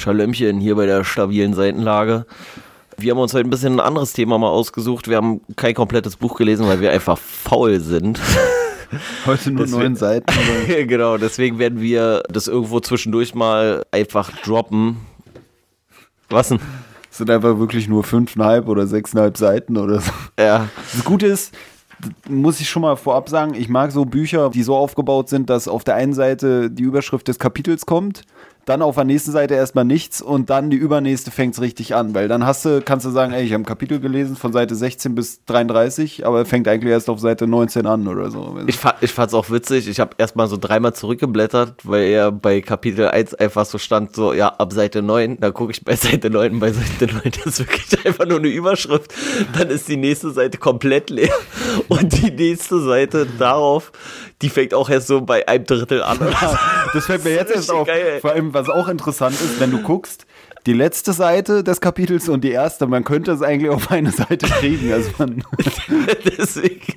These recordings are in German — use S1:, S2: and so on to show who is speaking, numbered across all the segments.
S1: Schalömmchen hier bei der stabilen Seitenlage. Wir haben uns heute ein bisschen ein anderes Thema mal ausgesucht. Wir haben kein komplettes Buch gelesen, weil wir einfach faul sind.
S2: Heute nur
S1: Deswegen-
S2: neun Seiten.
S1: genau, deswegen werden wir das irgendwo zwischendurch mal einfach droppen. Was denn?
S2: Es sind einfach wirklich nur fünfeinhalb oder sechseinhalb Seiten oder so.
S1: Ja,
S2: Das Gute ist, muss ich schon mal vorab sagen, ich mag so Bücher, die so aufgebaut sind, dass auf der einen Seite die Überschrift des Kapitels kommt, dann auf der nächsten Seite erstmal nichts und dann die übernächste fängt es richtig an, weil dann hast du, kannst du sagen, ey, ich habe ein Kapitel gelesen von Seite 16 bis 33, aber fängt eigentlich erst auf Seite 19 an oder so.
S1: ich, fa ich fand's auch witzig. Ich habe erstmal so dreimal zurückgeblättert, weil er bei Kapitel 1 einfach so stand, so, ja, ab Seite 9. Da gucke ich bei Seite 9 und bei Seite 9 ist wirklich einfach nur eine Überschrift. Dann ist die nächste Seite komplett leer. Und die nächste Seite darauf, die fängt auch erst so bei einem Drittel an.
S2: Das fällt mir jetzt erst auf.
S1: geil.
S2: Vor allem, was auch interessant ist, wenn du guckst, die letzte Seite des Kapitels und die erste, man könnte es eigentlich auf eine Seite kriegen. Also, man,
S1: Deswegen,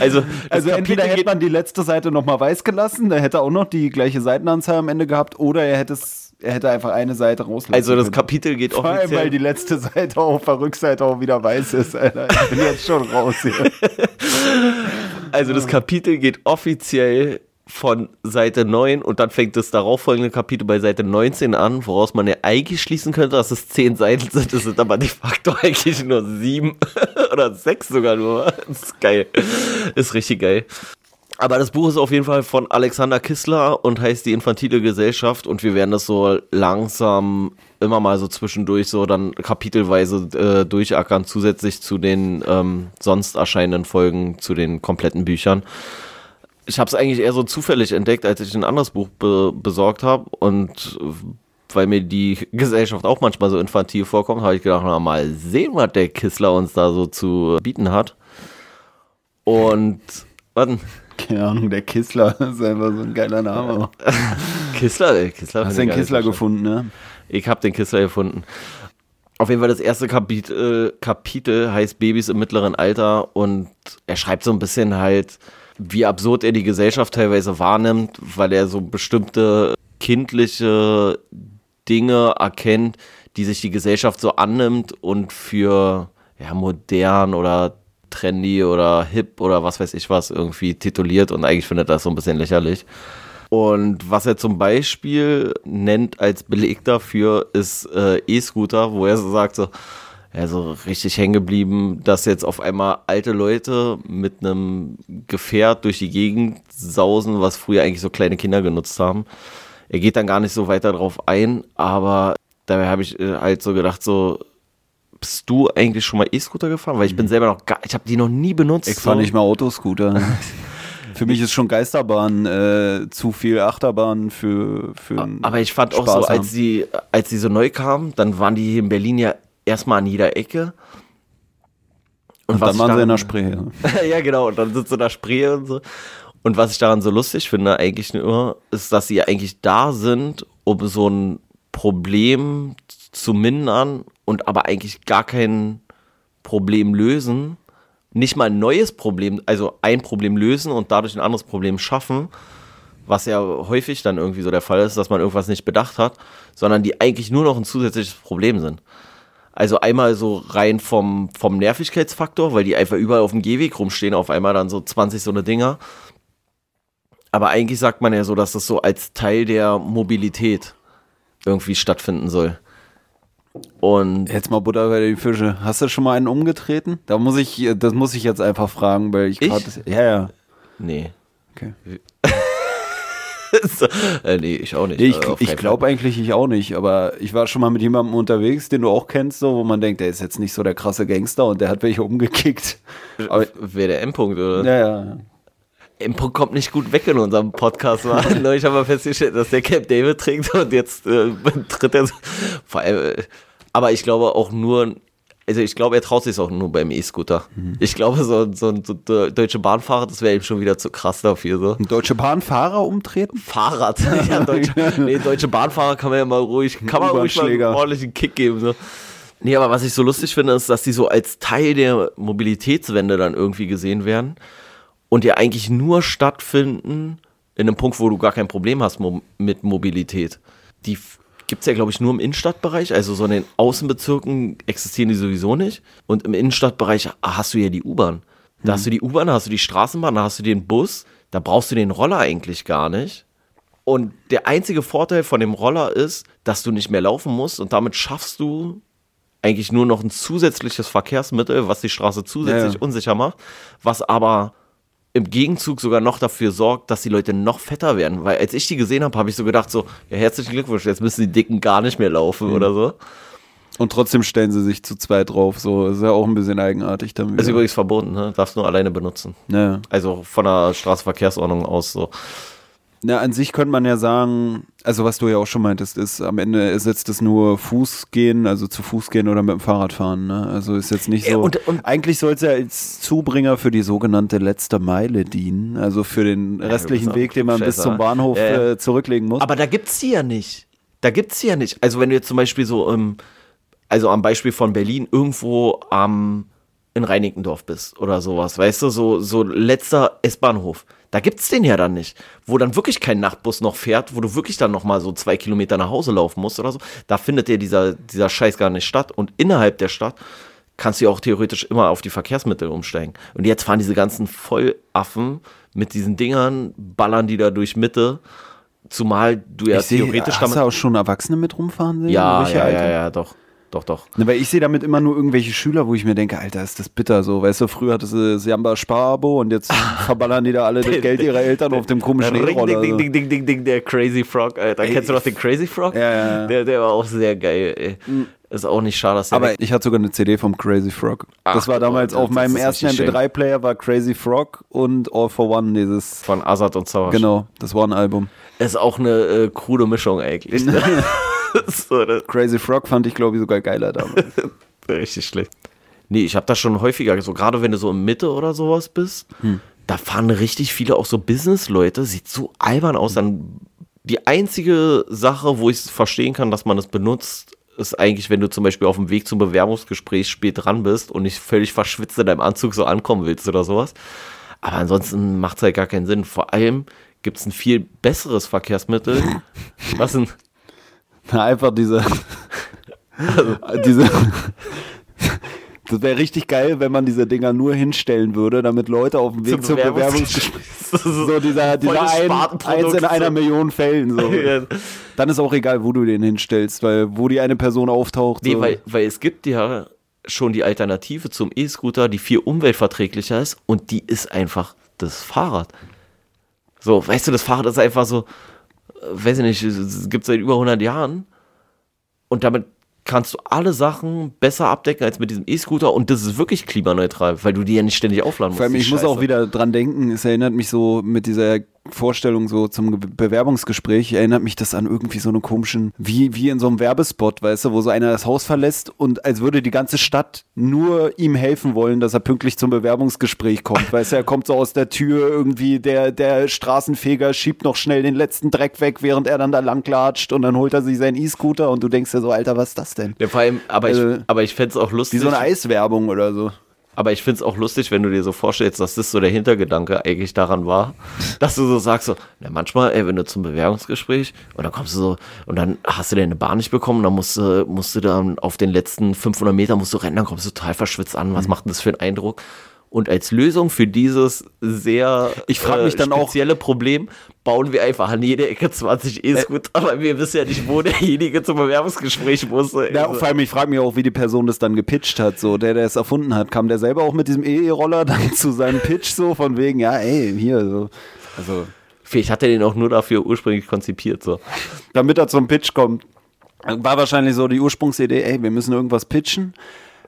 S1: also,
S2: also entweder hätte man die letzte Seite nochmal weiß gelassen, da hätte er auch noch die gleiche Seitenanzahl am Ende gehabt, oder er hätte es, er hätte einfach eine Seite rauslassen
S1: also das
S2: können.
S1: Kapitel geht
S2: Vor allem, weil
S1: offiziell.
S2: die letzte Seite auf der Rückseite auch wieder weiß ist, Alter. Ich bin jetzt schon raus hier.
S1: Also das Kapitel geht offiziell von Seite 9 und dann fängt das darauffolgende Kapitel bei Seite 19 an, woraus man ja eigentlich schließen könnte, dass es 10 Seiten sind. Das sind aber de facto eigentlich nur 7 oder 6 sogar nur. Das ist geil. Ist richtig geil. Aber das Buch ist auf jeden Fall von Alexander Kissler und heißt Die infantile Gesellschaft und wir werden das so langsam immer mal so zwischendurch so dann kapitelweise äh, durchackern, zusätzlich zu den ähm, sonst erscheinenden Folgen, zu den kompletten Büchern. Ich habe es eigentlich eher so zufällig entdeckt, als ich ein anderes Buch be besorgt habe und weil mir die Gesellschaft auch manchmal so infantil vorkommt, habe ich gedacht, na, mal sehen, was der Kissler uns da so zu bieten hat. Und, warte,
S2: Keine Ahnung, der Kissler ist einfach so ein geiler Name.
S1: Kissler, ey, Kissler.
S2: Hast du den Kissler gefunden, ne?
S1: Ich habe den Kissler gefunden. Auf jeden Fall das erste Kapitel, Kapitel heißt Babys im mittleren Alter und er schreibt so ein bisschen halt, wie absurd er die Gesellschaft teilweise wahrnimmt, weil er so bestimmte kindliche Dinge erkennt, die sich die Gesellschaft so annimmt und für ja, modern oder trendy oder hip oder was weiß ich was irgendwie tituliert und eigentlich findet das so ein bisschen lächerlich. Und was er zum Beispiel nennt als Beleg dafür, ist äh, E-Scooter, wo er so sagt, so, ja, so richtig hängen geblieben, dass jetzt auf einmal alte Leute mit einem Gefährt durch die Gegend sausen, was früher eigentlich so kleine Kinder genutzt haben. Er geht dann gar nicht so weiter drauf ein, aber dabei habe ich äh, halt so gedacht, so, bist du eigentlich schon mal E-Scooter gefahren? Weil ich bin selber noch gar, ich habe die noch nie benutzt.
S2: Ich fahre
S1: so.
S2: nicht mal Autoscooter. für mich ist schon Geisterbahn äh, zu viel Achterbahn für, für
S1: Aber ich fand auch so,
S2: Spaß haben.
S1: als sie, als sie so neu kamen, dann waren die hier in Berlin ja erstmal an jeder Ecke.
S2: Und
S1: was
S2: dann waren sie in
S1: daran-
S2: der Spree.
S1: ja, genau, und dann sind sie in der Spree und so. Und was ich daran so lustig finde, eigentlich nur, ist, dass sie eigentlich da sind, um so ein Problem zu mindern und aber eigentlich gar kein Problem lösen. Nicht mal ein neues Problem, also ein Problem lösen und dadurch ein anderes Problem schaffen, was ja häufig dann irgendwie so der Fall ist, dass man irgendwas nicht bedacht hat, sondern die eigentlich nur noch ein zusätzliches Problem sind. Also einmal so rein vom, vom Nervigkeitsfaktor, weil die einfach überall auf dem Gehweg rumstehen, auf einmal dann so 20 so eine Dinger. Aber eigentlich sagt man ja so, dass das so als Teil der Mobilität irgendwie stattfinden soll. Und
S2: Jetzt mal Butter bei die Fische. Hast du schon mal einen umgetreten? Da muss ich, das muss ich jetzt einfach fragen, weil ich
S1: Ich?
S2: gerade. Ja, ja.
S1: nee.
S2: Okay.
S1: so, äh, nee, ich auch nicht.
S2: Ich,
S1: auf
S2: ich glaube eigentlich ich auch nicht, aber ich war schon mal mit jemandem unterwegs, den du auch kennst, so, wo man denkt, der ist jetzt nicht so der krasse Gangster und der hat welche umgekickt. Aber.
S1: Wer der M-Punkt, oder?
S2: ja, ja.
S1: M-Punkt kommt nicht gut weg in unserem Podcast. War. Neulich haben wir festgestellt, dass der Camp David trägt und jetzt äh, tritt er so. Vor allem, äh, aber ich glaube auch nur, also ich glaube, er traut sich auch nur beim E-Scooter. Ich glaube, so, so ein so ein deutsche Bahnfahrer, das wäre ihm schon wieder zu krass dafür. So.
S2: Ein Deutsche Bahnfahrer umtreten?
S1: Fahrrad. ja, deutsche, nee, deutsche Bahnfahrer kann man ja mal ruhig, kann man ruhig mal einen ordentlichen Kick geben. So. Nee, aber was ich so lustig finde, ist, dass die so als Teil der Mobilitätswende dann irgendwie gesehen werden und ja eigentlich nur stattfinden in einem Punkt, wo du gar kein Problem hast mo mit Mobilität. Die gibt es ja, glaube ich, nur im Innenstadtbereich. Also so in den Außenbezirken existieren die sowieso nicht. Und im Innenstadtbereich hast du ja die U-Bahn. Da hast du die U-Bahn, da hast du die Straßenbahn, da hast du den Bus. Da brauchst du den Roller eigentlich gar nicht. Und der einzige Vorteil von dem Roller ist, dass du nicht mehr laufen musst und damit schaffst du eigentlich nur noch ein zusätzliches Verkehrsmittel, was die Straße zusätzlich
S2: Ja, ja.
S1: unsicher macht, was aber im Gegenzug sogar noch dafür sorgt, dass die Leute noch fetter werden. Weil als ich die gesehen habe, habe ich so gedacht, so, ja, herzlichen Glückwunsch, jetzt müssen die Dicken gar nicht mehr laufen
S2: Mhm.
S1: oder so.
S2: Und trotzdem stellen sie sich zu zweit drauf. So ist ja auch ein bisschen eigenartig dann.
S1: Ist übrigens verboten, ne? Darfst nur alleine benutzen.
S2: Ja.
S1: Also von der Straßenverkehrsordnung aus so.
S2: Na, an sich könnte man ja sagen, also was du ja auch schon meintest, ist am Ende ersetzt es nur Fußgehen, also zu Fuß gehen oder mit dem Fahrrad fahren. Ne? Also ist jetzt nicht
S1: Ja,
S2: so.
S1: und- und-
S2: eigentlich soll es ja als Zubringer für die sogenannte letzte Meile dienen, also für den restlichen
S1: auch
S2: Weg, den man bis zum Bahnhof
S1: Ja, ja.
S2: Äh, zurücklegen muss.
S1: Aber da gibt's die ja nicht. Da gibt's die ja nicht. Also wenn du jetzt zum Beispiel so, ähm, also am Beispiel von Berlin irgendwo am in Reinickendorf bist oder sowas, weißt du, so, so letzter S-Bahnhof. Da gibt's den ja dann nicht, wo dann wirklich kein Nachtbus noch fährt, wo du wirklich dann noch mal so zwei Kilometer nach Hause laufen musst oder so. Da findet ja dieser, dieser Scheiß gar nicht statt. Und innerhalb der Stadt kannst du ja auch theoretisch immer auf die Verkehrsmittel umsteigen. Und jetzt fahren diese ganzen Vollaffen mit diesen Dingern, ballern die da durch Mitte. Zumal du ja
S2: ich
S1: theoretisch
S2: hast du
S1: damit.
S2: auch schon Erwachsene mit rumfahren sehen?
S1: Ja, ja, ja, ja, doch. Doch, doch.
S2: Ne, weil ich sehe damit immer nur irgendwelche Schüler, wo ich mir denke, Alter, ist das bitter so. Weißt du, früher hattest du das Jamba Sparabo und jetzt verballern die da alle das Geld ihrer Eltern auf dem komischen
S1: Ring,
S2: E-Roller.
S1: ding,
S2: so.
S1: ding, ding, ding, ding, der Crazy Frog, Alter. Kennst du noch den Crazy Frog?
S2: Ja, ja.
S1: Der, der war auch sehr geil, ey. Ist auch nicht schade, dass der
S2: Aber ich hatte sogar eine CD vom Crazy Frog.
S1: Ach,
S2: das war damals auf meinem ersten
S1: richtig schön.
S2: MP3-Player war Crazy Frog und All for One, dieses.
S1: von Azad und Sauerstoff.
S2: Genau, das One-Album.
S1: Ist auch eine äh, krude Mischung eigentlich. So, das
S2: Crazy Frog fand ich, glaube ich, sogar geiler damals.
S1: Richtig schlecht. Nee, ich habe das schon häufiger, so gerade wenn du so in Mitte oder sowas bist, da fahren richtig viele auch so Business-Leute, sieht so albern aus. Dann die einzige Sache, wo ich es verstehen kann, dass man es benutzt, ist eigentlich, wenn du zum Beispiel auf dem Weg zum Bewerbungsgespräch spät dran bist und nicht völlig verschwitzt in deinem Anzug so ankommen willst oder sowas. Aber ansonsten macht es halt gar keinen Sinn. Vor allem gibt es ein viel besseres Verkehrsmittel. Was denn?
S2: Na, einfach diese. diese. Das wäre richtig geil, wenn man diese Dinger nur hinstellen würde, damit Leute auf dem Weg zum Bewerbungsgespräch. So dieser, dieser ein, eins in einer. Million Fällen. So. Dann ist auch egal, wo du den hinstellst, weil wo die eine Person auftaucht.
S1: Nee,
S2: so.
S1: weil, weil es gibt ja schon die Alternative zum E-Scooter, die viel umweltverträglicher ist und die ist einfach das Fahrrad. So, weißt du, das Fahrrad ist einfach so, weiß ich nicht, es gibt seit über 100 Jahren. Und damit kannst du alle Sachen besser abdecken als mit diesem E-Scooter. Und das ist wirklich klimaneutral, weil du die ja nicht ständig aufladen musst.
S2: Vor allem, ich muss auch wieder dran denken, es erinnert mich so mit dieser Vorstellung so zum Ge- Bewerbungsgespräch, erinnert mich das an irgendwie so eine komischen, wie, wie in so einem Werbespot, weißt du, wo so einer das Haus verlässt und als würde die ganze Stadt nur ihm helfen wollen, dass er pünktlich zum Bewerbungsgespräch kommt, weißt du, er kommt so aus der Tür irgendwie, der, der Straßenfeger schiebt noch schnell den letzten Dreck weg, während er dann da lang latscht und dann holt er sich seinen E-Scooter und du denkst dir so, Alter, was ist das denn?
S1: Ja, vor allem, aber
S2: Also,
S1: ich, aber ich fände es auch
S2: Wie
S1: lustig.
S2: so eine Eiswerbung oder so.
S1: Aber ich finde es auch lustig, wenn du dir so vorstellst, dass das so der Hintergedanke eigentlich daran war, dass du so sagst, so, na, manchmal, ey, wenn du zum Bewerbungsgespräch und dann kommst du so, und dann hast du deine Bahn nicht bekommen, dann musst du, musst du dann auf den letzten 500 Meter musst du rennen, dann kommst du total verschwitzt an.
S2: Mhm.
S1: Was macht denn das für einen Eindruck? Und als Lösung für dieses sehr äh,
S2: Ich frag mich dann auch-
S1: spezielle Problem bauen wir einfach an jede Ecke 20 E-Scooter, aber wir wissen ja nicht, wo derjenige zum Bewerbungsgespräch musste.
S2: Ja,
S1: Also-
S2: vor allem, ich frage mich auch, wie die Person das dann gepitcht hat. So, der, der es erfunden hat, kam der selber auch mit diesem E-Roller dann zu seinem Pitch so von wegen, ja, ey, hier so. Also,
S1: Vielleicht hat er den auch nur dafür ursprünglich konzipiert. So.
S2: damit er zum Pitch kommt, war wahrscheinlich so die Ursprungsidee, ey, wir müssen irgendwas pitchen.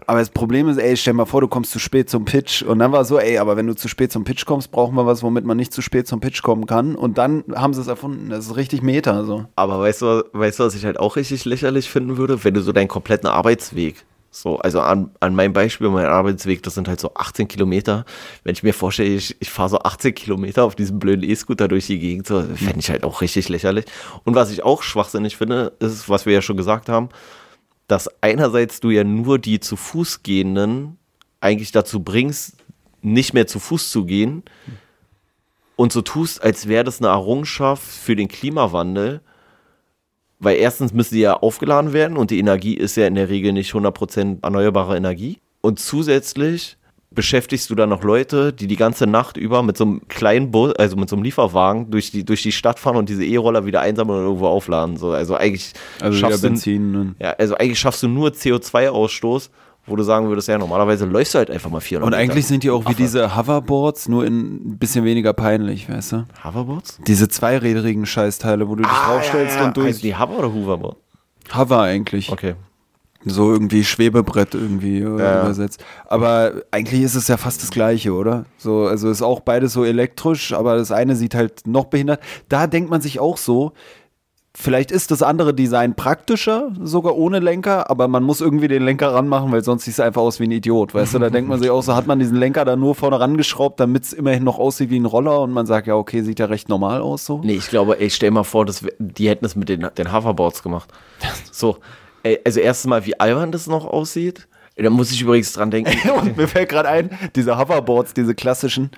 S2: Aber das Problem ist, ey, stell mal vor, du kommst zu spät zum Pitch. Und dann war so, ey, aber wenn du zu spät zum Pitch kommst, brauchen wir was, womit man nicht zu spät zum Pitch kommen kann. Und dann haben sie es erfunden. Das ist richtig Meta. So.
S1: Aber weißt du, weißt du, was ich halt auch richtig lächerlich finden würde? Wenn du so deinen kompletten Arbeitsweg, so, also an, an meinem Beispiel, mein Arbeitsweg, das sind halt so 18 Kilometer. Wenn ich mir vorstelle, ich, ich fahre so 18 Kilometer auf diesem blöden E-Scooter durch die Gegend, so, fände ich halt auch richtig lächerlich. Und was ich auch schwachsinnig finde, ist, was wir ja schon gesagt haben, dass einerseits du ja nur die zu Fuß gehenden eigentlich dazu bringst, nicht mehr zu Fuß zu gehen und so tust, als wäre das eine Errungenschaft für den Klimawandel Weil erstens müssen die ja aufgeladen werden und die Energie ist ja in der Regel nicht 100% erneuerbare Energie. Und zusätzlich beschäftigst du dann noch Leute, die die ganze Nacht über mit so einem kleinen Bus, also mit so einem Lieferwagen durch die, durch die Stadt fahren und diese E-Roller wieder einsammeln und irgendwo aufladen. So, also eigentlich
S2: Also
S1: schaffst du,
S2: Benzin. Und,
S1: ja, also eigentlich schaffst du nur CO2-Ausstoß, wo du sagen würdest, ja, normalerweise läufst du halt einfach mal 400
S2: und
S1: Meter.
S2: eigentlich sind die auch wie
S1: Affe.
S2: diese Hoverboards, nur in ein bisschen weniger peinlich, weißt du?
S1: Hoverboards?
S2: Diese zweirädrigen Scheißteile, wo du dich draufstellst und durch.
S1: Heißen die Hover oder Hoverboard?
S2: Hover eigentlich.
S1: Okay.
S2: So irgendwie Schwebebrett irgendwie äh,
S1: Ja.
S2: übersetzt. Aber eigentlich ist es ja fast das Gleiche, oder? So, also ist auch beides so elektrisch, aber das eine sieht halt noch behindert. Da denkt man sich auch so, vielleicht ist das andere Design praktischer, sogar ohne Lenker, aber man muss irgendwie den Lenker ranmachen, weil sonst sieht es einfach aus wie ein Idiot, weißt du? Da denkt man sich auch so, hat man diesen Lenker da nur vorne rangeschraubt, damit es immerhin noch aussieht wie ein Roller und man sagt, ja, okay, sieht ja recht normal aus so.
S1: Nee, ich glaube, ey, stell mal vor, das, wär- die hätten es mit den, den Hoverboards gemacht. So, also erstens mal, wie albern das noch aussieht. Da muss ich übrigens dran denken.
S2: Und mir fällt gerade ein, diese Hoverboards, diese klassischen.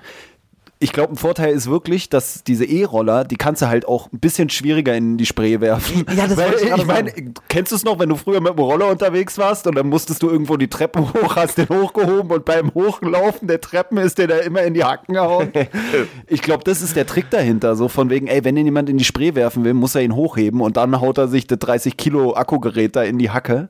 S2: Ich glaube, ein Vorteil ist wirklich, dass diese E-Roller, die kannst du halt auch ein bisschen schwieriger in die Spree werfen.
S1: Ja, das
S2: Weil,
S1: ich
S2: ich meine, kennst du es noch, wenn du früher mit dem Roller unterwegs warst und dann musstest du irgendwo die Treppen hoch, hast den hochgehoben und beim Hochlaufen der Treppen ist der da immer in die Hacken gehauen? ich glaube, das ist der Trick dahinter. So von wegen, ey, wenn ihn jemand in die Spree werfen will, muss er ihn hochheben und dann haut er sich das 30 Kilo Akkugerät da in die Hacke.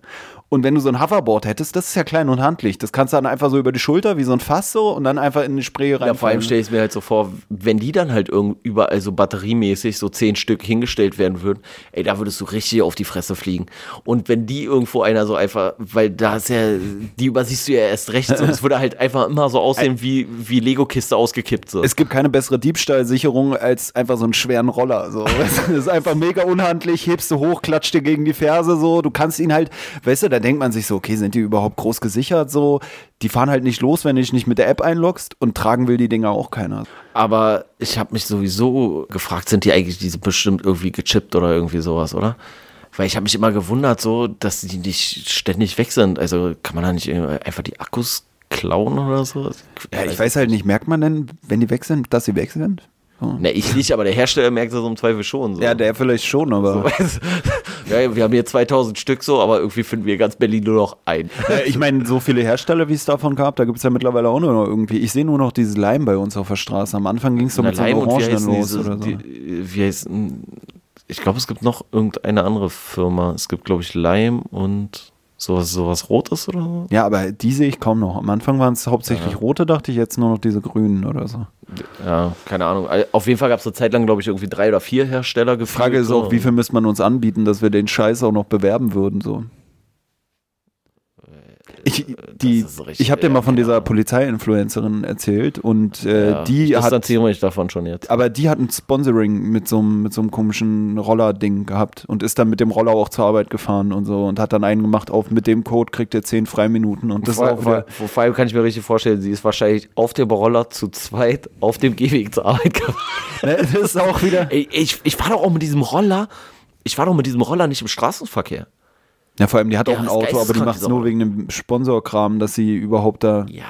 S2: Und wenn du so ein Hoverboard hättest, das ist ja klein und handlich. Das kannst du dann einfach so über die Schulter, wie so ein Fass so, und dann einfach in die Spree rein.
S1: Ja, vor allem stelle ich es mir halt so vor, wenn die dann halt irgend überall so batteriemäßig so zehn Stück hingestellt werden würden, ey, da würdest du richtig auf die Fresse fliegen. Und wenn die irgendwo einer so einfach, weil da ist ja, die übersiehst du ja erst recht so, es würde halt einfach immer so aussehen wie, wie Lego-Kiste ausgekippt so.
S2: Es gibt keine bessere Diebstahlsicherung als einfach so einen schweren Roller. So. Das ist einfach mega unhandlich, hebst du hoch, klatscht dir gegen die Ferse so. Du kannst ihn halt, weißt du, da denkt man sich so, okay, sind die überhaupt groß gesichert so? Die fahren halt nicht los, wenn du dich nicht mit der App einloggst und tragen will die Dinger auch keiner.
S1: Aber ich habe mich sowieso gefragt, sind die eigentlich diese bestimmt irgendwie gechippt oder irgendwie sowas, oder? Weil ich habe mich immer gewundert, so, dass die nicht ständig weg sind. Also kann man da nicht einfach die Akkus klauen oder so?
S2: Ja, ich weiß halt nicht, merkt man denn, wenn die weg sind, dass sie weg sind? So.
S1: Ne, ich nicht, aber der Hersteller merkt das im Zweifel schon. So.
S2: Ja, der vielleicht schon, aber.
S1: ja, wir haben hier 2000 Stück so, aber irgendwie finden wir ganz Berlin nur noch ein.
S2: Ja, ich meine, so viele Hersteller, wie es davon gab, da gibt es ja mittlerweile auch nur noch irgendwie. Ich sehe nur noch dieses Leim bei uns auf der Straße. Am Anfang ging es so
S1: Na,
S2: mit so
S1: Leim
S2: Orangenen
S1: heißen
S2: los
S1: diese,
S2: oder so.
S1: die, wie heißen, ich glaube, es gibt noch irgendeine andere Firma. Es gibt, glaube ich, Leim und sowas, sowas Rotes oder so.
S2: Ja, aber die sehe ich kaum noch. Am Anfang waren es hauptsächlich rote, dachte ich, jetzt nur noch diese grünen oder so.
S1: Ja, keine Ahnung. Auf jeden Fall gab es eine Zeit lang, glaube ich, irgendwie drei oder vier Hersteller
S2: Die Frage ist auch, wie viel müsste man uns anbieten, dass wir den Scheiß auch noch bewerben würden, so. Ich, die, ich habe dir mal von dieser. Polizei-Influencerin erzählt und äh,
S1: ja,
S2: die
S1: ich
S2: hat
S1: distanziere mich davon schon jetzt.
S2: Aber die hat ein Sponsoring mit so einem mit so einem komischen Roller-Ding gehabt und ist dann mit dem Roller auch zur Arbeit gefahren und so und hat dann einen gemacht auf mit dem Code kriegt ihr 10 Freiminuten und das ist
S1: vor,
S2: auch wieder,
S1: vor, vor allem kann ich mir richtig vorstellen, sie ist wahrscheinlich auf dem Roller zu zweit auf dem Gehweg zur Arbeit gefahren.
S2: ne, das ist auch wieder.
S1: Ey, ich, ich war doch auch mit diesem Roller, ich war doch mit diesem Roller nicht im Straßenverkehr.
S2: Ja, vor allem die hat
S1: Ja,
S2: auch ein Auto, aber die macht es nur wegen dem Sponsorkram, dass sie überhaupt da
S1: Ja,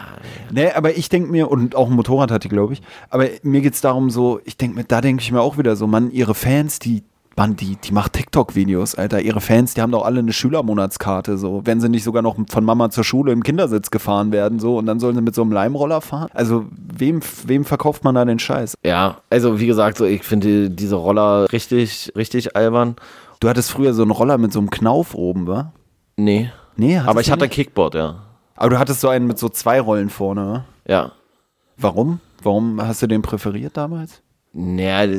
S2: Nee, aber ich denke mir, und auch ein Motorrad hat die, glaube ich, aber mir geht es darum so, ich denke mir, da denke ich mir auch wieder so, Mann, ihre Fans, die, Mann, die, die macht TikTok-Videos, Alter. Ihre Fans, die haben doch alle eine Schülermonatskarte, so. Wenn sie nicht sogar noch von Mama zur Schule im Kindersitz gefahren werden, so, und dann sollen sie mit so einem Leimroller fahren. Also, wem, wem verkauft man da den Scheiß?
S1: ja, also wie gesagt, so, ich finde diese Roller richtig, richtig albern.
S2: Du hattest früher so einen Roller mit so einem Knauf oben, wa?
S1: Nee.
S2: Nee, hattest
S1: Aber ich hatte ein? Kickboard, ja.
S2: Aber du hattest so einen mit so zwei Rollen vorne, wa?
S1: Ja.
S2: Warum? Warum hast du den präferiert damals?
S1: Naja,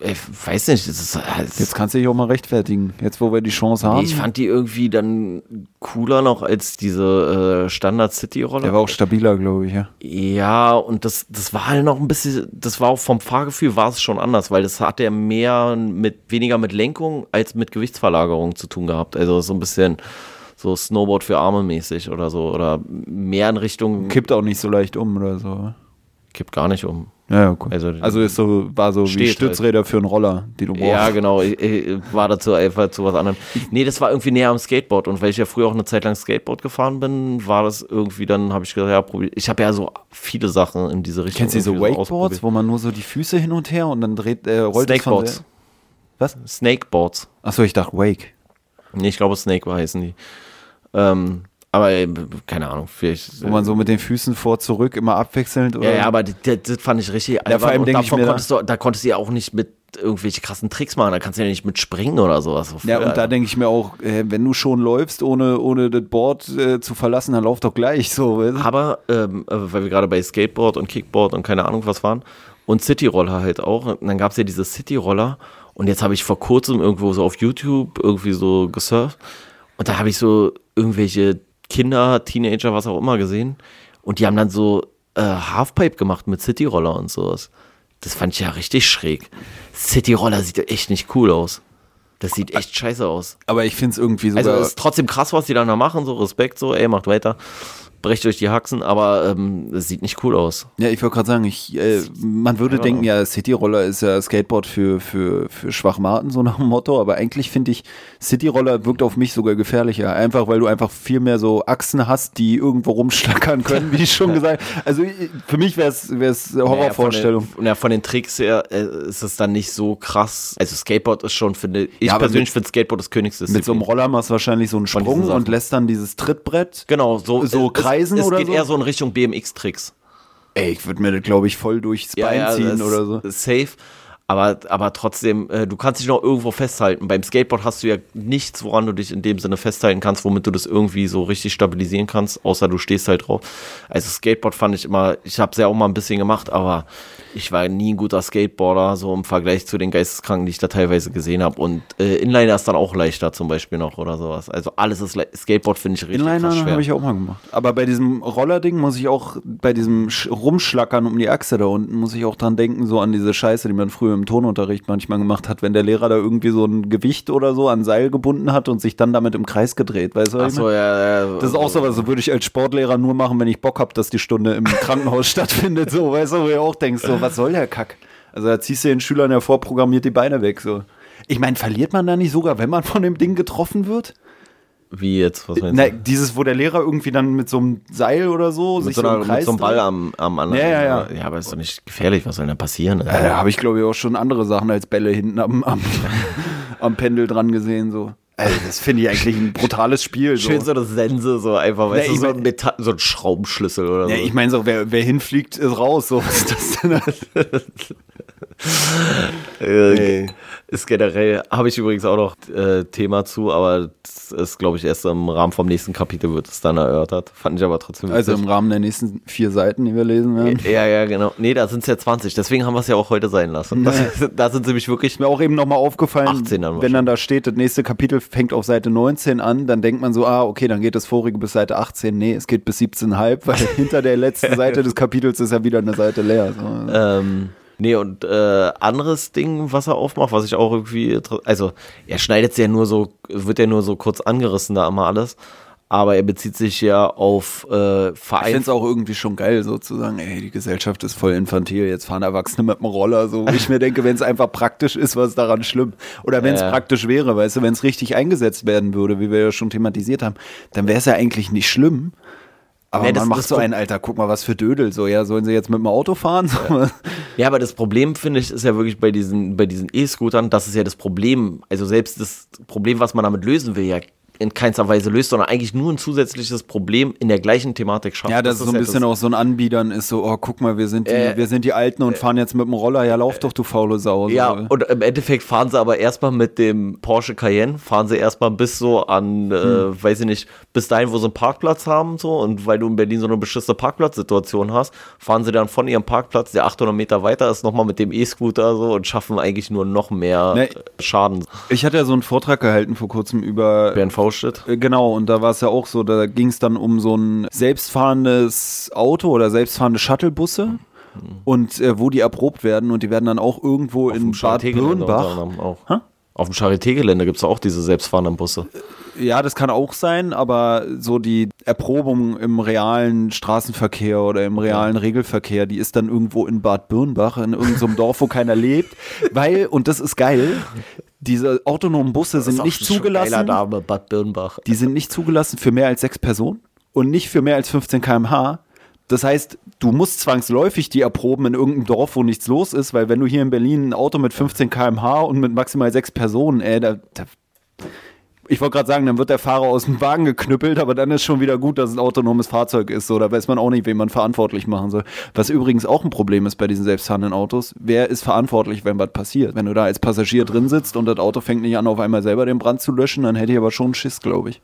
S1: ich weiß nicht, das ist, das
S2: Jetzt kannst du dich auch mal rechtfertigen. Jetzt, wo wir die Chance haben.
S1: Nee, ich fand die irgendwie dann cooler noch als diese äh, Standard City Roller.
S2: Der war auch stabiler, glaube ich, ja.
S1: Ja, und das, das war halt noch ein bisschen, das war auch vom Fahrgefühl war es schon anders, weil das hat ja mehr mit, weniger mit Lenkung als mit Gewichtsverlagerung zu tun gehabt. Also so ein bisschen so Snowboard für Arme mäßig oder so. Oder mehr in Richtung,
S2: Kippt auch nicht so leicht um oder so.
S1: Kippt gar nicht um.
S2: Ja, ja, cool.
S1: Also-
S2: Also, ist so, war so wie
S1: Steht
S2: Stützräder für einen Roller, die du brauchst.
S1: Ja, genau. Ich, ich war dazu einfach zu was anderem. Nee, das war irgendwie näher am Skateboard. Und weil ich ja früher auch eine Zeit lang Skateboard gefahren bin, war das irgendwie, dann habe ich gesagt, ja, probier. Ich habe ja so viele Sachen in diese Richtung.
S2: Kennst du diese
S1: so
S2: Wakeboards, wo man nur so die Füße hin und her und dann dreht, äh, rollt es von
S1: Snakeboards.
S2: Was?
S1: Snakeboards.
S2: Achso, ich dachte Wake.
S1: Nee, ich glaube Snake war heißen die. Ähm, aber äh, keine Ahnung, vielleicht.
S2: Wo man so mit den Füßen vor, zurück, immer abwechselnd. Oder?
S1: ja, ja, aber das, das fand ich richtig.
S2: Ja, vor allem
S1: und
S2: ich
S1: davon
S2: mir da-
S1: konntest du, da konntest du ja auch nicht mit irgendwelche krassen Tricks machen. Da kannst du ja nicht mit springen oder sowas. So
S2: Ja, und da denke ich mir auch, äh, wenn du schon läufst, ohne, ohne das Board äh, zu verlassen, dann lauf doch gleich so. weißt?
S1: Aber, ähm, äh, weil wir gerade bei Skateboard und Kickboard und keine Ahnung was waren und Cityroller halt auch. Und dann gab es ja diese Cityroller und jetzt habe ich vor kurzem irgendwo so auf YouTube irgendwie so gesurft und da habe ich so irgendwelche Kinder, Teenager, was auch immer gesehen und die haben dann so äh, Halfpipe gemacht mit Cityroller und sowas. Das fand ich ja richtig schräg. Cityroller sieht echt nicht cool aus. Das sieht echt scheiße aus.
S2: Aber ich finde es irgendwie sogar.
S1: Also es ist trotzdem krass, was die dann da machen, so Respekt, so, ey, macht weiter, brecht euch die Haxen, aber ähm, es sieht nicht cool aus.
S2: ja, ich wollte gerade sagen, ich, äh, man würde
S1: Ja.
S2: denken, ja, Cityroller ist ja Skateboard für, für, für Schwachmaten, so nach dem Motto, aber eigentlich finde ich, Cityroller wirkt auf mich sogar gefährlicher. Einfach, weil du einfach viel mehr so Achsen hast, die irgendwo rumschlackern können, wie ich schon gesagt Also ich- für mich wäre es Horrorvorstellung.
S1: Ja, von, den, ja, von den Tricks her äh, ist es dann nicht so krass. Also Skateboard ist schon, finde ich
S2: Ja,
S1: persönlich finde Skateboard das Königsdisziplin.
S2: Mit so einem Roller machst du wahrscheinlich so einen Sprung und lässt dann dieses Trittbrett.
S1: Genau, so,
S2: So
S1: äh,
S2: kreisen
S1: es,
S2: oder
S1: geht
S2: so?
S1: eher so in Richtung BMX-Tricks.
S2: Ey, ich würde mir das, glaube ich, voll durchs Bein ziehen
S1: das
S2: oder so.
S1: Safe. Aber, aber trotzdem, äh, du kannst dich noch irgendwo festhalten. Beim Skateboard hast du ja nichts, woran du dich in dem Sinne festhalten kannst, womit du das irgendwie so richtig stabilisieren kannst, außer du stehst halt drauf. Also Skateboard fand ich immer, ich habe es ja auch mal ein bisschen gemacht, aber ich war nie ein guter Skateboarder, so im Vergleich zu den Geisteskranken, die ich da teilweise gesehen habe. Und äh, Inliner ist dann auch leichter zum Beispiel noch oder sowas. Also alles ist, Skateboard finde ich richtig
S2: Inliner
S1: krass schwer.
S2: habe ich auch mal gemacht. Aber bei diesem Rollerding muss ich auch, bei diesem Sch- Rumschlackern um die Achse da unten, muss ich auch dran denken, so an diese Scheiße, die man früher im Tonunterricht manchmal gemacht hat, wenn der Lehrer da irgendwie so ein Gewicht oder so an Seil gebunden hat und sich dann damit im Kreis gedreht. Weißt du,
S1: Ach so, ja, ja.
S2: Das ist auch so was, so würde ich als Sportlehrer nur machen, wenn ich Bock habe, dass die Stunde im Krankenhaus stattfindet. So, weißt du, wo du auch denkst, so, was soll der Kack? Also da ziehst du den Schülern ja vorprogrammiert die Beine weg. So. Ich meine, verliert man da nicht sogar, wenn man von dem Ding getroffen wird?
S1: Wie jetzt? Was meinst
S2: Na,
S1: du?
S2: dieses, wo der Lehrer irgendwie dann mit so einem Seil oder so
S1: Mit
S2: sich
S1: so,
S2: so
S1: einer,
S2: Kreis
S1: mit so einem Ball am, am anderen.
S2: Ja, ja, ja.
S1: Ja, aber ist doch nicht gefährlich. Was soll denn da passieren?
S2: Ja, da habe ich, glaube ich, auch schon andere Sachen als Bälle hinten am, am, am Pendel dran gesehen. So. Also, das finde ich eigentlich ein brutales Spiel. So.
S1: Schön so eine Sense, so einfach, weißt
S2: Nee,
S1: du, so ein, Metall, so ein Schraubenschlüssel oder
S2: Ja,
S1: so.
S2: ich meine so, wer, wer hinfliegt, ist raus. So. Was ist das denn?
S1: äh, ist generell, habe ich übrigens auch noch äh, Thema zu, aber das ist, glaube ich, erst im Rahmen vom nächsten Kapitel wird es dann erörtert. Fand ich aber trotzdem
S2: Also
S1: witzig.
S2: im Rahmen der nächsten vier Seiten, die wir lesen werden.
S1: ja, ja, genau. Nee, da sind es ja 20, deswegen haben wir es ja auch heute sein lassen. Das, da sind sie mich wirklich.
S2: Ist mir auch eben nochmal aufgefallen,
S1: 18 dann
S2: wenn dann da steht, das nächste Kapitel fängt auf Seite 19 an, dann denkt man so, ah, okay, dann geht das vorige bis Seite 18. Nee, es geht bis 17,5, weil hinter der letzten Seite des Kapitels ist ja wieder eine Seite leer. So.
S1: Ähm, nee, und äh, anderes Ding, was er aufmacht, was ich auch irgendwie, also er schneidet es ja nur so, wird ja nur so kurz angerissen da immer alles, aber er bezieht sich ja auf äh,
S2: Ich
S1: Verein.
S2: finde es auch irgendwie schon geil, sozusagen, ey, die Gesellschaft ist voll infantil, jetzt fahren Erwachsene mit dem Roller, so. Wo ich mir denke, wenn es einfach praktisch ist, was daran schlimm? Oder wenn es
S1: Ja.
S2: praktisch wäre, weißt du, wenn es richtig eingesetzt werden würde, wie wir ja schon thematisiert haben, dann wäre es ja eigentlich nicht schlimm. Aber
S1: Nee, das-
S2: man macht
S1: das
S2: so einen, Alter, guck mal, was für Dödel, so, ja, sollen sie jetzt mit dem Auto fahren? So.
S1: Ja, aber das Problem, finde ich, ist ja wirklich bei diesen bei diesen E-Scootern, das ist ja das Problem, also selbst das Problem, was man damit lösen will, ja in keinster Weise löst, sondern eigentlich nur ein zusätzliches Problem in der gleichen Thematik schafft.
S2: Ja, das, ist so ein bisschen
S1: das,
S2: auch so ein Anbietern ist so, oh, guck mal, wir sind die,
S1: Äh,
S2: wir sind die Alten und fahren jetzt mit dem Roller, ja, lauf doch, du faule Sau. So.
S1: Ja, und im Endeffekt fahren sie aber erstmal mit dem Porsche Cayenne, fahren sie erstmal bis so an, äh,
S2: Hm.
S1: weiß ich nicht, bis dahin, wo sie einen Parkplatz haben, so, und weil du in Berlin so eine beschissene Parkplatzsituation hast, fahren sie dann von ihrem Parkplatz, der 800 Meter weiter ist, nochmal mit dem E-Scooter so und schaffen eigentlich nur noch mehr
S2: Nee.
S1: äh, Schaden.
S2: Ich hatte ja so einen Vortrag gehalten vor kurzem über
S1: BNV-Shit.
S2: Äh, Genau, und da war es ja auch so, da ging es dann um so ein selbstfahrendes Auto oder selbstfahrende Shuttlebusse und äh, wo die erprobt werden und die werden dann auch irgendwo in Bad Birnbach.
S1: Auf dem Charité-Gelände gibt es auch diese selbstfahrenden Busse.
S2: Ja, das kann auch sein, aber so die Erprobung im realen Straßenverkehr oder im realen Regelverkehr, die ist dann irgendwo in Bad Birnbach, in irgendeinem Dorf, wo keiner lebt, weil, und das ist geil, diese autonomen Busse sind nicht zugelassen.
S1: Name, Bad Birnbach.
S2: Die sind nicht zugelassen für mehr als sechs Personen und nicht für mehr als 15 km/h. Das heißt, du musst zwangsläufig die erproben in irgendeinem Dorf, wo nichts los ist, weil wenn du hier in Berlin ein Auto mit 15 km/h und mit maximal sechs Personen, ey, da, da ich wollte gerade sagen, dann wird der Fahrer aus dem Wagen geknüppelt, aber dann ist schon wieder gut, dass es ein autonomes Fahrzeug ist. So, da weiß man auch nicht, wen man verantwortlich machen soll. Was übrigens auch ein Problem ist bei diesen selbstfahrenden Autos. Wer ist verantwortlich, wenn was passiert? Wenn du da als Passagier drin sitzt und das Auto fängt nicht an, auf einmal selber den Brand zu löschen, dann hätte ich aber schon Schiss, glaube ich.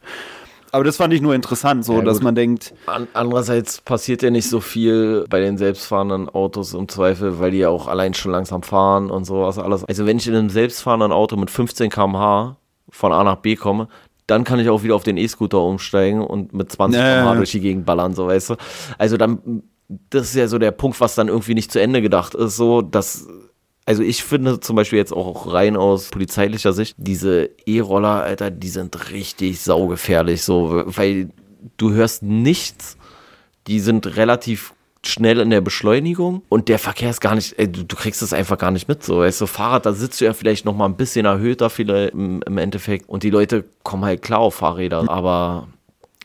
S2: Aber das fand ich nur interessant, so
S1: Ja,
S2: dass man denkt,
S1: An andererseits passiert ja nicht so viel bei den selbstfahrenden Autos im Zweifel, weil die ja auch allein schon langsam fahren und sowas alles. Also wenn ich in einem selbstfahrenden Auto mit 15 km/h von A nach B komme, dann kann ich auch wieder auf den E-Scooter umsteigen und mit 20
S2: Ja, ja,
S1: km/h durch die Gegend ballern, so weißt du. Also dann, das ist ja so der Punkt, was dann irgendwie nicht zu Ende gedacht ist, so dass also ich finde zum Beispiel jetzt auch rein aus polizeilicher Sicht, diese E-Roller, Alter, die sind richtig saugefährlich, so, weil du hörst nichts, die sind relativ schnell in der Beschleunigung und der Verkehr ist gar nicht, ey, du, du kriegst es einfach gar nicht mit, so, weißt du, Fahrrad, da sitzt du ja vielleicht noch mal ein bisschen erhöhter vielleicht im, im Endeffekt und die Leute kommen halt klar auf Fahrräder, aber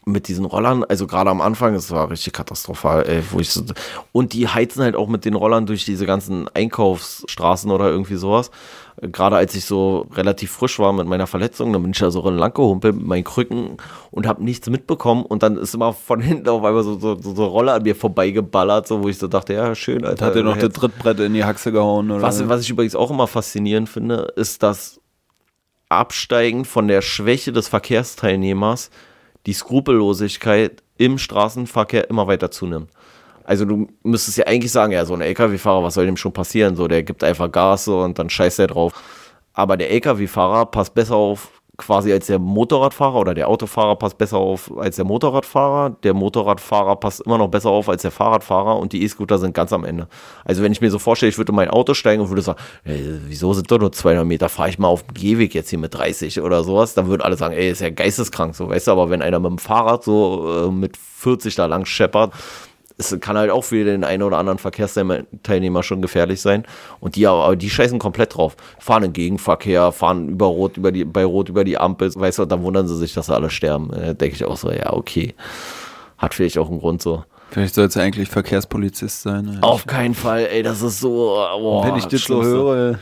S1: mit diesen Rollern, also gerade am Anfang, es war richtig katastrophal, ey, wo ich so, und die heizen halt auch mit den Rollern durch diese ganzen Einkaufsstraßen oder irgendwie sowas. Gerade als ich so relativ frisch war mit meiner Verletzung, dann bin ich da so lang gehumpelt mit meinen Krücken und habe nichts mitbekommen und dann ist immer von hinten auf einmal so, so, so, so Roller an mir vorbeigeballert, so wo ich so dachte, ja, schön, Alter.
S2: hat er noch das Trittbrett in die Haxe gehauen oder
S1: was, was ich übrigens auch immer faszinierend finde, ist das Absteigen von der Schwäche des Verkehrsteilnehmers, die Skrupellosigkeit im Straßenverkehr immer weiter zunimmt. Also du müsstest ja eigentlich sagen, ja, so ein LKW-Fahrer, was soll dem schon passieren? So, der gibt einfach Gas und dann scheißt er drauf. Aber der LKW-Fahrer passt besser auf quasi als der Motorradfahrer oder der Autofahrer passt besser auf als der Motorradfahrer. Der Motorradfahrer passt immer noch besser auf als der Fahrradfahrer und die E-Scooter sind ganz am Ende. Also wenn ich mir so vorstelle, ich würde in mein Auto steigen und würde sagen, ey, wieso sind doch nur 200 Meter, fahre ich mal auf dem Gehweg jetzt hier mit 30 oder sowas, dann würden alle sagen, ey, ist ja geisteskrank, so, weißt du, aber wenn einer mit dem Fahrrad so äh, mit 40 da lang scheppert, es kann halt auch für den einen oder anderen Verkehrsteilnehmer schon gefährlich sein. Und die, aber die scheißen komplett drauf. Fahren im Gegenverkehr, fahren über Rot, über die, bei Rot über die Ampel, weißt du, dann wundern sie sich, dass sie alle sterben. Äh, Denke ich auch so, ja, okay. Hat vielleicht auch einen Grund so.
S2: Vielleicht sollte es eigentlich Verkehrspolizist sein. ey.
S1: Auf keinen Fall, ey, das ist so. Oh,
S2: Wenn ich das so höre.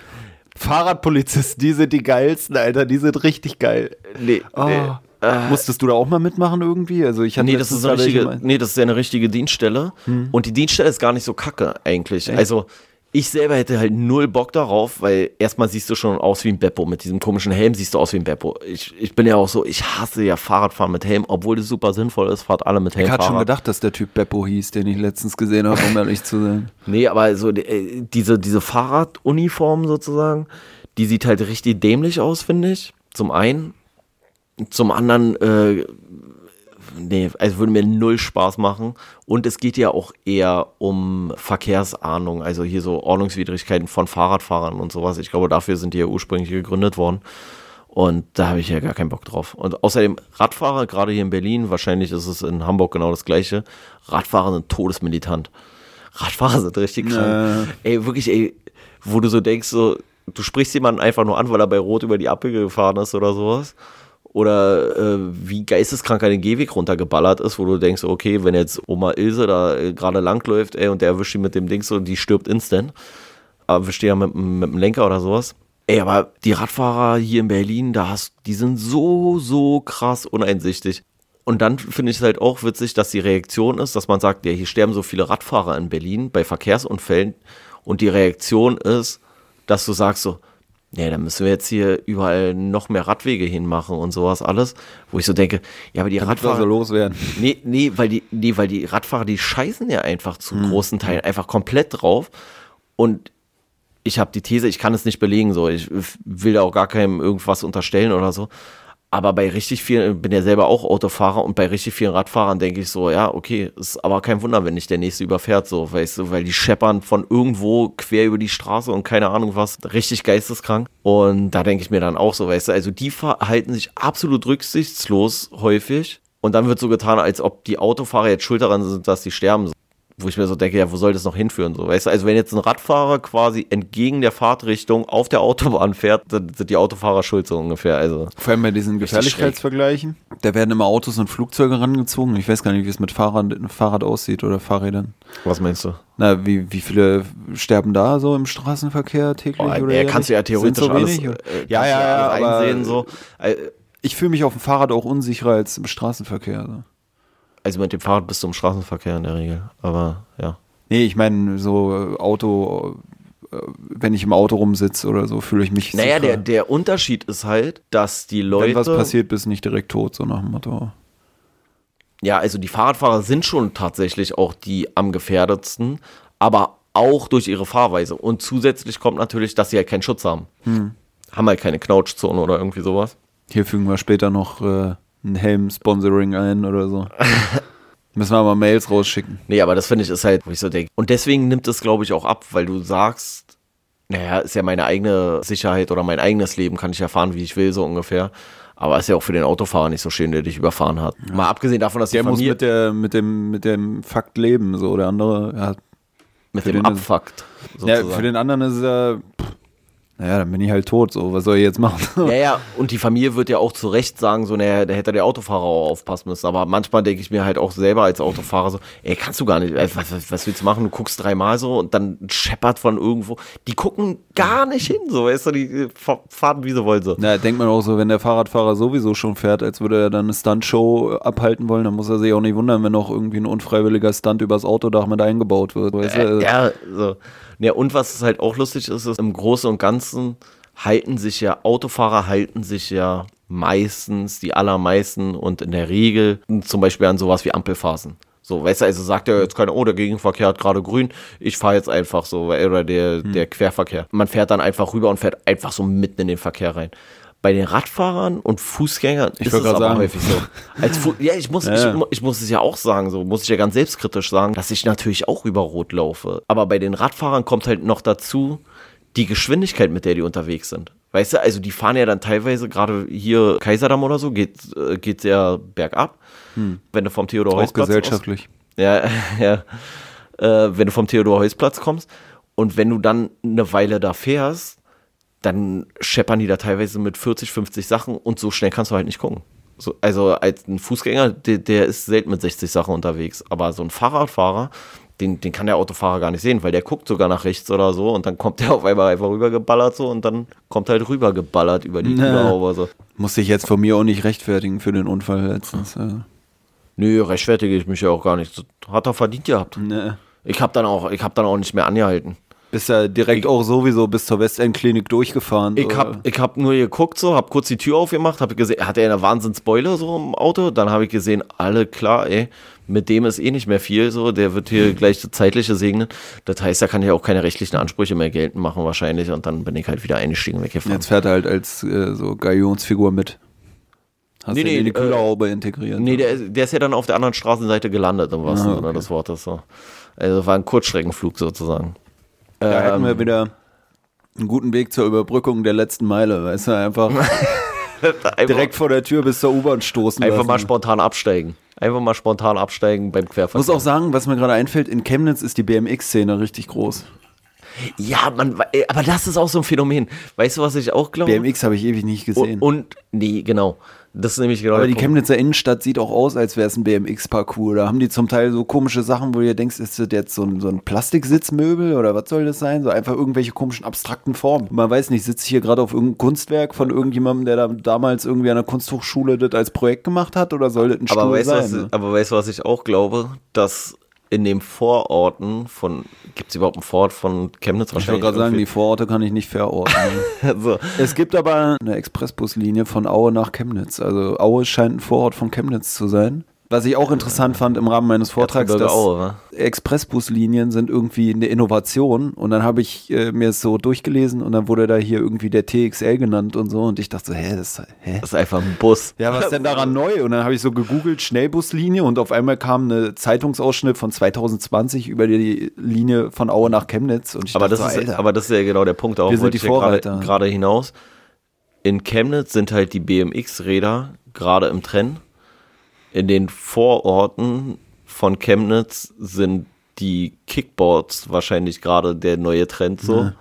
S2: Fahrradpolizisten, die sind die geilsten, Alter, die sind richtig geil.
S1: Nee,
S2: Oh.
S1: nee.
S2: Musstest du da auch mal mitmachen irgendwie? Also ich hatte
S1: Nee, das ist eine richtige, nee, das ist ja eine richtige Dienststelle. Und die Dienststelle ist gar nicht so kacke eigentlich. Also ich selber hätte halt null Bock darauf, weil erstmal siehst du schon aus wie ein Beppo. Mit diesem komischen Helm siehst du aus wie ein Beppo. Ich, ich bin ja auch so, ich hasse ja Fahrradfahren mit Helm, obwohl das super sinnvoll ist, fahrt alle mit Helm
S2: Ich hatte schon gedacht, dass der Typ Beppo hieß, den ich letztens gesehen habe, um ehrlich zu sein.
S1: Nee, aber so äh, diese, diese Fahrraduniform sozusagen, die sieht halt richtig dämlich aus, finde ich. Zum einen. Zum anderen, äh, nee, also würde mir null Spaß machen. Und es geht ja auch eher um Verkehrsahnung, also hier so Ordnungswidrigkeiten von Fahrradfahrern und sowas. Ich glaube, dafür sind die ja ursprünglich gegründet worden. Und da habe ich ja gar keinen Bock drauf. Und außerdem Radfahrer, gerade hier in Berlin, wahrscheinlich ist es in Hamburg genau das gleiche. Radfahrer sind todesmilitant. Radfahrer sind richtig krank. Ey, wirklich, ey, wo du so denkst, so, du sprichst jemanden einfach nur an, weil er bei Rot über die Ampel gefahren ist oder sowas. Oder äh, wie geisteskrank er den Gehweg runtergeballert ist, wo du denkst, okay, wenn jetzt Oma Ilse da äh, gerade langläuft, ey, und der erwischt ihn mit dem Ding so, die stirbt instant. Erwischt die ja mit, mit dem Lenker oder sowas. Ey, aber die Radfahrer hier in Berlin, da hast, die sind so, so krass uneinsichtig. Und dann finde ich es halt auch witzig, dass die Reaktion ist, dass man sagt, ja, hier sterben so viele Radfahrer in Berlin bei Verkehrsunfällen. Und die Reaktion ist, dass du sagst so, nee, dann müssen wir jetzt hier überall noch mehr Radwege hinmachen und sowas alles. Wo ich so denke, ja, aber die
S2: Radfahrer
S1: Radfahrer.
S2: so loswerden.
S1: Nee, nee, weil die, nee, weil die Radfahrer, die scheißen ja einfach zu großen Teilen einfach komplett drauf. Und ich habe die These, ich kann es nicht belegen, so. Ich will da auch gar keinem irgendwas unterstellen oder so. Aber bei richtig vielen, bin ja selber auch Autofahrer und bei richtig vielen Radfahrern denke ich so, ja, okay, ist aber kein Wunder, wenn nicht der nächste überfährt, so, weißt du, weil die scheppern von irgendwo quer über die Straße und keine Ahnung was, richtig geisteskrank. Und da denke ich mir dann auch so, weißt du, also die verhalten sich absolut rücksichtslos häufig und dann wird so getan, als ob die Autofahrer jetzt schuld daran sind, dass sie sterben. Wo ich mir so denke, ja, wo soll das noch hinführen? So, weißt du, also wenn jetzt ein Radfahrer quasi entgegen der Fahrtrichtung auf der Autobahn fährt, dann sind die Autofahrer schuld so ungefähr. Also
S2: Vor allem bei diesen Gefährlichkeitsvergleichen. Da werden immer Autos und Flugzeuge rangezogen. Ich weiß gar nicht, wie es mit Fahrrad, Fahrrad aussieht oder Fahrrädern.
S1: was meinst du?
S2: Na, wie, wie viele sterben da so im Straßenverkehr täglich?
S1: Boah,
S2: oder
S1: ja, kannst du ja theoretisch
S2: so
S1: alles, äh,
S2: ja, ja, ja,
S1: alles einsehen, so.
S2: Ich fühle mich auf dem Fahrrad auch unsicherer als im Straßenverkehr. So.
S1: Also mit dem Fahrrad bist du im Straßenverkehr in der Regel, aber ja.
S2: Nee, ich meine, so äh, Auto, äh, wenn ich im Auto rumsitze oder so, fühle ich mich
S1: Naja, der, der Unterschied ist halt, dass die
S2: Wenn
S1: Leute.
S2: was passiert, bist du nicht direkt tot, so nach dem Motto.
S1: Ja, also die Fahrradfahrer sind schon tatsächlich auch die am gefährdetsten, aber auch durch ihre Fahrweise. Und zusätzlich kommt natürlich, dass sie halt keinen Schutz haben.
S2: Hm.
S1: Haben halt keine Knautschzone oder irgendwie sowas.
S2: Hier fügen wir später noch äh, ein Helm-Sponsoring ein oder so. Müssen wir mal Mails rausschicken.
S1: Nee, aber das finde ich ist halt, wo ich so denke. Und deswegen nimmt es, glaube ich, auch ab, weil du sagst, naja, ist ja meine eigene Sicherheit oder mein eigenes Leben, kann ich ja fahren, wie ich will, so ungefähr. Aber ist ja auch für den Autofahrer nicht so schön, der dich überfahren hat. Mal abgesehen davon, dass die
S2: Der muss mit, der, mit, dem, mit dem Fakt leben, so. Der andere, ja,
S1: mit dem abfuckt.
S2: ja für den anderen ist es ja, pff, naja, dann bin ich halt tot, so. Was soll ich jetzt machen?
S1: Ja, ja, und die Familie wird ja auch zu Recht sagen, so, naja, da hätte der Autofahrer auch aufpassen müssen. Aber manchmal denke ich mir halt auch selber als Autofahrer so, ey, kannst du gar nicht, ey, was, was, was willst du machen? Du guckst dreimal so und dann scheppert von irgendwo. Die gucken gar nicht hin, so, weißt du, die äh, fa- fahren, wie sie wollen, so.
S2: Na, denkt man auch so, wenn der Fahrradfahrer sowieso schon fährt, als würde er dann eine Stuntshow abhalten wollen, dann muss er sich auch nicht wundern, wenn noch irgendwie ein unfreiwilliger Stunt übers Autodach mit eingebaut wird. Weißt du?
S1: Äh, ja, so. Ja, und was halt auch lustig ist, ist, im Großen und Ganzen halten sich ja, Autofahrer halten sich ja meistens, die allermeisten und in der Regel zum Beispiel an sowas wie Ampelphasen. So, weißt du, also sagt ja jetzt keiner, oh, der Gegenverkehr hat gerade grün, ich fahre jetzt einfach so, oder der, der Querverkehr. Man fährt dann einfach rüber und fährt einfach so mitten in den Verkehr rein. Bei den Radfahrern und Fußgängern ist es aber
S2: gerade sagen.
S1: häufig so. Als Fu ja, ich muss,
S2: Ja.
S1: Ich, ich muss es ja auch sagen, so muss ich ja ganz selbstkritisch sagen, dass ich natürlich auch über Rot laufe. Aber bei den Radfahrern kommt halt noch dazu die Geschwindigkeit, mit der die unterwegs sind. Weißt du, also die fahren ja dann teilweise, gerade hier Kaiserdamm oder so, geht, äh, geht ja bergab. Wenn du vom Theodor
S2: Hm. auch
S1: Heusplatz
S2: gesellschaftlich.
S1: ja, ja. Äh, wenn du vom Theodor-Heuss-Platz kommst und wenn du dann eine Weile da fährst, dann scheppern die da teilweise mit 40, 50 Sachen und so schnell kannst du halt nicht gucken. So, also als ein Fußgänger, der, der ist selten mit 60 Sachen unterwegs, aber so ein Fahrradfahrer, den, den kann der Autofahrer gar nicht sehen, weil der guckt sogar nach rechts oder so und dann kommt der auf einmal einfach rübergeballert so und dann kommt halt rübergeballert über die
S2: Nee.
S1: Überhaube so.
S2: Musste ich jetzt von mir auch nicht rechtfertigen für den Unfall letztens. Ja.
S1: Nö, rechtfertige ich mich ja auch gar nicht. Hat er verdient gehabt.
S2: Ne.
S1: Ich habe dann auch, ich habe dann auch nicht mehr angehalten.
S2: Bist ja direkt auch sowieso bis zur Westend-Klinik durchgefahren.
S1: Ich
S2: so.
S1: hab, ich hab nur geguckt, so, hab kurz die Tür aufgemacht, hab gesehen, hat er eine Wahnsinnsbeule so im Auto. Dann habe ich gesehen, alle klar, ey, mit dem ist eh nicht mehr viel, so, der wird hier gleich das Zeitliche segnen. Das heißt, da kann ich auch keine rechtlichen Ansprüche mehr geltend machen, wahrscheinlich. Und dann bin ich halt wieder eingestiegen, weggefahren.
S2: Jetzt fährt er halt als äh, so Galionsfigur mit. Hast
S1: Nee,
S2: du
S1: nee,
S2: in die
S1: äh,
S2: Kühlerhaube integriert.
S1: Nee, der, ist- der ist ja dann auf der anderen Straßenseite gelandet, im wahrsten
S2: Ah,
S1: Sinne
S2: okay.
S1: des Wortes. So. Also war ein Kurzstreckenflug sozusagen.
S2: Da hätten
S1: Ähm,
S2: wir wieder einen guten Weg zur Überbrückung der letzten Meile. Weißt du, einfach
S1: einfach,
S2: direkt vor der Tür bis zur U-Bahn stoßen
S1: einfach
S2: lassen.
S1: mal spontan absteigen. Einfach mal spontan absteigen beim
S2: Ich
S1: Querverkehr.
S2: muss auch sagen, was mir gerade einfällt, in Chemnitz ist die BMX-Szene richtig groß.
S1: Ja, man, ey, aber das ist auch so ein Phänomen. Weißt du, was ich auch glaube?
S2: BMX habe ich ewig nicht gesehen.
S1: und, und, nee, genau. Das ist nämlich genau
S2: Aber die
S1: Punkt.
S2: Chemnitzer Innenstadt sieht auch aus, als wäre es ein BMX-Parcours. Da haben die zum Teil so komische Sachen, wo du dir denkst, ist das jetzt so ein, so ein Plastiksitzmöbel oder was soll das sein? So einfach irgendwelche komischen abstrakten Formen. Man weiß nicht, sitze ich hier gerade auf irgendeinem Kunstwerk von irgendjemandem, der da damals irgendwie an der Kunsthochschule das als Projekt gemacht hat oder soll das ein
S1: aber
S2: Stuhl
S1: weißt,
S2: sein?
S1: was,
S2: ne?
S1: aber weißt du, was ich auch glaube? Dass in den Vororten von, gibt es überhaupt einen Vorort von Chemnitz
S2: Ich wollte gerade sagen, die Vororte kann ich nicht verorten.
S1: so.
S2: es gibt aber eine Expressbuslinie von Aue nach Chemnitz. Also Aue scheint ein Vorort von Chemnitz zu sein. Was ich auch interessant fand im Rahmen meines Vortrags, dass
S1: Aue?
S2: Expressbuslinien sind irgendwie eine Innovation. Und dann habe ich äh, mir es so durchgelesen und dann wurde da hier irgendwie der TXL genannt und so. Und ich dachte so, hä, das, hä?
S1: Das ist einfach ein Bus.
S2: Ja, was denn daran neu? Und dann habe ich so gegoogelt, Schnellbuslinie und auf einmal kam eine Zeitungsausschnitt von 2020 über die Linie von Aue nach Chemnitz. Und ich
S1: Aber
S2: dachte
S1: das,
S2: so,
S1: ist,
S2: Alter,
S1: aber das ist ja genau der Punkt, auch
S2: Wir sind die Vorreiter.
S1: gerade hinaus. In Chemnitz sind halt die BMX-Räder gerade im Trend. In den Vororten von Chemnitz sind die Kickboards wahrscheinlich gerade der neue Trend so.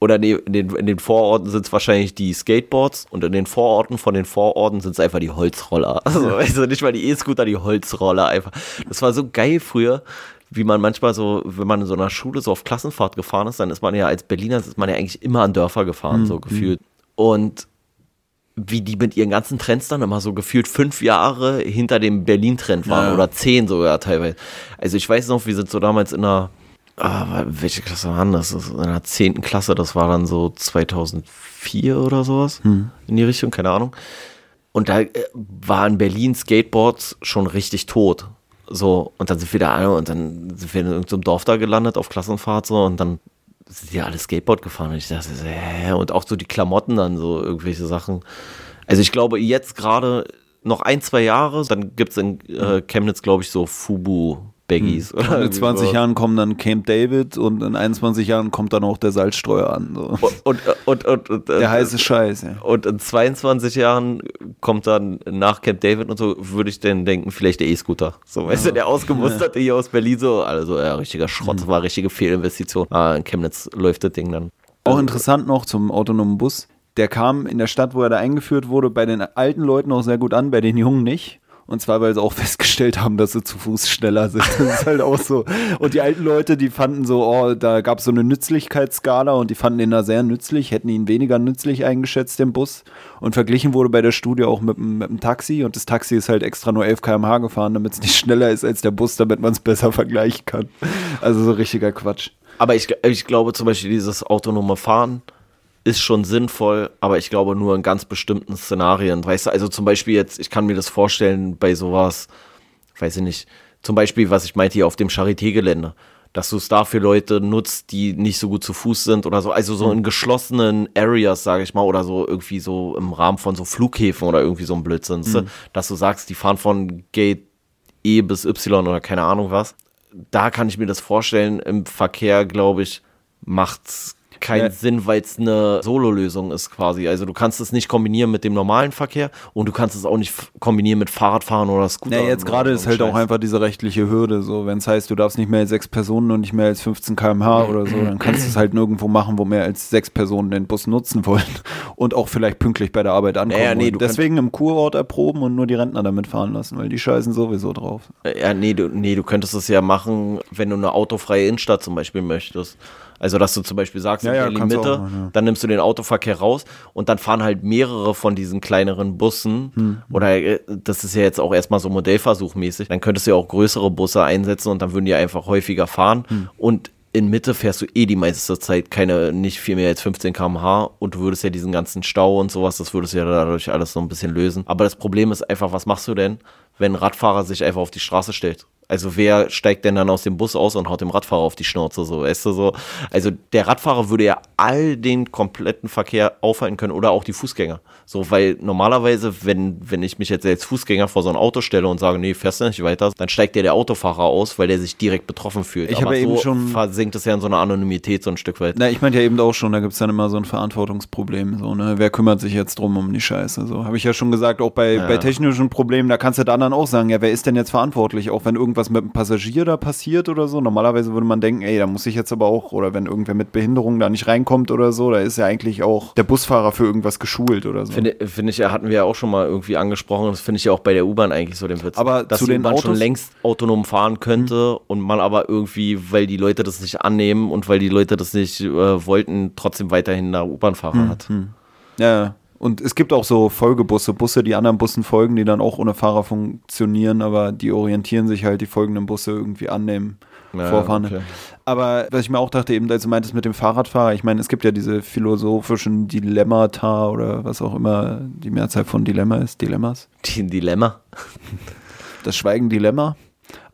S1: Oder nee, in den, in den Vororten sind es wahrscheinlich die Skateboards und in den Vororten von den Vororten sind es einfach die Holzroller. Also, also nicht mal die E-Scooter, die Holzroller einfach. Das war so geil früher, wie man manchmal so, wenn man in so einer Schule so auf Klassenfahrt gefahren ist, dann ist man ja als Berliner, ist man ja eigentlich immer an Dörfer gefahren, so gefühlt. Und wie die mit ihren ganzen Trends dann immer so gefühlt fünf Jahre hinter dem Berlin-Trend waren
S2: Ja.
S1: oder zehn sogar teilweise. Also ich weiß noch, wir sind so damals in einer, ah, welche Klasse waren das? In der zehnten Klasse, das war dann so 2004 oder sowas in die Richtung, keine Ahnung. Und da äh, waren Berlin Skateboards schon richtig tot. So, und dann sind wir da alle und dann sind wir in irgendeinem Dorf da gelandet auf Klassenfahrt so und dann sind die alle Skateboard gefahren. Und ich dachte, hä? und auch so die Klamotten dann, so irgendwelche Sachen. Also ich glaube, jetzt gerade noch ein, zwei Jahre, dann gibt es in äh, Chemnitz, glaube ich, so Fubu-Baggies. oder
S2: Und in
S1: irgendwie
S2: 20
S1: so.
S2: Jahren kommen dann Camp David und in 21 Jahren kommt dann auch der Salzstreuer an. So.
S1: Und, und, und, und,
S2: Der heiße Scheiß, ja.
S1: Und in 22 Jahren kommt dann nach Camp David und so, würde ich dann denken, vielleicht der E-Scooter. So, weißt du, der ausgemusterte hier aus Berlin so, also ja, richtiger Schrott, war richtige Fehlinvestition. Ah, in Chemnitz läuft das Ding dann.
S2: Auch interessant noch zum autonomen Bus. Der kam in der Stadt, wo er da eingeführt wurde, bei den alten Leuten auch sehr gut an, bei den Jungen nicht. Und zwar, weil sie auch festgestellt haben, dass sie zu Fuß schneller sind. Das ist halt auch so. Und die alten Leute, die fanden so, oh, da gab es so eine Nützlichkeitsskala und die fanden ihn da sehr nützlich, hätten ihn weniger nützlich eingeschätzt, den Bus. Und verglichen wurde bei der Studie auch mit, mit dem Taxi. Und das Taxi ist halt extra nur 11 km/h gefahren, damit es nicht schneller ist als der Bus, damit man es besser vergleichen kann. Also so richtiger Quatsch.
S1: Aber ich, ich glaube zum Beispiel, dieses autonome Fahren ist schon sinnvoll, aber ich glaube nur in ganz bestimmten Szenarien. Weißt du, also zum Beispiel jetzt, ich kann mir das vorstellen bei sowas, weiß ich nicht, zum Beispiel, was ich meinte hier auf dem Charité-Gelände, dass du es da für Leute nutzt, die nicht so gut zu Fuß sind oder so, also so in geschlossenen Areas, sage ich mal, oder so irgendwie so im Rahmen von so Flughäfen oder irgendwie so ein Blödsinn, du? dass du sagst, die fahren von Gate E bis Y oder keine Ahnung was. Da kann ich mir das vorstellen. Im Verkehr, glaube ich, macht's keinen
S2: Ja.
S1: Sinn, weil es eine Solo-Lösung ist quasi. Also du kannst es nicht kombinieren mit dem normalen Verkehr und du kannst es auch nicht kombinieren mit Fahrradfahren oder Scooter.
S2: Ja, jetzt gerade ist halt auch
S1: Scheiß.
S2: einfach diese rechtliche Hürde. So, wenn es heißt, du darfst nicht mehr als sechs Personen und nicht mehr als 15 km/h oder so, dann kannst du es halt nirgendwo machen, wo mehr als sechs Personen den Bus nutzen wollen und auch vielleicht pünktlich bei der Arbeit ankommen.
S1: Naja, nee,
S2: Deswegen im Kurort erproben und nur die Rentner damit fahren lassen, weil die scheißen sowieso drauf.
S1: Ja, nee du, nee, du könntest es ja machen, wenn du eine autofreie Innenstadt zum Beispiel möchtest. Also, dass du zum Beispiel sagst,
S2: Ja,
S1: in
S2: ja,
S1: Mitte,
S2: machen, ja.
S1: dann nimmst du den Autoverkehr raus und dann fahren halt mehrere von diesen kleineren Bussen.
S2: Hm.
S1: Oder äh, das ist ja jetzt auch erstmal so modellversuchmäßig. Dann könntest du ja auch größere Busse einsetzen und dann würden die einfach häufiger fahren.
S2: Hm.
S1: Und in Mitte fährst du eh die meiste Zeit keine, nicht viel mehr als 15 km/h und du würdest ja diesen ganzen Stau und sowas, das würdest du ja dadurch alles so ein bisschen lösen. Aber das Problem ist einfach, was machst du denn, wenn ein Radfahrer sich einfach auf die Straße stellt? Also wer steigt denn dann aus dem Bus aus und haut dem Radfahrer auf die Schnauze so, weißt du so? Also der Radfahrer würde ja all den kompletten Verkehr aufhalten können oder auch die Fußgänger. So, weil normalerweise, wenn, wenn ich mich jetzt als Fußgänger vor so ein Auto stelle und sage, nee, fährst du nicht weiter, dann steigt der der Autofahrer aus, weil der sich direkt betroffen fühlt.
S2: Ich habe ja
S1: so
S2: eben schon-
S1: versinkt es ja in so eine Anonymität so ein Stück weit.
S2: Na, ich meinte ja eben auch schon, da gibt es dann immer so ein Verantwortungsproblem. So, ne? Wer kümmert sich jetzt drum um die Scheiße? So habe ich ja schon gesagt, auch bei, bei technischen Problemen, da kannst du dann anderen auch sagen, ja, wer ist denn jetzt verantwortlich? Auch wenn irgendwas mit einem Passagier da passiert oder so. Normalerweise würde man denken, ey, da muss ich jetzt aber auch, oder wenn irgendwer mit Behinderung da nicht reinkommt oder so, da ist ja eigentlich auch der Busfahrer für irgendwas geschult oder so.
S1: Finde, finde ich, ja, hatten wir ja auch schon mal irgendwie angesprochen. Das finde ich ja auch bei der U-Bahn eigentlich so den Witz.
S2: Aber
S1: dass
S2: zu
S1: die
S2: den
S1: U-Bahn schon längst autonom fahren könnte und man aber irgendwie, weil die Leute das nicht annehmen und weil die Leute das nicht äh, wollten, trotzdem weiterhin eine U-Bahn-Fahrer hat.
S2: Ja, und es gibt auch so Folgebusse, Busse, die anderen Bussen folgen, die dann auch ohne Fahrer funktionieren, aber die orientieren sich halt, die folgenden Busse irgendwie annehmen.
S1: Ja,
S2: Vorfahrende.
S1: okay.
S2: Aber was ich mir auch dachte, eben, als du meintest mit dem Fahrradfahrer, ich meine, es gibt ja diese philosophischen Dilemmata oder was auch immer die Mehrzahl von Dilemma ist, Dilemmas.
S1: Die Dilemma.
S2: Das Schweigen-Dilemma.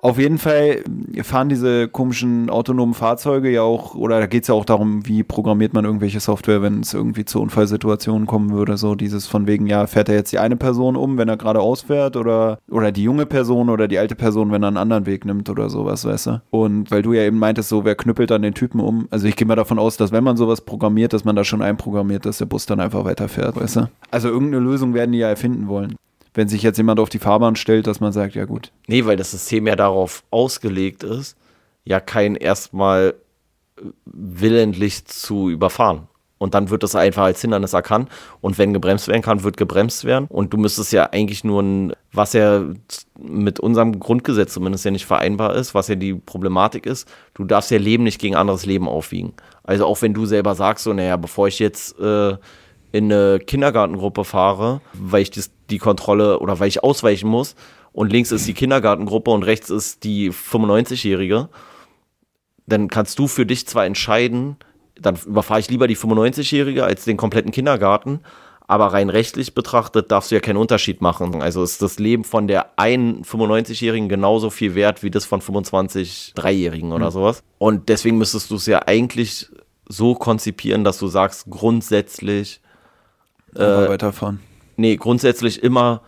S2: Auf jeden Fall fahren diese komischen autonomen Fahrzeuge ja auch, oder da geht es ja auch darum, wie programmiert man irgendwelche Software, wenn es irgendwie zu Unfallsituationen kommen würde. So dieses von wegen, ja, fährt er jetzt die eine Person um, wenn er gerade ausfährt, oder, oder die junge Person oder die alte Person, wenn er einen anderen Weg nimmt oder sowas, weißt du? Und weil du ja eben meintest, so, wer knüppelt dann den Typen um? Also ich gehe mal davon aus, dass wenn man sowas programmiert, dass man da schon einprogrammiert, dass der Bus dann einfach weiterfährt, weißt du? Also irgendeine Lösung werden die ja erfinden wollen. Wenn sich jetzt jemand auf die Fahrbahn stellt, dass man sagt, ja gut,
S1: Nee, weil das System ja darauf ausgelegt ist, ja keinen erstmal willentlich zu überfahren. Und dann wird das einfach als Hindernis erkannt. Und wenn gebremst werden kann, wird gebremst werden. Und du müsstest ja eigentlich nur ein, was ja mit unserem Grundgesetz zumindest ja nicht vereinbar ist, was ja die Problematik ist, du darfst ja Leben nicht gegen anderes Leben aufwiegen. Also auch wenn du selber sagst, so, naja, bevor ich jetzt äh, in eine Kindergartengruppe fahre, weil ich das, die Kontrolle oder weil ich ausweichen muss und links ist die Kindergartengruppe und rechts ist die 95-Jährige, dann kannst du für dich zwar entscheiden, dann überfahre ich lieber die 95-Jährige als den kompletten Kindergarten. Aber rein rechtlich betrachtet darfst du ja keinen Unterschied machen. Also ist das Leben von der einen 95-Jährigen genauso viel wert wie das von 25 Dreijährigen oder mhm. sowas. Und deswegen müsstest du es ja eigentlich so konzipieren, dass du sagst, grundsätzlich.
S2: Äh, weiterfahren.
S1: Nee, grundsätzlich immer,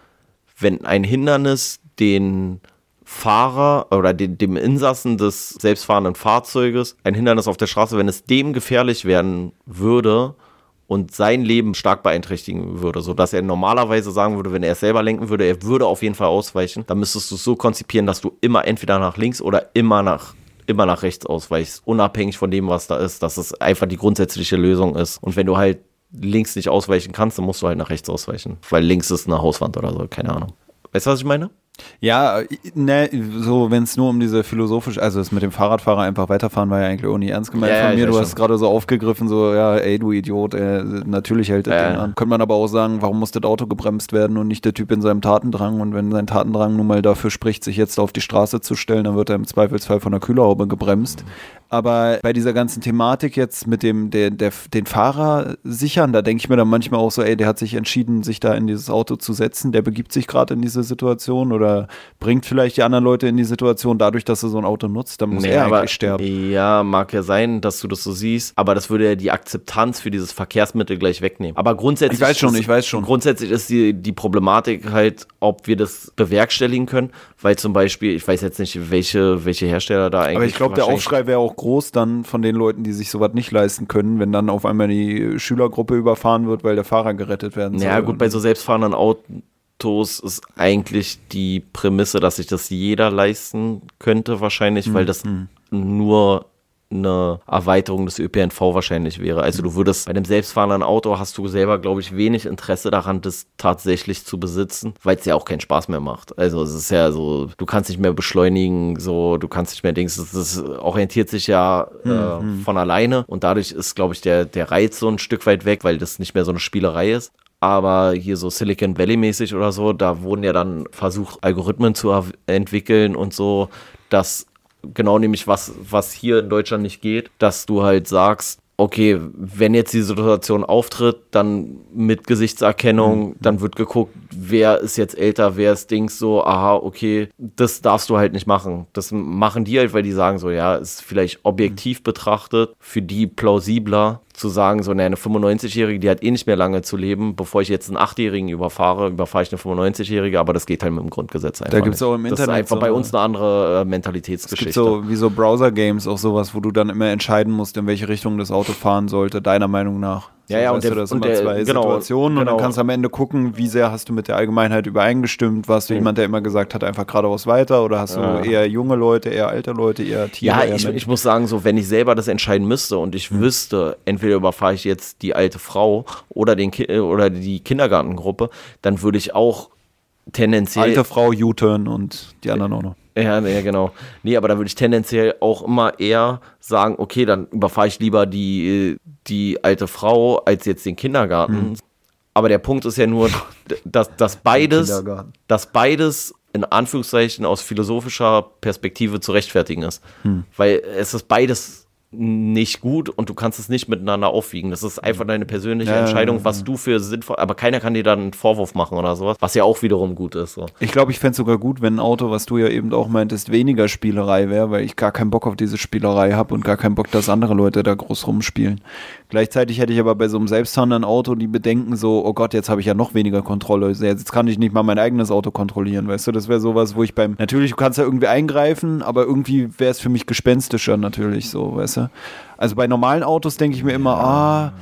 S1: wenn ein Hindernis den Fahrer oder den, dem Insassen des selbstfahrenden Fahrzeuges ein Hindernis auf der Straße, wenn es dem gefährlich werden würde und sein Leben stark beeinträchtigen würde, sodass er normalerweise sagen würde, wenn er es selber lenken würde, er würde auf jeden Fall ausweichen, dann müsstest du es so konzipieren, dass du immer entweder nach links oder immer nach immer nach rechts ausweichst, unabhängig von dem, was da ist, dass es einfach die grundsätzliche Lösung ist. Und wenn du halt links nicht ausweichen kannst, dann musst du halt nach rechts ausweichen, weil links ist eine Hauswand oder so, keine Ahnung. Weißt du, was ich meine?
S2: Ja, ne, so wenn es nur um diese philosophische, also das mit dem Fahrradfahrer einfach weiterfahren, war ja eigentlich auch nie ernst gemeint ja, von mir. Du hast gerade so aufgegriffen, so, ja, ey, du Idiot, ey, natürlich hält das ja, Ding an. Könnte man aber auch sagen, warum muss das Auto gebremst werden und nicht der Typ in seinem Tatendrang? Und wenn sein Tatendrang nun mal dafür spricht, sich jetzt auf die Straße zu stellen, dann wird er im Zweifelsfall von der Kühlerhaube gebremst. Aber bei dieser ganzen Thematik jetzt mit dem, der, der, den Fahrer sichern, da denke ich mir dann manchmal auch so, ey, der hat sich entschieden, sich da in dieses Auto zu setzen, der begibt sich gerade in diese Situation oder bringt vielleicht die anderen Leute in die Situation dadurch, dass er so ein Auto nutzt, dann muss nee, er aber, eigentlich sterben.
S1: Ja, mag ja sein, dass du das so siehst, aber das würde ja die Akzeptanz für dieses Verkehrsmittel gleich wegnehmen. Aber grundsätzlich.
S2: Ich weiß schon, ist, ich weiß schon.
S1: Grundsätzlich ist die, die Problematik halt, ob wir das bewerkstelligen können, weil zum Beispiel, ich weiß jetzt nicht, welche, welche Hersteller da eigentlich.
S2: Aber ich glaube, der Aufschrei wäre auch groß dann von den Leuten, die sich sowas nicht leisten können, wenn dann auf einmal die Schülergruppe überfahren wird, weil der Fahrer gerettet werden soll.
S1: Ja, gut, bei so selbstfahrenden Autos ist eigentlich die Prämisse, dass sich das jeder leisten könnte, wahrscheinlich, mhm. weil das mhm. nur eine Erweiterung des ÖPNV wahrscheinlich wäre. Also du würdest bei einem selbstfahrenden Auto hast du selber, glaube ich, wenig Interesse daran, das tatsächlich zu besitzen, weil es ja auch keinen Spaß mehr macht. Also es ist ja so, du kannst nicht mehr beschleunigen, so, du kannst nicht mehr Dings, das orientiert sich ja äh, mhm. von alleine und dadurch ist, glaube ich, der, der Reiz so ein Stück weit weg, weil das nicht mehr so eine Spielerei ist aber hier so Silicon Valley mäßig oder so, da wurden ja dann versucht, Algorithmen zu entwickeln und so, dass genau nämlich was, was hier in Deutschland nicht geht, dass du halt sagst, okay, wenn jetzt die Situation auftritt, dann mit Gesichtserkennung, mhm. dann wird geguckt, wer ist jetzt älter, wer ist Dings so, aha, okay, das darfst du halt nicht machen. Das machen die halt, weil die sagen so, ja, ist vielleicht objektiv mhm. betrachtet für die plausibler, zu sagen, so, ne, eine 95-Jährige, die hat eh nicht mehr lange zu leben, bevor ich jetzt einen 8-Jährigen überfahre, überfahre ich eine 95-Jährige, aber das geht halt mit dem Grundgesetz einfach.
S2: Da gibt es auch im Internet. Das ist
S1: einfach so bei uns eine andere äh, Mentalitätsgeschichte. Es
S2: gibt so wie so Browser-Games, auch sowas, wo du dann immer entscheiden musst, in welche Richtung das Auto fahren sollte, deiner Meinung nach.
S1: Ja, ja, und
S2: der, das und immer der, zwei genau, Situationen genau. und dann genau. kannst du am Ende gucken, wie sehr hast du mit der Allgemeinheit übereingestimmt. Warst du mhm. jemand, der immer gesagt hat, einfach geradeaus weiter oder hast ja. du eher junge Leute, eher alte Leute, eher Tiere?
S1: Ja,
S2: eher
S1: ich, ich, muss sagen, so, wenn ich selber das entscheiden müsste und ich mhm. wüsste, entweder überfahre ich jetzt die alte Frau oder, den Ki oder die Kindergartengruppe, dann würde ich auch tendenziell.
S2: Alte Frau, U-Turn und die anderen auch noch.
S1: Ja, ja, genau. Nee, aber da würde ich tendenziell auch immer eher sagen, okay, dann überfahre ich lieber die, die alte Frau als jetzt den Kindergarten. Hm. Aber der Punkt ist ja nur, dass, dass beides, dass beides in Anführungszeichen aus philosophischer Perspektive zu rechtfertigen ist. Hm. Weil es ist beides nicht gut und du kannst es nicht miteinander aufwiegen. Das ist einfach deine persönliche ja, Entscheidung, was du für sinnvoll, aber keiner kann dir dann einen Vorwurf machen oder sowas, was ja auch wiederum gut ist. So.
S2: Ich glaube, ich fände es sogar gut, wenn ein Auto, was du ja eben auch meintest, weniger Spielerei wäre, weil ich gar keinen Bock auf diese Spielerei habe und gar keinen Bock, dass andere Leute da groß rumspielen. Gleichzeitig hätte ich aber bei so einem selbstfahrenden Auto die Bedenken so, oh Gott, jetzt habe ich ja noch weniger Kontrolle. Jetzt kann ich nicht mal mein eigenes Auto kontrollieren, weißt du? Das wäre sowas, wo ich beim, natürlich, du kannst ja irgendwie eingreifen, aber irgendwie wäre es für mich gespenstischer natürlich so, weißt du? Also bei normalen Autos denke ich mir immer, ah,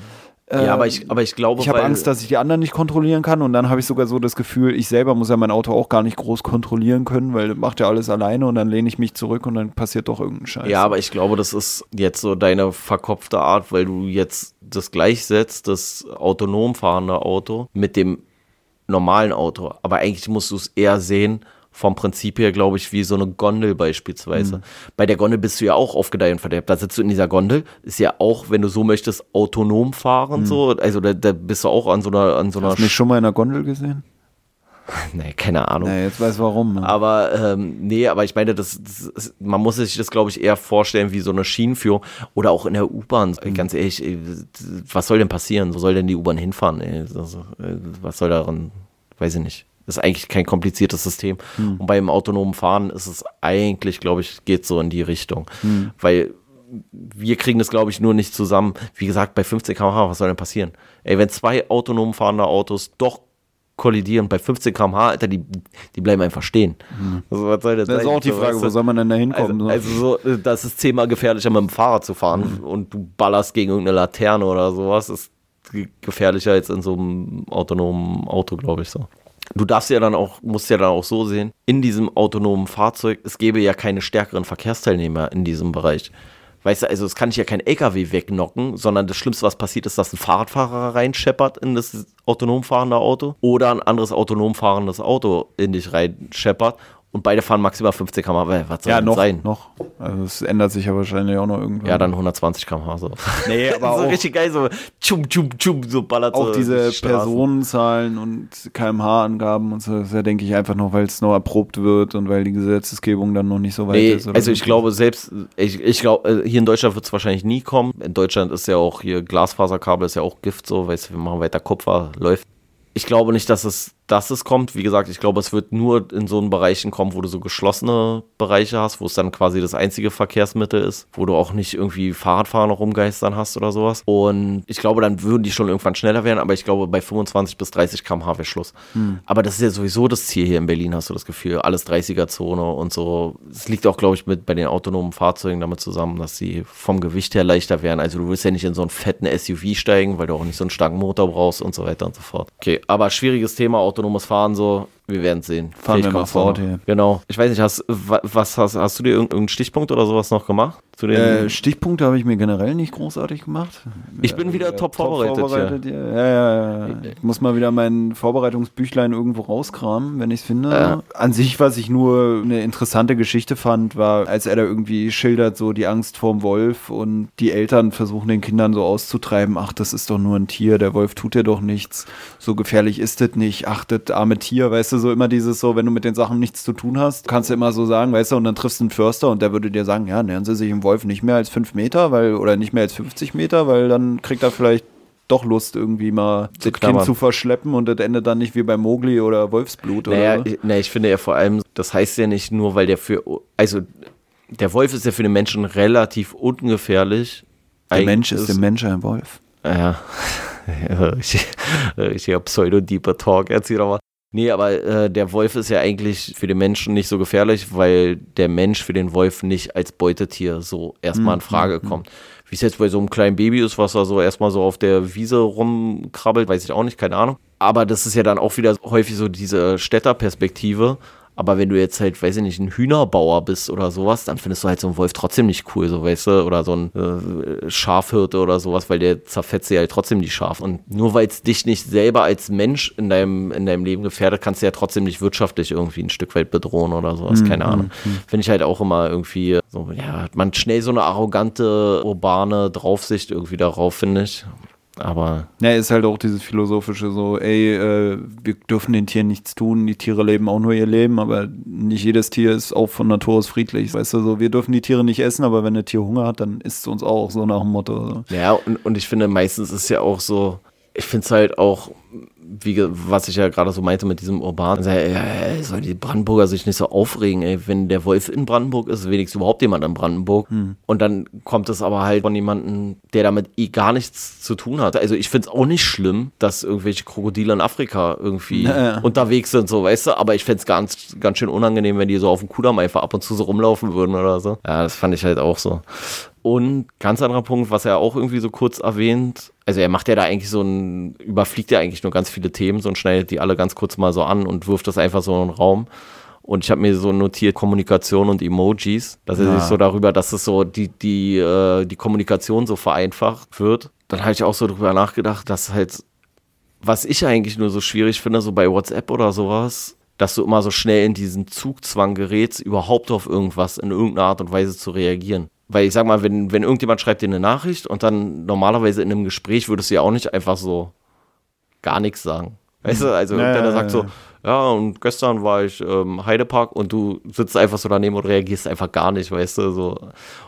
S1: ja, aber ich, aber ich glaube,
S2: Ich habe Angst, dass ich die anderen nicht kontrollieren kann und dann habe ich sogar so das Gefühl, ich selber muss ja mein Auto auch gar nicht groß kontrollieren können, weil das macht ja alles alleine und dann lehne ich mich zurück und dann passiert doch irgendein Scheiß.
S1: Ja, aber ich glaube, das ist jetzt so deine verkopfte Art, weil du jetzt das gleichsetzt, das autonom fahrende Auto mit dem normalen Auto. Aber eigentlich musst du es eher sehen, vom Prinzip her, glaube ich, wie so eine Gondel beispielsweise. Bei der Gondel bist du ja auch aufgedeiht und verderbt. Da sitzt du in dieser Gondel, ist ja auch, wenn du so möchtest, autonom fahren, so. Also da, da bist du auch an so einer, an so einer,
S2: Hast du mich schon mal in einer Gondel gesehen?
S1: nee, keine Ahnung.
S2: Ja, jetzt weiß warum. Ne?
S1: Aber ähm, nee, aber ich meine, das, das ist, man muss sich das, glaube ich, eher vorstellen wie so eine Schienenführung oder auch in der U-Bahn. Ganz ehrlich, was soll denn passieren? Wo soll denn die U-Bahn hinfahren? Äh, was soll daran? Weiß ich nicht. Ist eigentlich kein kompliziertes System. Und beim autonomen Fahren ist es eigentlich, glaube ich, geht so in die Richtung. Weil wir kriegen das, glaube ich, nur nicht zusammen. Wie gesagt, bei 15 km/h, was soll denn passieren? Ey, wenn zwei autonom fahrende Autos doch kollidieren bei 15 km/h, Alter, die, die bleiben einfach stehen. Also, was soll das,
S2: das ist auch die
S1: So,
S2: Frage,
S1: weißt
S2: wo soll man denn da hinkommen?
S1: Also, also so, das ist zehnmal gefährlicher mit dem Fahrrad zu fahren und du ballerst gegen irgendeine Laterne oder sowas. Das ist ge- gefährlicher als in so einem autonomen Auto, glaube ich so. Du darfst ja dann auch, musst ja dann auch so sehen, in diesem autonomen Fahrzeug, es gäbe ja keine stärkeren Verkehrsteilnehmer in diesem Bereich. Weißt du, also es kann ich ja kein LKW wegnocken, sondern das Schlimmste, was passiert, ist, dass ein Fahrradfahrer reinscheppert in das autonom fahrende Auto oder ein anderes autonom fahrendes Auto in dich reinscheppert und beide fahren maximal 15 km/h. Was soll
S2: ja, noch,
S1: sein?
S2: noch. Also es ändert sich ja wahrscheinlich auch noch irgendwann.
S1: Ja, dann 120 km/h so.
S2: Nee, aber
S1: so
S2: auch-
S1: richtig geil, so tschum, tschum, tschum, so ballert
S2: auch
S1: so
S2: diese
S1: die.
S2: Personenzahlen und kmh-Angaben und so, das ist ja, denke ich, einfach noch, weil es noch erprobt wird und weil die Gesetzesgebung dann noch nicht so weit
S1: Nee,
S2: ist.
S1: also
S2: so.
S1: ich glaube selbst, ich, ich glaube, hier in Deutschland wird es wahrscheinlich nie kommen. In Deutschland ist ja auch hier Glasfaserkabel ist ja auch Gift so, weißt du, wir machen weiter Kupfer, läuft. Ich glaube nicht, dass es, dass es kommt. Wie gesagt, ich glaube, es wird nur in so einen Bereichen kommen, wo du so geschlossene Bereiche hast, wo es dann quasi das einzige Verkehrsmittel ist, wo du auch nicht irgendwie Fahrradfahrer noch rumgeistern hast oder sowas. Und ich glaube, dann würden die schon irgendwann schneller werden, aber ich glaube, bei 25 bis 30 km/h wäre Schluss. Aber das ist ja sowieso das Ziel hier in Berlin, hast du das Gefühl. Alles 30er-Zone und so. Es liegt auch, glaube ich, mit bei den autonomen Fahrzeugen damit zusammen, dass sie vom Gewicht her leichter werden. Also du willst ja nicht in so einen fetten SUV steigen, weil du auch nicht so einen starken Motor brauchst und so weiter und so fort. Okay, aber schwieriges Thema, autonomes Fahren so. Wir werden sehen.
S2: Fahren wir mal fort hier.
S1: Genau. Ich weiß nicht, hast, wa- was hast, hast du dir irgendeinen Stichpunkt oder sowas noch gemacht? Zu den,
S2: Äh, Stichpunkte habe ich mir generell nicht großartig gemacht.
S1: ich bin wieder top vorbereitet. hier.
S2: vorbereitet ja. Ja, ja, ja. Ich muss mal wieder mein Vorbereitungsbüchlein irgendwo rauskramen, wenn ich es finde.
S1: Ja.
S2: An sich, was ich nur eine interessante Geschichte fand, war, als er da irgendwie schildert, so die Angst vorm Wolf und die Eltern versuchen den Kindern so auszutreiben, ach, das ist doch nur ein Tier, der Wolf tut dir doch nichts, so gefährlich ist das nicht, ach, das arme Tier, weißt du, so immer dieses so, wenn du mit den Sachen nichts zu tun hast, kannst du immer so sagen, weißt du, und dann triffst du einen Förster und der würde dir sagen, ja, nähern Sie sich dem Wolf nicht mehr als fünf Meter, weil, oder nicht mehr als 50 Meter, weil dann kriegt er vielleicht doch Lust, irgendwie mal das Kind zu verschleppen und das endet dann nicht wie bei Mogli oder Wolfsblut
S1: Naja,
S2: oder so.
S1: ich, naja, ich finde ja vor allem, das heißt ja nicht nur, weil der für, also der Wolf ist ja für den Menschen relativ ungefährlich.
S2: Der
S1: Eigentlich
S2: Mensch ist dem Mensch ein Wolf.
S1: Ja, ich, ich habe Pseudo-Deeper Talk, erzähl doch mal. Nee, aber äh, der Wolf ist ja eigentlich für den Menschen nicht so gefährlich, weil der Mensch für den Wolf nicht als Beutetier so erstmal in Frage kommt. Wie es jetzt bei so einem kleinen Baby ist, was da so erstmal so auf der Wiese rumkrabbelt, weiß ich auch nicht, keine Ahnung. Aber das ist ja dann auch wieder häufig so diese Städterperspektive. Aber wenn du jetzt halt, weiß ich nicht, ein Hühnerbauer bist oder sowas, dann findest du halt so einen Wolf trotzdem nicht cool, so weißt du, oder so ein äh, Schafhirte oder sowas, weil der zerfetzt dir halt trotzdem die Schafe. Und nur weil es dich nicht selber als Mensch in deinem, in deinem Leben gefährdet, kannst du ja trotzdem nicht wirtschaftlich irgendwie ein Stück weit bedrohen oder sowas, keine Ahnung. Finde ich halt auch immer irgendwie, so, ja, hat man schnell so eine arrogante, urbane Draufsicht irgendwie darauf, finde ich. Aber
S2: Ja, ist halt auch dieses philosophische so, ey, äh, wir dürfen den Tieren nichts tun, die Tiere leben auch nur ihr Leben, aber nicht jedes Tier ist auch von Natur aus friedlich. Weißt du, so, wir dürfen die Tiere nicht essen, aber wenn ein Tier Hunger hat, dann isst es uns auch, so nach dem Motto. So.
S1: Ja, und, und ich finde, meistens ist ja auch so, ich finde es halt auch, wie, was ich ja gerade so meinte mit diesem Urban, ja, soll die Brandenburger sich nicht so aufregen, ey, wenn der Wolf in Brandenburg ist, wenigstens überhaupt jemand in Brandenburg. Und dann kommt es aber halt von jemandem, der damit eh gar nichts zu tun hat. Also ich finde es auch nicht schlimm, dass irgendwelche Krokodile in Afrika irgendwie
S2: Ja, ja.
S1: unterwegs sind, so, weißt du, aber ich fände es ganz, ganz schön unangenehm, wenn die so auf dem Kudamm einfach ab und zu so rumlaufen würden oder so. Ja, das fand ich halt auch so. Und ganz anderer Punkt, was er auch irgendwie so kurz erwähnt, Also er macht ja da eigentlich so ein, überfliegt ja eigentlich nur ganz viele Themen so und schneidet die alle ganz kurz mal so an und wirft das einfach so in den Raum. Und ich habe mir so notiert Kommunikation und Emojis, dass er
S2: Ja.
S1: sich so darüber, dass es so die, die, äh, die Kommunikation so vereinfacht wird. Dann habe ich auch so drüber nachgedacht, dass halt, was ich eigentlich nur so schwierig finde, so bei WhatsApp oder sowas, dass du immer so schnell in diesen Zugzwang gerätst, überhaupt auf irgendwas in irgendeiner Art und Weise zu reagieren. Weil ich sag mal, wenn, wenn irgendjemand schreibt dir eine Nachricht und dann normalerweise in einem Gespräch würdest du ja auch nicht einfach so gar nichts sagen. Weißt du, also
S2: Ja,
S1: irgendeiner
S2: ja,
S1: sagt so, ja, und gestern war ich ähm, Heidepark und du sitzt einfach so daneben und reagierst einfach gar nicht, weißt du, so.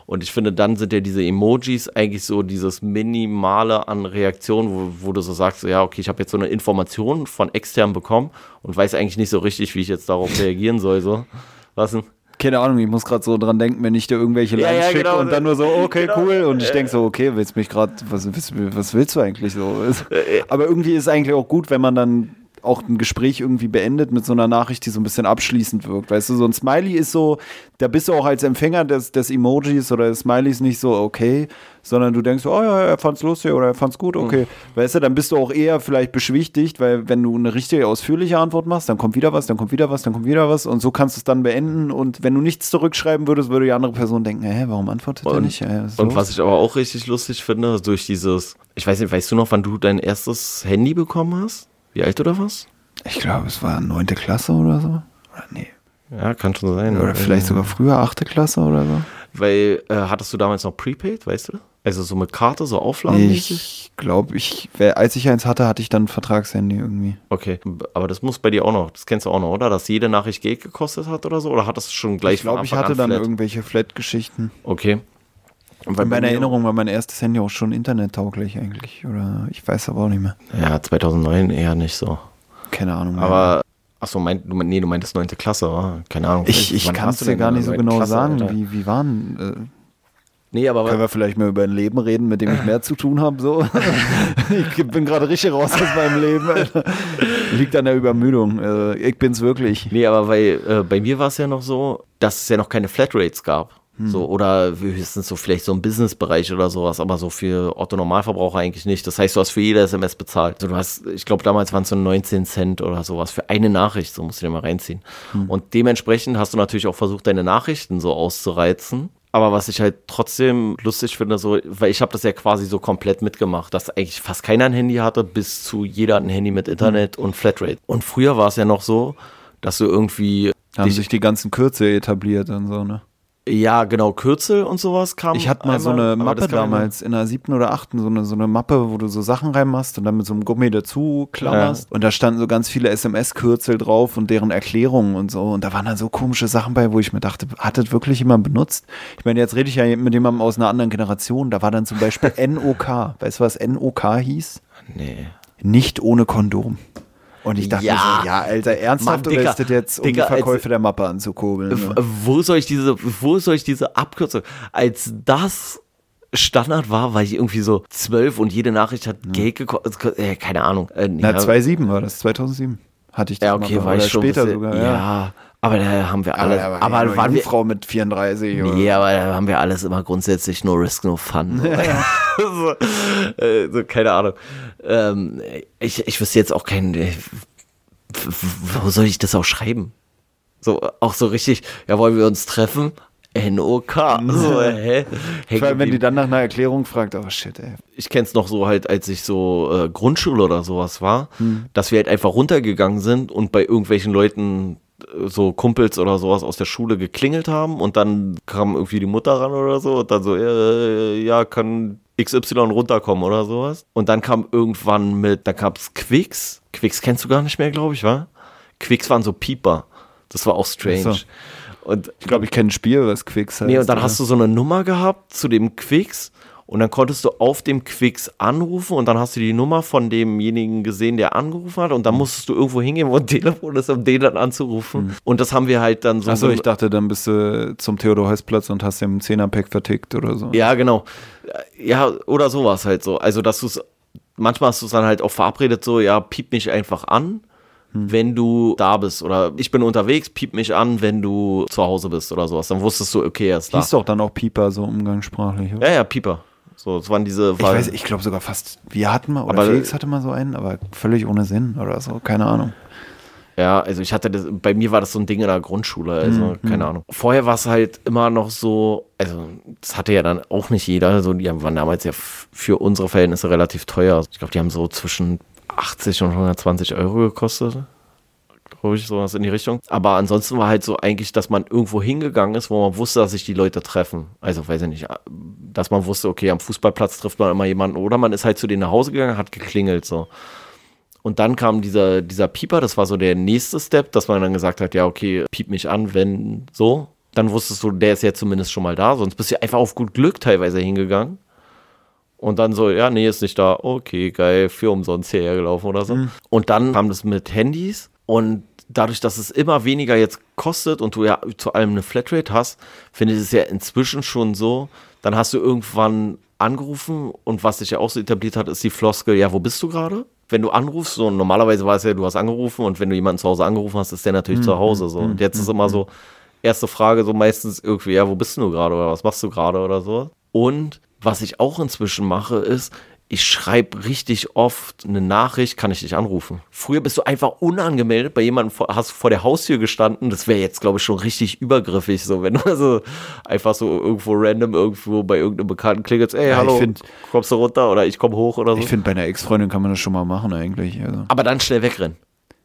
S1: Und ich finde, dann sind ja diese Emojis eigentlich so dieses Minimale an Reaktionen, wo, wo du so sagst, so, ja, okay, ich habe jetzt so eine Information von extern bekommen und weiß eigentlich nicht so richtig, wie ich jetzt darauf reagieren soll, so. Was denn?
S2: Keine Ahnung, ich muss gerade so dran denken, wenn ich dir irgendwelche
S1: Ja,
S2: Lines
S1: ja,
S2: schicke
S1: genau.
S2: und dann nur so, okay,
S1: Genau.
S2: cool. Und ich denke so, okay, willst mich gerade, was, was, willst du eigentlich so?
S1: Äh,
S2: Aber irgendwie ist es eigentlich auch gut, wenn man dann auch ein Gespräch irgendwie beendet mit so einer Nachricht, die so ein bisschen abschließend wirkt. Weißt du, so ein Smiley ist so, da bist du auch als Empfänger des, des Emojis oder des Smileys nicht so okay, sondern du denkst, oh ja, er fand's lustig oder er fand's gut, okay. Weißt du, dann bist du auch eher vielleicht beschwichtigt, weil wenn du eine richtige ausführliche Antwort machst, dann kommt wieder was, dann kommt wieder was, dann kommt wieder was und so kannst du es dann beenden und wenn du nichts zurückschreiben würdest, würde die andere Person denken, hä, warum antwortet er
S1: Und-
S2: nicht? Hä, was ist
S1: Und was ich aber auch richtig lustig finde, durch dieses, ich weiß nicht, weißt du noch, wann du dein erstes Handy bekommen hast? Wie alt oder was?
S2: ich glaube, es war neunte Klasse oder so. Oder nee.
S1: Ja, kann schon sein.
S2: Oder vielleicht sogar früher achte Klasse oder so.
S1: Weil, äh, hattest du damals noch Prepaid, weißt du? Also so mit Karte, so aufladenmäßig?
S2: Ich glaube, ich, als ich eins hatte, hatte ich dann ein Vertragshandy irgendwie.
S1: Okay, aber das muss bei dir auch noch, das kennst du auch noch, oder? Dass jede Nachricht Geld gekostet hat oder so? Oder hattest du schon gleich
S2: Ich glaube, ich hatte
S1: an
S2: dann
S1: Flat?
S2: irgendwelche Flat-Geschichten.
S1: Okay. Und bei
S2: In meiner Erinnerung war mein erstes Handy auch schon internettauglich eigentlich. Oder ich weiß aber auch nicht mehr.
S1: Ja, 2009 eher nicht so.
S2: Keine Ahnung.
S1: Aber, achso, mein, du, nee, du meintest 9. Klasse, oder? Keine Ahnung.
S2: ich, ich kann es dir gar nicht so genau
S1: Klasse,
S2: sagen.
S1: Alter?
S2: Wie, wie waren.
S1: Nee,
S2: Äh,
S1: aber
S2: können wir vielleicht mal über ein Leben reden, mit dem ich mehr zu tun habe? So? ich bin gerade richtig raus aus meinem Leben. Alter. Liegt an der Übermüdung. Äh, ich bin's wirklich.
S1: Nee, aber weil äh, bei mir war es ja noch so, dass es ja noch keine Flatrates gab.
S2: Hm.
S1: So, oder höchstens so vielleicht so im Businessbereich oder sowas, aber so für Otto Normalverbraucher eigentlich nicht. Das heißt, du hast für jede SMS bezahlt. Also du hast, ich glaube, damals waren es so 19 Cent oder sowas für eine Nachricht, so musst du dir mal reinziehen.
S2: Hm.
S1: Und dementsprechend hast du natürlich auch versucht, deine Nachrichten so auszureizen. Aber was ich halt trotzdem lustig finde, so, weil ich habe das ja quasi so komplett mitgemacht, dass eigentlich fast keiner ein Handy hatte, bis zu jeder hat ein Handy mit Internet und Flatrate. Und früher war es ja noch so, dass du irgendwie
S2: Haben sich die ganzen Kürze etabliert und so, ne?
S1: Ja, genau, Kürzel und sowas kam.
S2: Ich hatte mal so
S1: einmal,
S2: eine
S1: aber das
S2: Mappe damals in der siebten oder achten, so eine, so eine Mappe, wo du so Sachen reinmachst und dann mit so einem Gummi dazu klammerst. Und da standen so ganz viele SMS-Kürzel drauf und deren Erklärungen und so. Und da waren dann so komische Sachen bei, wo ich mir dachte, hat das wirklich jemand benutzt? Ich meine, jetzt rede ich ja mit jemandem aus einer anderen Generation. Da war dann zum Beispiel NOK. Weißt du, was NOK hieß?
S1: Nee.
S2: Nicht ohne Kondom. Und ich dachte
S1: Ja.
S2: mir so, ja, Alter, ernsthaft
S1: Mann,
S2: oder
S1: Dicker,
S2: ist das jetzt, um
S1: Dicker,
S2: die Verkäufe
S1: als-
S2: der Mappe anzukurbeln?
S1: W-
S2: Ne?
S1: Wo soll ich diese, wo soll ich diese Abkürzung? Als das Standard war, war ich irgendwie so zwölf und jede Nachricht hat Geld gekostet. Äh, keine Ahnung. Äh,
S2: Na,
S1: ja,
S2: 2007 war das, 2007 hatte ich das
S1: ja, okay,
S2: mal,
S1: war
S2: oder
S1: ich schon
S2: später
S1: bisschen,
S2: sogar,
S1: ja.
S2: ja.
S1: Aber da haben wir alles.
S2: aber,
S1: Aber,
S2: aber
S1: waren wir,
S2: Frau mit 34 oder?
S1: Nee, aber da haben wir alles immer grundsätzlich no risk, no fun. so, äh, so, keine Ahnung. Ähm, ich, ich wüsste jetzt auch keinen. äh, Wo soll ich das auch schreiben? So, auch so richtig, ja, wollen wir uns treffen? NOK. So, hä?
S2: Vor allem, wenn die dann nach einer Erklärung fragt, oh shit, ey.
S1: ich kenn's noch so halt, als ich so äh, Grundschule oder sowas war,
S2: Hm.
S1: dass wir halt einfach runtergegangen sind und bei irgendwelchen Leuten so Kumpels oder sowas aus der Schule geklingelt haben und dann kam irgendwie die Mutter ran oder so und dann so, äh, ja, kann XY runterkommen oder sowas. Und dann kam irgendwann mit, da gab's Quicks. Quicks kennst du gar nicht mehr, glaube ich, wa? Quicks waren so Pieper. Das war auch strange.
S2: So.
S1: Und
S2: Ich glaube, ich kenne ein Spiel, was Quicks heißt.
S1: Nee, und dann hast du so eine Nummer gehabt zu dem Quicks und dann konntest du auf dem Quicks anrufen und dann hast du die Nummer von demjenigen gesehen, der angerufen hat und dann musstest du irgendwo hingehen, wo ein Telefon ist, um den dann anzurufen. Und das haben wir halt dann so.
S2: Achso, ich dachte, dann bist du zum Theodor-Heuss-Platz und hast dem 10er-Pack vertickt oder so.
S1: Ja, genau. Ja, oder sowas halt so. Also, dass du es, manchmal hast du es dann halt auch verabredet, so, ja, piep mich einfach an, wenn du da bist. Oder ich bin unterwegs, piep mich an, wenn du zu Hause bist oder sowas. Dann wusstest du, okay, er ist da.
S2: Hieß doch dann auch Pieper, so umgangssprachlich. oder?
S1: Ja, ja, Pieper. So, es waren diese.
S2: Ich weiß, ich glaube sogar fast, wir hatten mal, oder
S1: Aber-
S2: Felix hatte mal so einen, aber völlig ohne Sinn oder so, keine Ahnung.
S1: Ja, also ich hatte das, bei mir war das so ein Ding in der Grundschule, also keine Ahnung. Vorher war es halt immer noch so, also das hatte ja dann auch nicht jeder, so die waren damals ja für unsere Verhältnisse relativ teuer. Ich glaube, die haben so zwischen 80 und 120 Euro gekostet. Ich, sowas in die Richtung. Aber ansonsten war halt so eigentlich, dass man irgendwo hingegangen ist, wo man wusste, dass sich die Leute treffen. Also, weiß ich nicht, dass man wusste, okay, am Fußballplatz trifft man immer jemanden. Oder man ist halt zu denen nach Hause gegangen, hat geklingelt, so. Und dann kam dieser, dieser Pieper, das war so der nächste Step, dass man dann gesagt hat, ja, okay, piep mich an, wenn so. Dann wusstest du, der ist ja zumindest schon mal da, sonst bist du einfach auf gut Glück teilweise hingegangen. Und dann so, ja, nee, ist nicht da, okay, geil, für umsonst hierher gelaufen oder so. Und dann kam das mit Handys und dadurch, dass es immer weniger jetzt kostet und du ja zu allem eine Flatrate hast, finde ich es ja inzwischen schon so, dann hast du irgendwann angerufen und was sich ja auch so etabliert hat, ist die Floskel, ja, wo bist du gerade? Wenn du anrufst, so normalerweise war es ja, du hast angerufen und wenn du jemanden zu Hause angerufen hast, ist der natürlich zu Hause so. Und jetzt ist immer so, erste Frage so meistens irgendwie, ja, wo bist du gerade oder was machst du gerade oder so. Und was ich auch inzwischen mache, ist, ich schreibe richtig oft eine Nachricht, kann ich dich anrufen. Früher bist du einfach unangemeldet bei jemandem, hast vor der Haustür gestanden. Das wäre jetzt, glaube ich, schon richtig übergriffig, so wenn du also einfach so irgendwo random irgendwo bei irgendeinem Bekannten klingelst, ey,
S2: Ja,
S1: hallo,
S2: find-
S1: kommst du runter oder ich komme hoch oder so.
S2: Ich finde, bei einer Ex-Freundin kann man das schon mal machen eigentlich. Also.
S1: Aber dann schnell wegrennen.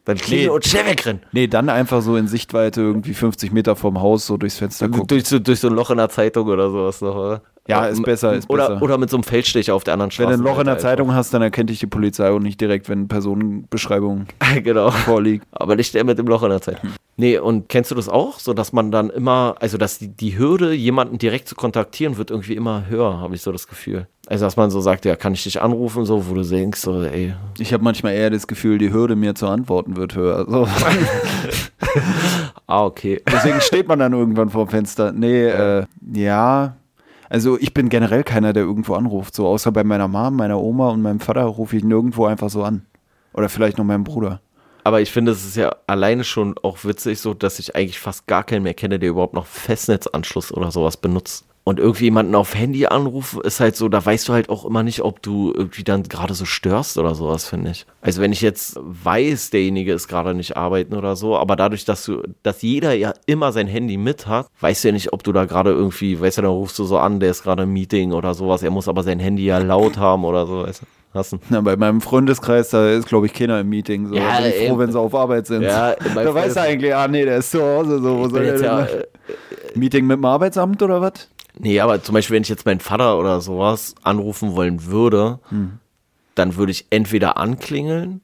S1: Dann klingeln
S2: Nee.
S1: und schnell wegrennen.
S2: Nee, dann einfach so in Sichtweite irgendwie 50 Meter vom Haus so durchs Fenster gucken.
S1: Durch so, durch so ein Loch in der Zeitung oder sowas noch, oder?
S2: Ja, ist besser, ist
S1: oder,
S2: besser.
S1: Oder mit so einem Feldstecher auf der anderen
S2: Wenn
S1: Straße.
S2: du ein Loch in der Zeitung hast, dann erkennt dich die Polizei und nicht direkt, wenn Personenbeschreibung
S1: genau.
S2: vorliegt.
S1: Aber nicht der mit dem Loch in der Zeitung. Nee, und kennst du das auch? So, dass man dann immer, also dass die, die Hürde, jemanden direkt zu kontaktieren, wird irgendwie immer höher, habe ich so das Gefühl. Also, dass man so sagt, ja, kann ich dich anrufen, so, wo du denkst, so, ey.
S2: Ich habe manchmal eher das Gefühl, die Hürde mir zu antworten wird höher. So.
S1: Ah, okay.
S2: Deswegen steht man dann irgendwann vor dem Fenster. Nee, äh, ja. Also ich bin generell keiner, der irgendwo anruft. So außer bei meiner Mom, meiner Oma und meinem Vater rufe ich nirgendwo einfach so an. Oder vielleicht noch meinem Bruder.
S1: Aber ich finde, es ist ja alleine schon auch witzig, so, dass ich eigentlich fast gar keinen mehr kenne, der überhaupt noch Festnetzanschluss oder sowas benutzt. Und irgendwie jemanden auf Handy anrufen, ist halt so, da weißt du halt auch immer nicht, ob du irgendwie dann gerade so störst oder sowas, finde ich. Also wenn ich jetzt weiß, derjenige ist gerade nicht arbeiten oder so, aber dadurch, dass du, dass jeder ja immer sein Handy mit hat, weißt du ja nicht, ob du da gerade irgendwie, weißt du, dann rufst du so an, der ist gerade im Meeting oder sowas, er muss aber sein Handy ja laut haben oder so, weißt du. Hast du?
S2: Na, bei meinem Freundeskreis, da ist, glaube ich, keiner im Meeting. So.
S1: Ja,
S2: da bin ich froh, wenn sie auf Arbeit sind.
S1: Ja,
S2: da weiß er eigentlich, ah nee, der ist zu Hause. So, wo
S1: Ich
S2: soll der denn
S1: ja,
S2: mal-
S1: äh,
S2: Meeting mit dem Arbeitsamt oder was?
S1: Nee, aber zum Beispiel, wenn ich jetzt meinen Vater oder sowas anrufen wollen würde, dann würde ich entweder anklingeln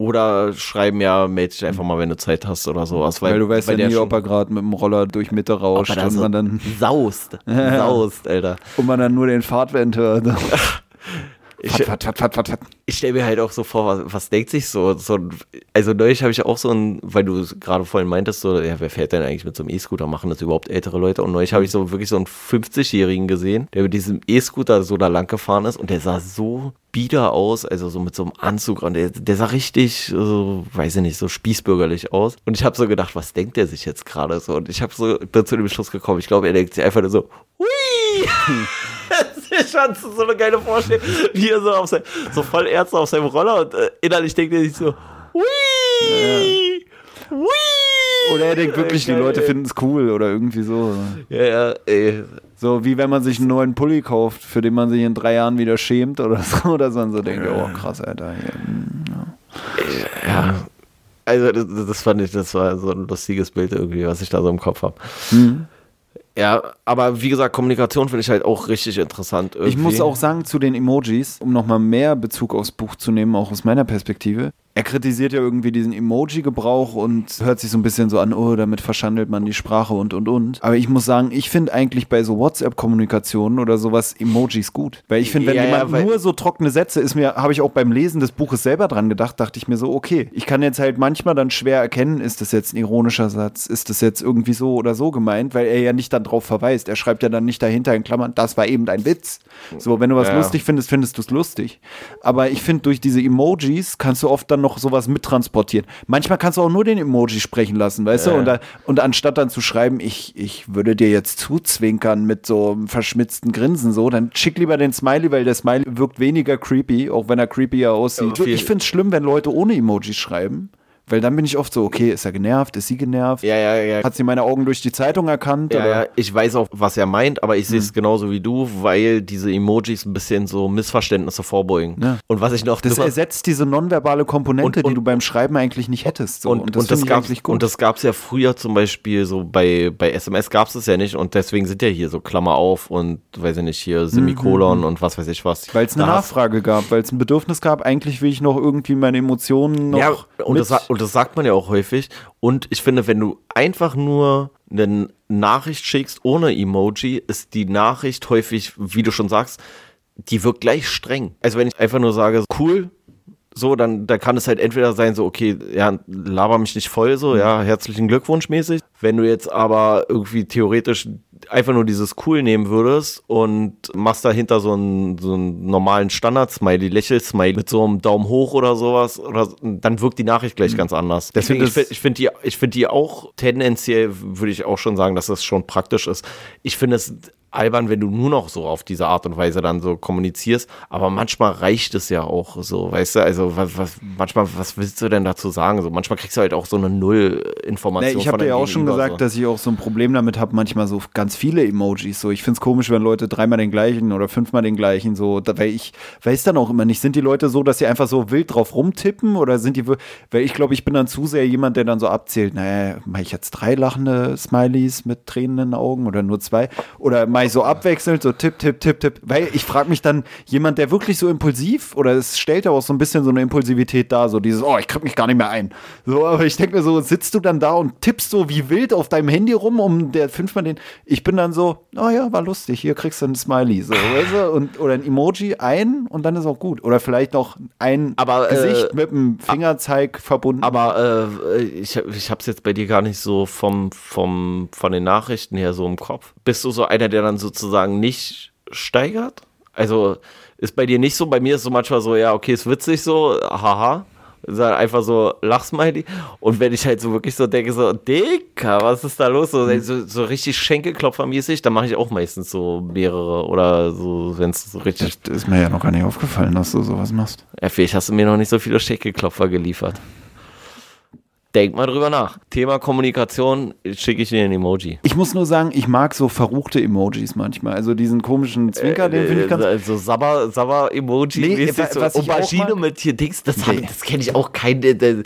S1: oder schreiben, ja, melde dich einfach mal, wenn du Zeit hast oder sowas.
S2: Weil, du weißt ja
S1: der
S2: nie, ob er gerade mit dem Roller durch Mitte rauscht und,
S1: so
S2: man dann,
S1: saust, saust, Alter.
S2: und man dann nur den Fahrtwind hört.
S1: Ich,
S2: Fat, fat, fat, fat, fat.
S1: ich stelle mir halt auch so vor, was, was denkt sich so, so also neulich habe ich auch so ein, weil du gerade vorhin meintest, so, ja, wer fährt denn eigentlich mit so einem E-Scooter, machen das überhaupt ältere Leute? Und neulich habe ich so wirklich so einen 50-Jährigen gesehen, der mit diesem E-Scooter so da lang gefahren ist und der sah so bieder aus, also so mit so einem Anzug und der, der sah richtig, so, weiß ich nicht, so spießbürgerlich aus. Und ich habe so gedacht, was denkt der sich jetzt gerade so? Und ich habe so bin zu dem Schluss gekommen, ich glaube, er denkt sich einfach nur so, hui! Das ist schon so eine geile Vorstellung, wie er so, auf sein, so voll ernst auf seinem Roller und äh, innerlich denkt er sich so, hui! Hui!
S2: Oder er denkt wirklich, die Leute finden es cool oder irgendwie so.
S1: Ja, ja, ey.
S2: So wie wenn man sich einen neuen Pulli kauft, für den man sich in drei Jahren wieder schämt oder so. Oder so, und so denkt, oh krass, Alter. Hm, ja.
S1: Ja. Also, das, das fand ich, das war so ein lustiges Bild irgendwie, was ich da so im Kopf habe.
S2: Hm.
S1: Ja, aber wie gesagt, Kommunikation finde ich halt auch richtig interessant. Irgendwie.
S2: Ich muss auch sagen, zu den Emojis, um nochmal mehr Bezug aufs Buch zu nehmen, auch aus meiner Perspektive. Er kritisiert ja irgendwie diesen Emoji-Gebrauch und hört sich so ein bisschen so an, oh, damit verschandelt man die Sprache und und und. Aber ich muss sagen, ich finde eigentlich bei so WhatsApp-Kommunikationen oder sowas Emojis gut. Weil ich finde, wenn
S1: Ja, ja,
S2: jemand
S1: weil-
S2: nur so trockene Sätze ist mir, habe ich auch beim Lesen des Buches selber dran gedacht, dachte ich mir so, okay, ich kann jetzt halt manchmal dann schwer erkennen, ist das jetzt ein ironischer Satz, ist das jetzt irgendwie so oder so gemeint, weil er ja nicht dann darauf verweist. Er schreibt ja dann nicht dahinter in Klammern, das war eben ein Witz. So, wenn du was
S1: Ja.
S2: lustig findest, findest du es lustig. Aber ich finde, durch diese Emojis kannst du oft dann noch sowas mittransportieren. Manchmal kannst du auch nur den Emoji sprechen lassen, weißt du? Und, da, und anstatt dann zu schreiben, ich, ich würde dir jetzt zuzwinkern mit so einem verschmitzten Grinsen, so, dann schick lieber den Smiley, weil der Smiley wirkt weniger creepy, auch wenn er creepier aussieht.
S1: Ja,
S2: ich finde es schlimm, wenn Leute ohne Emojis schreiben. Weil dann bin ich oft so, okay, ist er genervt, ist sie genervt?
S1: Ja, ja, ja.
S2: Hat sie meine Augen durch die Zeitung erkannt?
S1: Ja,
S2: oder?
S1: ja, ich weiß auch, was er meint, aber ich sehe es genauso wie du, weil diese Emojis ein bisschen so Missverständnisse vorbeugen.
S2: Ja.
S1: Und was ich noch
S2: Das ersetzt diese nonverbale Komponente,
S1: Und- und-
S2: die du beim Schreiben eigentlich nicht hättest. So.
S1: und, und, das, gab's,
S2: eigentlich gut.
S1: und das gab es ja früher zum Beispiel so bei, bei SMS gab es das ja nicht und deswegen sind ja hier so Klammer auf und weiß ich nicht, hier Semikolon und was weiß ich was.
S2: weil es eine
S1: Da
S2: Nachfrage gab, weil es ein Bedürfnis gab, eigentlich will ich noch irgendwie meine Emotionen noch
S1: Ja, und das, sa- und das sagt man ja auch häufig. Und ich finde, wenn du einfach nur eine Nachricht schickst ohne Emoji, ist die Nachricht häufig, wie du schon sagst, die wirkt gleich streng. Also wenn ich einfach nur sage, cool, so, dann, dann kann es halt entweder sein, so, okay, ja, laber mich nicht voll, so, ja, herzlichen Glückwunsch mäßig. Wenn du jetzt aber irgendwie theoretisch einfach nur dieses cool nehmen würdest und machst dahinter so einen, so einen normalen Standard-Smiley, Lächel-Smiley mit so einem Daumen hoch oder sowas, oder, dann wirkt die Nachricht gleich ganz anders. Deswegen, ich, finde ich find die, ich find die auch tendenziell, würde ich auch schon sagen, dass das schon praktisch ist. Ich finde es albern, wenn du nur noch so auf diese Art und Weise dann so kommunizierst, aber manchmal reicht es ja auch so, weißt du, also was, was, manchmal, was willst du denn dazu sagen? So, manchmal kriegst du halt auch so eine
S2: Nee,
S1: Null-Information
S2: ich habe dir ja auch schon gesagt,
S1: so.
S2: dass ich auch so ein Problem damit habe, manchmal so ganz viele Emojis. So, ich finde es komisch, wenn Leute dreimal den gleichen oder fünfmal den gleichen so, da, weil ich weiß dann auch immer nicht, sind die Leute so, dass sie einfach so wild drauf rumtippen oder sind die, weil ich glaube, ich bin dann zu sehr jemand, der dann so abzählt, naja, mache ich jetzt drei lachende Smileys mit tränenden Augen oder nur zwei oder mache ich so abwechselnd, so tipp, tipp, tipp, tipp, weil ich frage mich dann, jemand, der wirklich so impulsiv oder es stellt ja auch so ein bisschen so eine Impulsivität dar, so dieses, oh, ich krieg mich gar nicht mehr ein. So, aber ich denke mir so, sitzt du dann da und tippst so wie wild auf deinem Handy rum, um der fünfmal den, ich bin dann so, oh ja, war lustig, hier kriegst du ein Smiley, so, weißt du, und, oder ein Emoji ein und dann ist auch gut. Oder vielleicht noch ein
S1: Aber, äh,
S2: Gesicht mit einem Fingerzeig verbunden.
S1: Aber äh, ich, ich habe es jetzt bei dir gar nicht so vom, vom, von den Nachrichten her so im Kopf. Bist du so einer, der dann sozusagen nicht steigert? Also ist bei dir nicht so, bei mir ist so manchmal so, ja, okay, ist witzig so, haha. Ist halt einfach so Lachsmiley. Und wenn ich halt so wirklich so denke, so, Dicker, was ist da los? So, so, so richtig Schenkelklopfermäßig, dann mache ich auch meistens so mehrere oder so, wenn es so richtig.
S2: das ist mir ja noch gar nicht aufgefallen, dass du sowas machst.
S1: Ja, vielleicht hast du mir noch nicht so viele Schenkelklopfer geliefert. Denk mal drüber nach. Thema Kommunikation, schicke ich dir ein Emoji.
S2: Ich muss nur sagen, ich mag so verruchte Emojis manchmal. Also diesen komischen Zwinker, den finde ich ganz.
S1: Also Sabber, Sabber Emoji,
S2: Nee,
S1: mäßig, so
S2: was
S1: Aubergine mit hier Dings, das,
S2: Nee.
S1: das kenne ich auch keinen, der, der,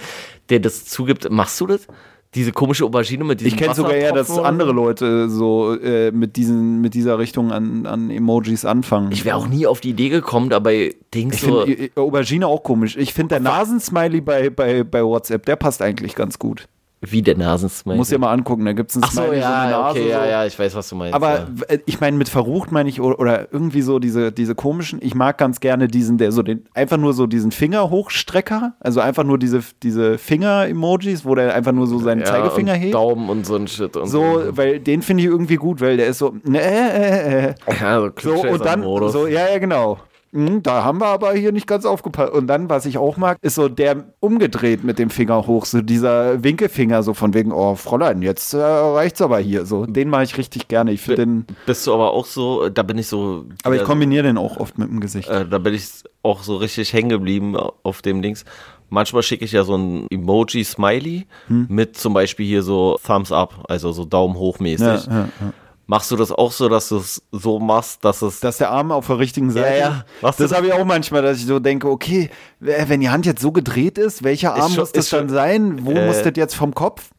S1: der das zugibt. Machst du das? Diese komische Aubergine mit diesem
S2: Ich kenne sogar eher, dass andere? Leute so äh, mit, diesen, mit dieser Richtung an, an Emojis anfangen.
S1: Ich wäre auch nie auf die Idee gekommen, dabei Dings
S2: Ich
S1: so.
S2: finde äh, Aubergine auch komisch. Ich finde der Nasensmiley bei, bei, bei WhatsApp, der passt eigentlich ganz gut.
S1: Wie der Nasensmiley.
S2: Muss ja mal angucken, da gibt es einen
S1: Ach so,
S2: Smiley, so
S1: ja,
S2: Nase.
S1: okay, ja,
S2: so.
S1: ja, ich weiß, was du meinst.
S2: Aber
S1: ja.
S2: ich meine, mit verrucht meine ich, oder, irgendwie so diese, diese komischen, ich mag ganz gerne diesen, der so den, einfach nur so diesen Fingerhochstrecker, also einfach nur diese, diese Finger-Emojis, wo der einfach nur so seinen
S1: ja,
S2: Zeigefinger
S1: und
S2: hebt.
S1: Daumen und so ein Shit. Und
S2: So, weil den finde ich irgendwie gut, weil der ist so, ne, äh, äh,
S1: Ja, so,
S2: so und dann, so, ja, ja, genau. Hm, Da haben wir aber hier nicht ganz aufgepasst. Und dann, was ich auch mag, ist so der umgedreht mit dem Finger hoch, so dieser Winkelfinger, so von wegen, oh, Fräulein, jetzt äh, reicht's aber hier. So, den mache ich richtig gerne. Ich finde den,
S1: Bist du aber auch so, da bin ich so.
S2: aber ich kombiniere den auch oft mit dem Gesicht.
S1: äh, da bin ich auch so richtig hängen geblieben auf dem Dings. Manchmal schicke ich ja so ein Emoji-Smiley
S2: Hm.
S1: mit zum Beispiel hier so Thumbs up, also so Daumen hoch mäßig.
S2: Ja, ja, ja.
S1: Machst du das auch so, dass du es so machst, dass es.
S2: Dass der Arm auf der richtigen Seite.
S1: ja. Was
S2: das habe ich auch manchmal, dass ich so denke, okay, äh, wenn die Hand jetzt so gedreht ist, welcher Arm
S1: schon-
S2: muss das
S1: ist schon-
S2: dann sein? Wo
S1: äh,
S2: muss das jetzt vom Kopf?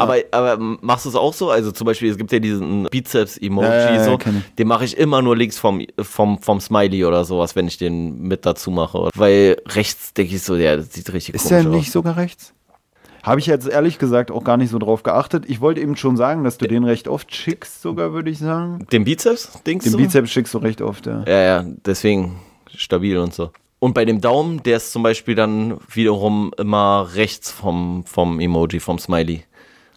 S1: aber, aber machst du es auch so? Also zum Beispiel, es gibt ja diesen Bizeps-Emoji,
S2: Ja, ja,
S1: so, den mache ich immer nur links vom, vom, vom Smiley oder sowas, wenn ich den mit dazu mache. Weil rechts denke ich so, ja, das sieht richtig
S2: Ist
S1: komisch
S2: der
S1: aus.
S2: nicht sogar rechts? Habe ich jetzt ehrlich gesagt auch gar nicht so drauf geachtet. Ich wollte eben schon sagen, dass du den recht oft schickst, sogar würde ich sagen.
S1: Den Bizeps-Dings?
S2: Den
S1: so?
S2: Bizeps schickst du recht oft, ja.
S1: Ja, ja, deswegen stabil und so. Und bei dem Daumen, der ist zum Beispiel dann wiederum immer rechts vom, vom Emoji, vom Smiley.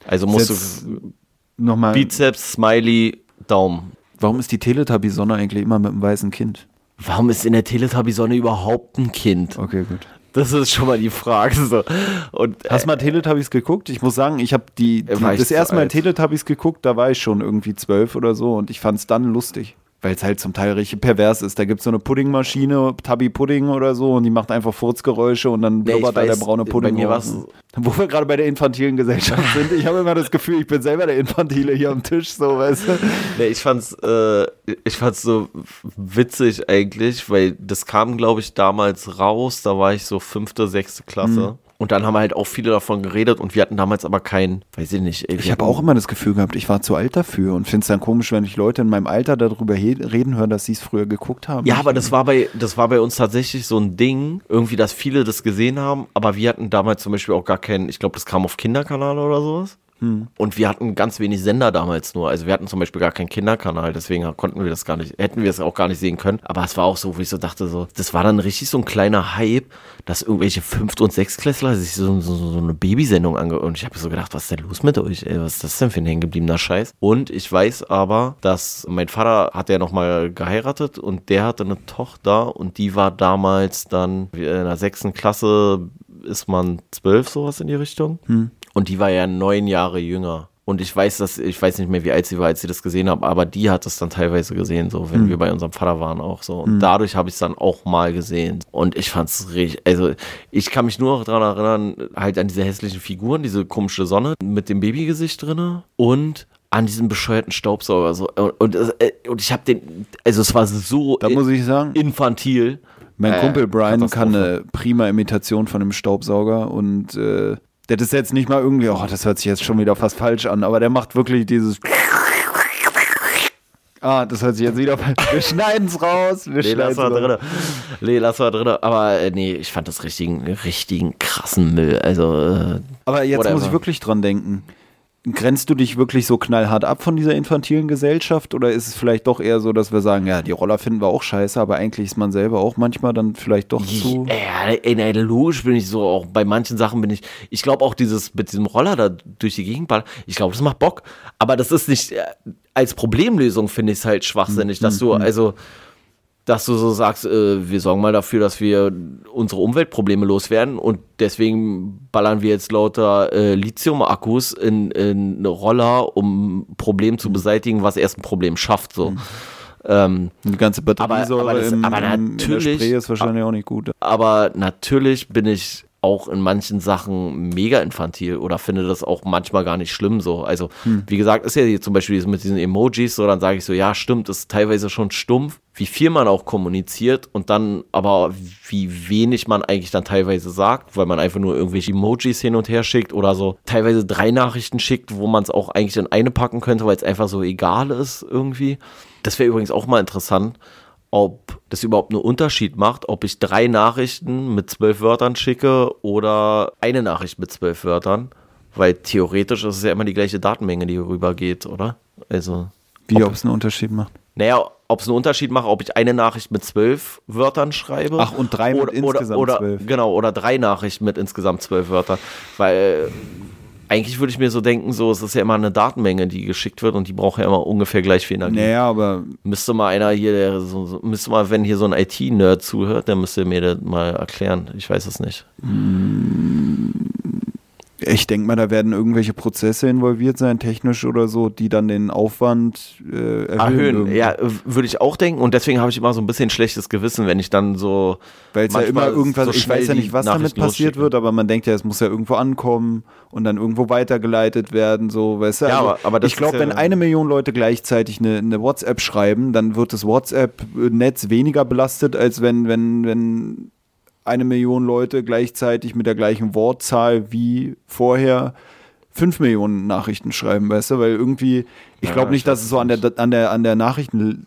S1: Also musst
S2: Jetzt
S1: du
S2: Nochmal.
S1: Bizeps, Smiley, Daumen.
S2: Warum ist die Teletubby-Sonne eigentlich immer mit einem weißen Kind?
S1: Warum ist in der Teletubby-Sonne überhaupt ein Kind?
S2: Okay, gut.
S1: Das ist schon mal die Frage. So. Und,
S2: Hast du mal Teletubbies geguckt? Ich muss sagen, ich habe die, die das erste Mal
S1: alt.
S2: Teletubbies geguckt, da war ich schon irgendwie zwölf oder so und ich fand es dann lustig. Weil es halt zum Teil richtig pervers ist. Da gibt es so eine Puddingmaschine, Tubby Pudding oder so, und die macht einfach Furzgeräusche und dann
S1: Nee,
S2: blubbert da der braune
S1: bei
S2: Pudding.
S1: mir
S2: raus.
S1: war's-
S2: Wo wir gerade bei der infantilen Gesellschaft sind. Ich habe immer das Gefühl, ich bin selber der Infantile hier am Tisch, so, weißt du?
S1: Nee, ich fand's, äh, ich fand's so witzig eigentlich, weil das kam, glaube ich, damals raus. Da war ich so fünfte, sechste Klasse. Und dann haben halt auch viele davon geredet und wir hatten damals aber kein, weiß ich nicht.
S2: Ich habe auch immer das Gefühl gehabt, ich war zu alt dafür und finde es dann komisch, wenn ich Leute in meinem Alter darüber reden höre, dass sie es früher geguckt haben.
S1: Ja, aber das war bei, das war bei uns tatsächlich so ein Ding, irgendwie, dass viele das gesehen haben, aber wir hatten damals zum Beispiel auch gar keinen, ich glaube, das kam auf Kinderkanal oder sowas. Und wir hatten ganz wenig Sender damals nur. Also wir hatten zum Beispiel gar keinen Kinderkanal, deswegen konnten wir das gar nicht, hätten wir es auch gar nicht sehen können. Aber es war auch so, wo ich so dachte, so, das war dann richtig so ein kleiner Hype, dass irgendwelche Fünft- und Sechstklässler sich so, so, so eine Babysendung angehört. Und ich habe so gedacht, was ist denn los mit euch? Ey, was ist das denn für ein hängengebliebener Scheiß? Und ich weiß aber, dass mein Vater hat ja nochmal geheiratet und der hatte eine Tochter und die war damals dann in der sechsten Klasse ist man zwölf, sowas in die Richtung. Und die war ja neun Jahre jünger. Und ich weiß, dass, ich weiß nicht mehr, wie alt sie war, als sie das gesehen haben, aber die hat es dann teilweise gesehen, so, wenn wir bei unserem Vater waren auch so. Und dadurch habe ich es dann auch mal gesehen. Und ich fand es richtig, also ich kann mich nur noch daran erinnern, halt an diese hässlichen Figuren, diese komische Sonne mit dem Babygesicht drinne und an diesem bescheuerten Staubsauger. So. Und, und, äh, und ich habe den, also es war so
S2: Da muss ich sagen,
S1: infantil.
S2: Mein
S1: Äh,
S2: Kumpel Brian kann eine prima Imitation von einem Staubsauger und äh, der ist jetzt nicht mal irgendwie, oh, das hört sich jetzt schon wieder fast falsch an, aber der macht wirklich dieses. Ah, das hört sich jetzt wieder falsch. Wir schneiden es raus. Wir
S1: Nee, lass mal drin. Nee, lass mal drin. Aber äh, nee, ich fand das richtigen, richtigen krassen Müll. Also, äh,
S2: Aber jetzt
S1: Whatever.
S2: muss ich wirklich dran denken. Grenzt du dich wirklich so knallhart ab von dieser infantilen Gesellschaft oder ist es vielleicht doch eher so, dass wir sagen, ja, die Roller finden wir auch scheiße, aber eigentlich ist man selber auch manchmal dann vielleicht doch zu.
S1: ja, ey, logisch bin ich so, auch bei manchen Sachen bin ich, ich glaube auch dieses, mit diesem Roller da durch die Gegend ballern, ich glaube, das macht Bock. Aber das ist nicht, äh, als Problemlösung finde ich es halt schwachsinnig, dass du, also, dass du so sagst, äh, wir sorgen mal dafür, dass wir unsere Umweltprobleme loswerden und deswegen ballern wir jetzt lauter äh, Lithium-Akkus in, in eine Roller, um ein Problem zu beseitigen, was erst ein Problem schafft. So. Ähm,
S2: Die ganze Batteriesäure
S1: aber das-
S2: im,
S1: aber
S2: im, in der
S1: natürlich-
S2: ist wahrscheinlich auch nicht gut.
S1: aber natürlich bin ich auch in manchen Sachen mega infantil oder finde das auch manchmal gar nicht schlimm so. Also, wie gesagt, ist ja hier zum Beispiel mit diesen Emojis so, dann sage ich so, ja, stimmt, ist teilweise schon stumpf, wie viel man auch kommuniziert und dann aber wie wenig man eigentlich dann teilweise sagt, weil man einfach nur irgendwelche Emojis hin und her schickt oder so teilweise drei Nachrichten schickt, wo man es auch eigentlich in eine packen könnte, weil es einfach so egal ist irgendwie. Das wäre übrigens auch mal interessant, ob das überhaupt einen Unterschied macht, ob ich drei Nachrichten mit zwölf Wörtern schicke oder eine Nachricht mit zwölf Wörtern. Weil theoretisch ist es ja immer die gleiche Datenmenge, die rübergeht, oder? Also,
S2: Wie, ob es einen Unterschied macht.
S1: naja, ob es einen Unterschied macht, ob ich eine Nachricht mit zwölf Wörtern schreibe.
S2: Ach, und drei mit
S1: oder,
S2: insgesamt
S1: oder,
S2: zwölf.
S1: Genau, oder drei Nachrichten mit insgesamt zwölf Wörtern. Weil äh, eigentlich würde ich mir so denken, so, es ist ja immer eine Datenmenge, die geschickt wird und die braucht ja immer ungefähr gleich viel Energie.
S2: Naja, aber
S1: Müsste mal einer hier, der so, müsste mal, wenn hier so ein IT-Nerd zuhört, der müsste mir das mal erklären. Ich weiß es nicht.
S2: Ich denke mal, da werden irgendwelche Prozesse involviert sein, technisch oder so, die dann den Aufwand äh, erhöhen.
S1: Erhöhen,
S2: irgendwie.
S1: ja, würde ich auch denken. Und deswegen habe ich immer so ein bisschen schlechtes Gewissen, wenn ich dann so.
S2: Weil es ja immer irgendwas,
S1: so
S2: ich weiß ja nicht, was damit passiert wird, aber man denkt ja, es muss ja irgendwo ankommen und dann irgendwo weitergeleitet werden, so, weißt du?
S1: Ja,
S2: Also,
S1: aber- aber
S2: ich glaube,
S1: ja-
S2: wenn eine Million Leute gleichzeitig eine, eine WhatsApp schreiben, dann wird das WhatsApp-Netz weniger belastet, als wenn, wenn, wenn eine Million Leute gleichzeitig mit der gleichen Wortzahl wie vorher fünf Millionen Nachrichten schreiben, weißt du? Weil irgendwie, ich
S1: Ja,
S2: glaube nicht,
S1: ich
S2: dass es so an der, an der, an der Nachrichten.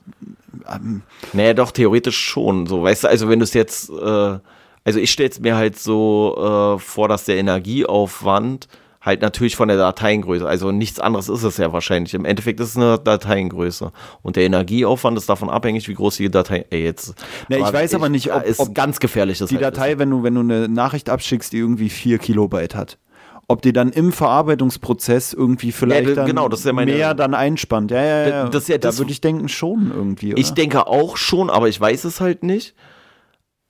S2: ähm,
S1: Naja, doch, theoretisch schon. So, weißt du, also wenn du es jetzt, äh, also ich stelle es mir halt so äh, vor, dass der Energieaufwand halt natürlich von der Dateiengröße, also nichts anderes ist es ja wahrscheinlich. Im Endeffekt ist es eine Dateiengröße. Und der Energieaufwand ist davon abhängig, wie groß die Datei. Ey, jetzt.
S2: Na, ich weiß aber nicht,
S1: ja,
S2: ob-
S1: ist
S2: ob
S1: ganz gefährlich. Das
S2: die Datei, wenn du, wenn du eine Nachricht abschickst, die irgendwie vier Kilobyte hat. ob die dann im Verarbeitungsprozess irgendwie vielleicht
S1: Ja,
S2: dann
S1: genau, das ist ja meine-
S2: mehr dann einspannt. Ja, ja, ja.
S1: Das ist ja
S2: da
S1: das-
S2: würde ich denken schon irgendwie. Oder?
S1: Ich denke auch schon, aber ich weiß es halt nicht.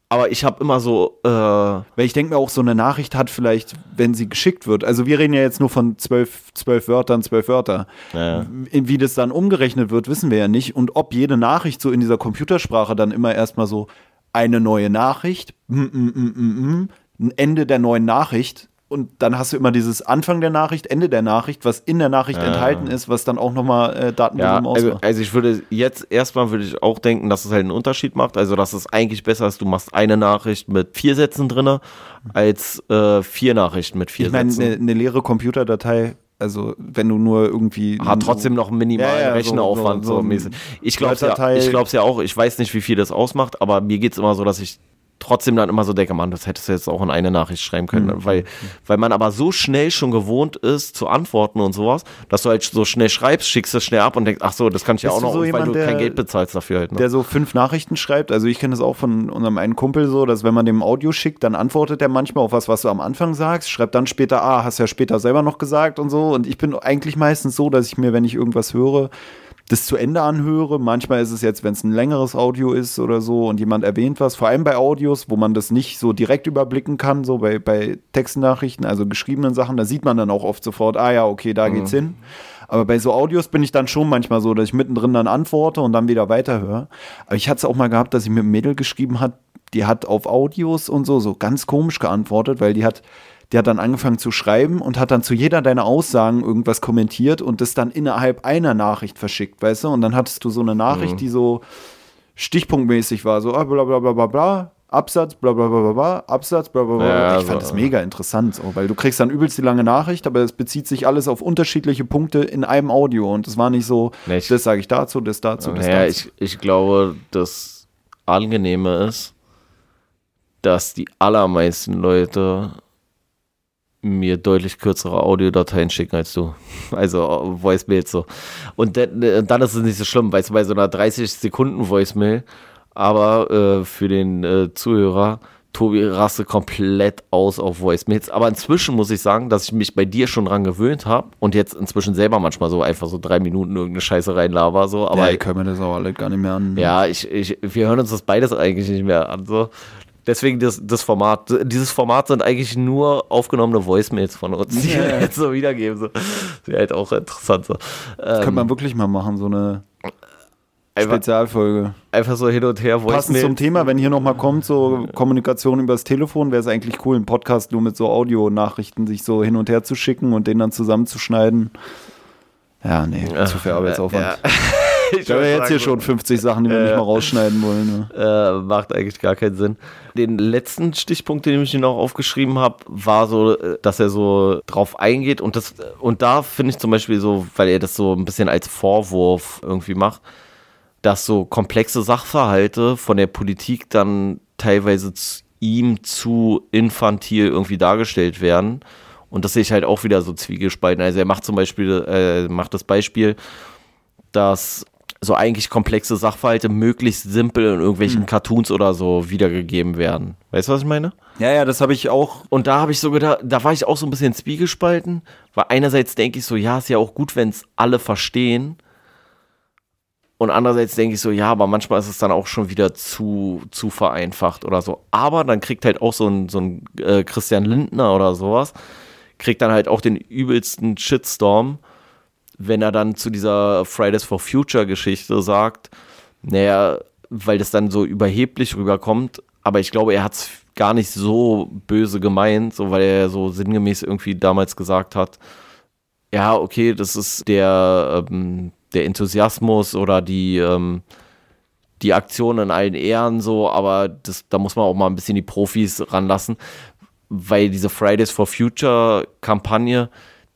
S1: Aber ich habe immer so, äh,
S2: Weil ich denke mir auch, so eine Nachricht hat vielleicht, wenn sie geschickt wird. Also wir reden ja jetzt nur von zwölf, zwölf Wörtern, zwölf Wörter.
S1: Ja.
S2: Wie das dann umgerechnet wird, wissen wir ja nicht. Und ob jede Nachricht so in dieser Computersprache dann immer erstmal so eine neue Nachricht, mm, mm, mm, mm, mm, ein Ende der neuen Nachricht. Und dann hast du immer dieses Anfang der Nachricht, Ende der Nachricht, was in der Nachricht enthalten ist, was dann auch nochmal äh,
S1: ja,
S2: Datenvolumen
S1: also,
S2: ausmacht.
S1: also ich würde jetzt erstmal würde ich auch denken, dass es halt einen Unterschied macht. Also dass es eigentlich besser ist, du machst eine Nachricht mit vier Sätzen drinne, als äh, vier Nachrichten mit vier
S2: ich meine,
S1: Sätzen.
S2: eine eine leere Computerdatei, also wenn du nur irgendwie.
S1: hat trotzdem noch einen minimalen
S2: Ja, ja, so-
S1: Recheraufwand.
S2: so-
S1: So,
S2: so
S1: mäßig. Ich glaube ja, ich glaub's ja auch. Ich weiß nicht, wie viel das ausmacht, aber mir geht's immer so, dass ich trotzdem dann immer so denke, Mann, das hättest du jetzt auch in eine Nachricht schreiben können,
S2: Mhm.
S1: weil, weil man aber so schnell schon gewohnt ist zu antworten und sowas, dass du halt so schnell schreibst, schickst das schnell ab und denkst, ach so, das kann ich ja auch noch,
S2: so
S1: und weil
S2: jemand,
S1: du kein
S2: der-
S1: Geld bezahlst dafür halt. Ne?
S2: der so fünf Nachrichten schreibt. Also ich kenne das auch von unserem einen Kumpel so, dass wenn man dem Audio schickt, dann antwortet er manchmal auf was, was du am Anfang sagst, schreibt dann später, ah, hast ja später selber noch gesagt und so. Und ich bin eigentlich meistens so, dass ich mir, wenn ich irgendwas höre, das zu Ende anhöre. Manchmal ist es jetzt, wenn es ein längeres Audio ist oder so und jemand erwähnt was, vor allem bei Audios, wo man das nicht so direkt überblicken kann, so bei, bei Textnachrichten, also geschriebenen Sachen, da sieht man dann auch oft sofort, ah ja, okay, da geht's hin. Aber bei so Audios bin ich dann schon manchmal so, dass ich mittendrin dann antworte und dann wieder weiterhöre. Aber ich hatte es auch mal gehabt, dass ich mit einem Mädel geschrieben hat, die hat auf Audios und so, so ganz komisch geantwortet, weil die hat, die hat dann angefangen zu schreiben und hat dann zu jeder deiner Aussagen irgendwas kommentiert und das dann innerhalb einer Nachricht verschickt, weißt du? Und dann hattest du so eine Nachricht, die so stichpunktmäßig war, so ah, bla bla bla bla bla, Absatz, bla bla bla bla bla, Absatz, bla bla bla.
S1: Ja,
S2: ich fand
S1: so.
S2: das mega interessant, so, weil du kriegst dann übelst die lange Nachricht, aber es bezieht sich alles auf unterschiedliche Punkte in einem Audio und es war nicht so,
S1: Nee, ich-
S2: das sage ich dazu, das dazu, das
S1: Naja,
S2: dazu.
S1: ich, ich glaube, das Angenehme ist, dass die allermeisten Leute mir deutlich kürzere Audiodateien schicken als du. Also Voicemails so. Und dann, äh, dann ist es nicht so schlimm, weißt du, bei so einer 30 Sekunden Voicemail, aber äh, für den äh, Zuhörer, Tobi raste komplett aus auf Voicemails. Aber inzwischen muss ich sagen, dass ich mich bei dir schon dran gewöhnt habe und jetzt inzwischen selber manchmal so einfach so drei Minuten irgendeine Scheiße reinlaber. So. Aber
S2: ja, ich höre mir das auch alle gar nicht mehr an.
S1: ja, ich, ich, wir hören uns das beides eigentlich nicht mehr an. So. Deswegen das, das Format. Dieses Format sind eigentlich nur aufgenommene Voicemails von uns, die wir jetzt so wiedergeben. So. Wäre halt auch interessant. So.
S2: Das könnte
S1: Ähm,
S2: man wirklich mal machen, so eine
S1: einfach,
S2: Spezialfolge.
S1: einfach so hin und her
S2: Passend
S1: Voicemails.
S2: zum Thema, wenn hier nochmal kommt, so Kommunikation übers Telefon, wäre es eigentlich cool, einen Podcast nur mit so Audionachrichten sich so hin und her zu schicken und den dann zusammenzuschneiden. Ja, nee, zu viel Arbeitsaufwand.
S1: Ja. Ich
S2: ja
S1: wollte
S2: jetzt hier schon 50 Sachen, die wir
S1: Äh.
S2: nicht mal rausschneiden wollen. Ne?
S1: äh, macht eigentlich gar keinen Sinn. Den letzten Stichpunkt, den ich mir noch aufgeschrieben habe, war so, äh, dass er so drauf eingeht und das und da finde ich zum Beispiel so, weil er das so ein bisschen als Vorwurf irgendwie macht, dass so komplexe Sachverhalte von der Politik dann teilweise ihm zu infantil irgendwie dargestellt werden. Und das sehe ich halt auch wieder so zwiegespalten. Also er macht zum Beispiel, äh, macht das Beispiel, dass so eigentlich komplexe Sachverhalte möglichst simpel in irgendwelchen Cartoons oder so wiedergegeben werden. Weißt du, was ich meine?
S2: Ja, ja, das habe ich auch.
S1: Und da habe ich so gedacht, da war ich auch so ein bisschen zwiegespalten, weil einerseits denke ich so, ja, ist ja auch gut, wenn es alle verstehen. Und andererseits denke ich so, ja, aber manchmal ist es dann auch schon wieder zu, zu vereinfacht oder so. Aber dann kriegt halt auch so ein, so ein äh, Christian Lindner oder sowas, kriegt dann halt auch den übelsten Shitstorm, wenn er dann zu dieser Fridays for Future Geschichte sagt, naja, weil das dann so überheblich rüberkommt, aber ich glaube, er hat es gar nicht so böse gemeint, so weil er so sinngemäß irgendwie damals gesagt hat, ja, okay, das ist der, ähm, der Enthusiasmus oder die, ähm, die Aktion in allen Ehren so, aber das, da muss man auch mal ein bisschen die Profis ranlassen, weil diese Fridays for Future Kampagne,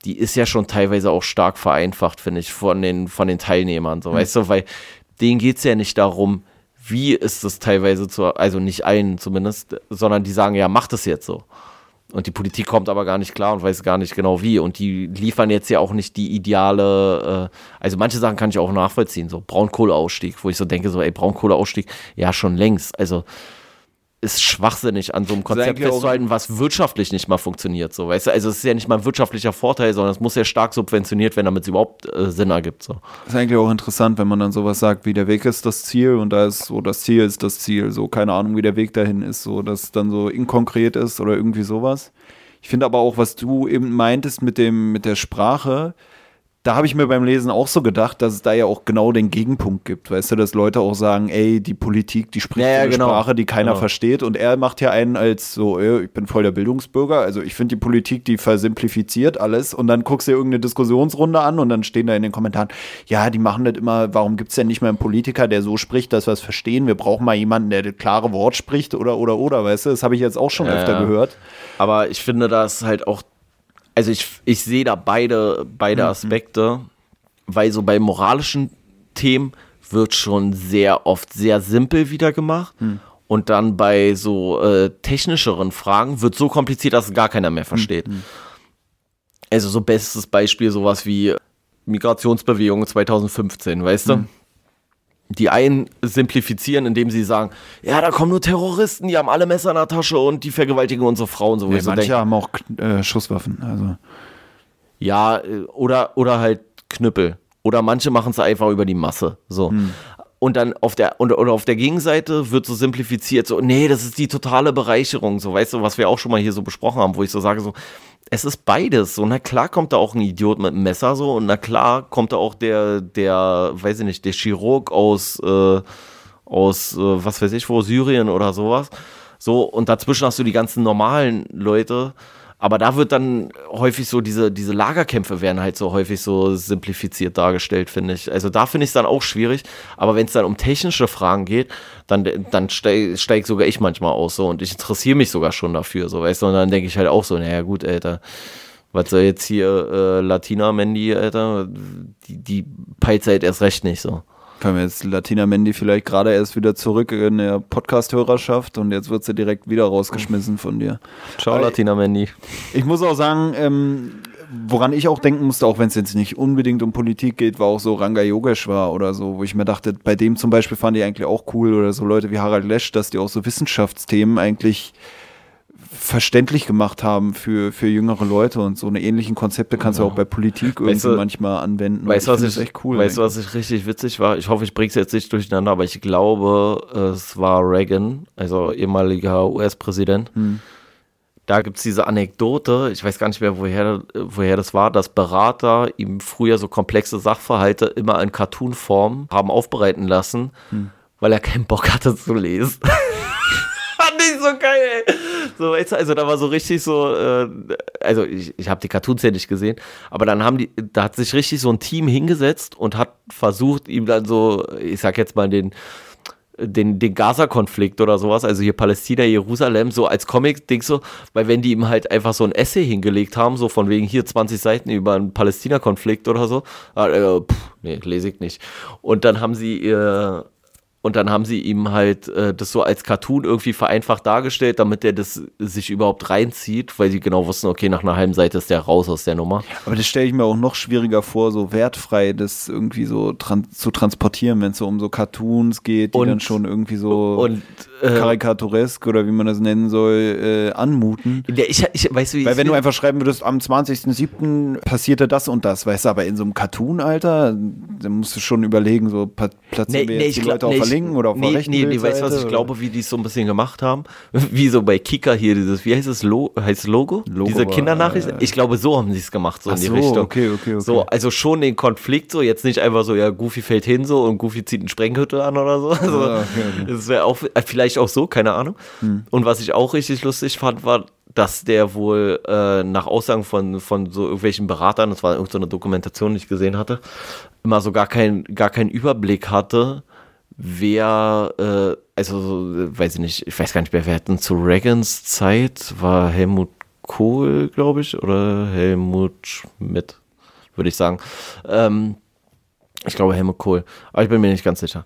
S1: die ist ja schon teilweise auch stark vereinfacht, finde ich, von den, von den Teilnehmern, so, weißt du, weil denen geht es ja nicht darum, wie ist es teilweise zu, also nicht allen zumindest, sondern die sagen, ja, mach das jetzt so. Und die Politik kommt aber gar nicht klar und weiß gar nicht genau wie. Und die liefern jetzt ja auch nicht die ideale, äh, also manche Sachen kann ich auch nachvollziehen, so Braunkohleausstieg, wo ich so denke, so, ey, Braunkohleausstieg, ja, schon längst. Also ist schwachsinnig, an so einem Konzept festzuhalten, was wirtschaftlich nicht mal funktioniert. So, weißt du? Also es ist ja nicht mal ein wirtschaftlicher Vorteil, sondern es muss ja stark subventioniert werden, damit es überhaupt äh, Sinn ergibt. So.
S2: Ist eigentlich auch interessant, wenn man dann sowas sagt, wie der Weg ist das Ziel und da ist so, das Ziel ist das Ziel. So, keine Ahnung, wie der Weg dahin ist, so, dass es dann so inkonkret ist oder irgendwie sowas. Ich finde aber auch, was du eben meintest mit dem, mit der Sprache, da habe ich mir beim Lesen auch so gedacht, dass es da ja auch genau den Gegenpunkt gibt. Weißt du, dass Leute auch sagen, ey, die Politik, die spricht
S1: Ja, ja,
S2: eine
S1: genau.
S2: Sprache, die keiner
S1: Genau.
S2: versteht. Und er macht ja einen als so, ey, ich bin voll der Bildungsbürger. Also ich finde die Politik, die versimplifiziert alles. Und dann guckst du dir irgendeine Diskussionsrunde an und dann stehen da in den Kommentaren, ja, die machen das immer, warum gibt es denn nicht mehr einen Politiker, der so spricht, dass wir es verstehen? Wir brauchen mal jemanden, der das klare Wort spricht oder, oder, oder, weißt du? Das habe ich jetzt auch schon
S1: Ja,
S2: öfter gehört.
S1: Aber ich finde, das halt auch, also ich, ich sehe da beide, beide
S2: Mhm.
S1: Aspekte, weil so bei moralischen Themen wird schon sehr oft sehr simpel wieder gemacht.
S2: Mhm.
S1: Und dann bei so äh, technischeren Fragen wird so kompliziert, dass es gar keiner mehr versteht.
S2: Mhm.
S1: Also so bestes Beispiel sowas wie Migrationsbewegung 2015, weißt du? Die einen simplifizieren, indem sie sagen, ja, da kommen nur Terroristen, die haben alle Messer in der Tasche und die vergewaltigen unsere Frauen. So, so
S2: manche
S1: denk,
S2: haben auch äh, Schusswaffen. Also.
S1: ja, äh, oder, oder halt Knüppel. Oder manche machen es einfach über die Masse. So. Und dann auf der, und, oder auf der Gegenseite wird so simplifiziert, so, nee, das ist die totale Bereicherung, so, weißt du, was wir auch schon mal hier so besprochen haben, wo ich so sage, so, es ist beides. So, na klar kommt da auch ein Idiot mit einem Messer, so, und na klar kommt da auch der, der, weiß ich nicht, der Chirurg aus, äh, aus, äh, was weiß ich wo, Syrien oder sowas. So, und dazwischen hast du die ganzen normalen Leute. Aber da wird dann häufig so, diese, diese Lagerkämpfe werden halt so häufig so simplifiziert dargestellt, finde ich. Also da finde ich es dann auch schwierig. Aber wenn es dann um technische Fragen geht, dann, dann steige steig sogar ich manchmal aus so und ich interessiere mich sogar schon dafür, so weißt du. Und dann denke ich halt auch so, naja gut, Alter, was soll jetzt hier äh, Latina Mandy, Alter, die, die peilt halt erst recht nicht so.
S2: Kam jetzt Latina Mandy vielleicht gerade erst wieder zurück in der Podcast-Hörerschaft und jetzt wird sie direkt wieder rausgeschmissen von dir.
S1: Ciao,
S2: Aber-
S1: Latina Mandy.
S2: Ich muss auch sagen, ähm, woran ich auch denken musste, auch wenn es jetzt nicht unbedingt um Politik geht, war auch so Ranga Yogeshwar oder so, wo ich mir dachte, bei dem zum Beispiel fand ich eigentlich auch cool oder so Leute wie Harald Lesch, dass die auch so Wissenschaftsthemen eigentlich verständlich gemacht haben für, für jüngere Leute und so eine ähnlichen Konzepte kannst du auch bei Politik irgendwie
S1: du-
S2: manchmal anwenden.
S1: Weißt du, was ich,
S2: echt cool.
S1: weißt du, was ich richtig witzig war? Ich hoffe, ich bring's jetzt nicht durcheinander, aber ich glaube, es war Reagan, also ehemaliger US-Präsident.
S2: Hm.
S1: Da gibt's diese Anekdote, ich weiß gar nicht mehr, woher, woher das war, dass Berater ihm früher so komplexe Sachverhalte immer in Cartoon-Form haben aufbereiten lassen,
S2: Hm.
S1: weil er keinen Bock hatte zu lesen. Fand ich so geil, ey. So, weißt du, also da war so richtig so, äh, also ich, ich habe die Cartoons ja nicht gesehen, aber dann haben die, da hat sich richtig so ein Team hingesetzt und hat versucht, ihm dann so, ich sag jetzt mal, den, den, den Gaza-Konflikt oder sowas, also hier Palästina, Jerusalem, so als Comic-Ding so, weil wenn die ihm halt einfach so ein Essay hingelegt haben, so von wegen hier 20 Seiten über einen Palästina-Konflikt oder so, äh, pff, nee, lese ich nicht. Und dann haben sie ihr und dann haben sie ihm halt äh, das so als Cartoon irgendwie vereinfacht dargestellt, damit er das sich überhaupt reinzieht, weil sie genau wussten, okay, nach einer halben Seite ist der raus aus der Nummer.
S2: Aber das stelle ich mir auch noch schwieriger vor, so wertfrei das irgendwie so tran zu transportieren, wenn es so um so Cartoons geht, die
S1: Und-
S2: dann schon irgendwie so
S1: Und äh,
S2: karikaturesk oder wie man das nennen soll, äh, anmuten.
S1: der, ich, ich weißt du,
S2: Weil wenn du einfach schreiben würdest, am 20.07. passierte das und das, weißt du, aber in so einem Cartoon, Alter, dann musst du schon überlegen, so platzieren wir jetzt die
S1: glaub-
S2: Leute auf
S1: nee,
S2: der
S1: ich-
S2: linken oder auf
S1: nee,
S2: der rechten
S1: Nee, nee, weißt du, was ich glaube, wie die es so ein bisschen gemacht haben? Wie so bei Kika hier, dieses, wie heißt es, Lo heißt Logo?
S2: Logo
S1: Diese Kindernachricht?
S2: äh,
S1: ich glaube, so haben sie es gemacht, so
S2: Ach
S1: in die
S2: so,
S1: Richtung.
S2: okay, okay, okay.
S1: So, also schon den Konflikt so, jetzt nicht einfach so, ja, Goofy fällt hin so und Goofy zieht eine Sprenghütte an oder so.
S2: Ah, okay, Hm. okay.
S1: Das wäre auch, äh, vielleicht auch so, keine Ahnung. Und was ich auch richtig lustig fand, war, dass der wohl äh, nach Aussagen von, von so irgendwelchen Beratern, das war irgendeine so Dokumentation, die ich gesehen hatte, immer so gar, kein, gar keinen Überblick hatte, wer, äh, also, so, weiß ich nicht, ich weiß gar nicht mehr, wer hatten zu Reagans Zeit, war Helmut Kohl, glaube ich, oder Helmut Schmidt, würde ich sagen. Ähm, ich glaube Helmut Kohl, aber ich bin mir nicht ganz sicher.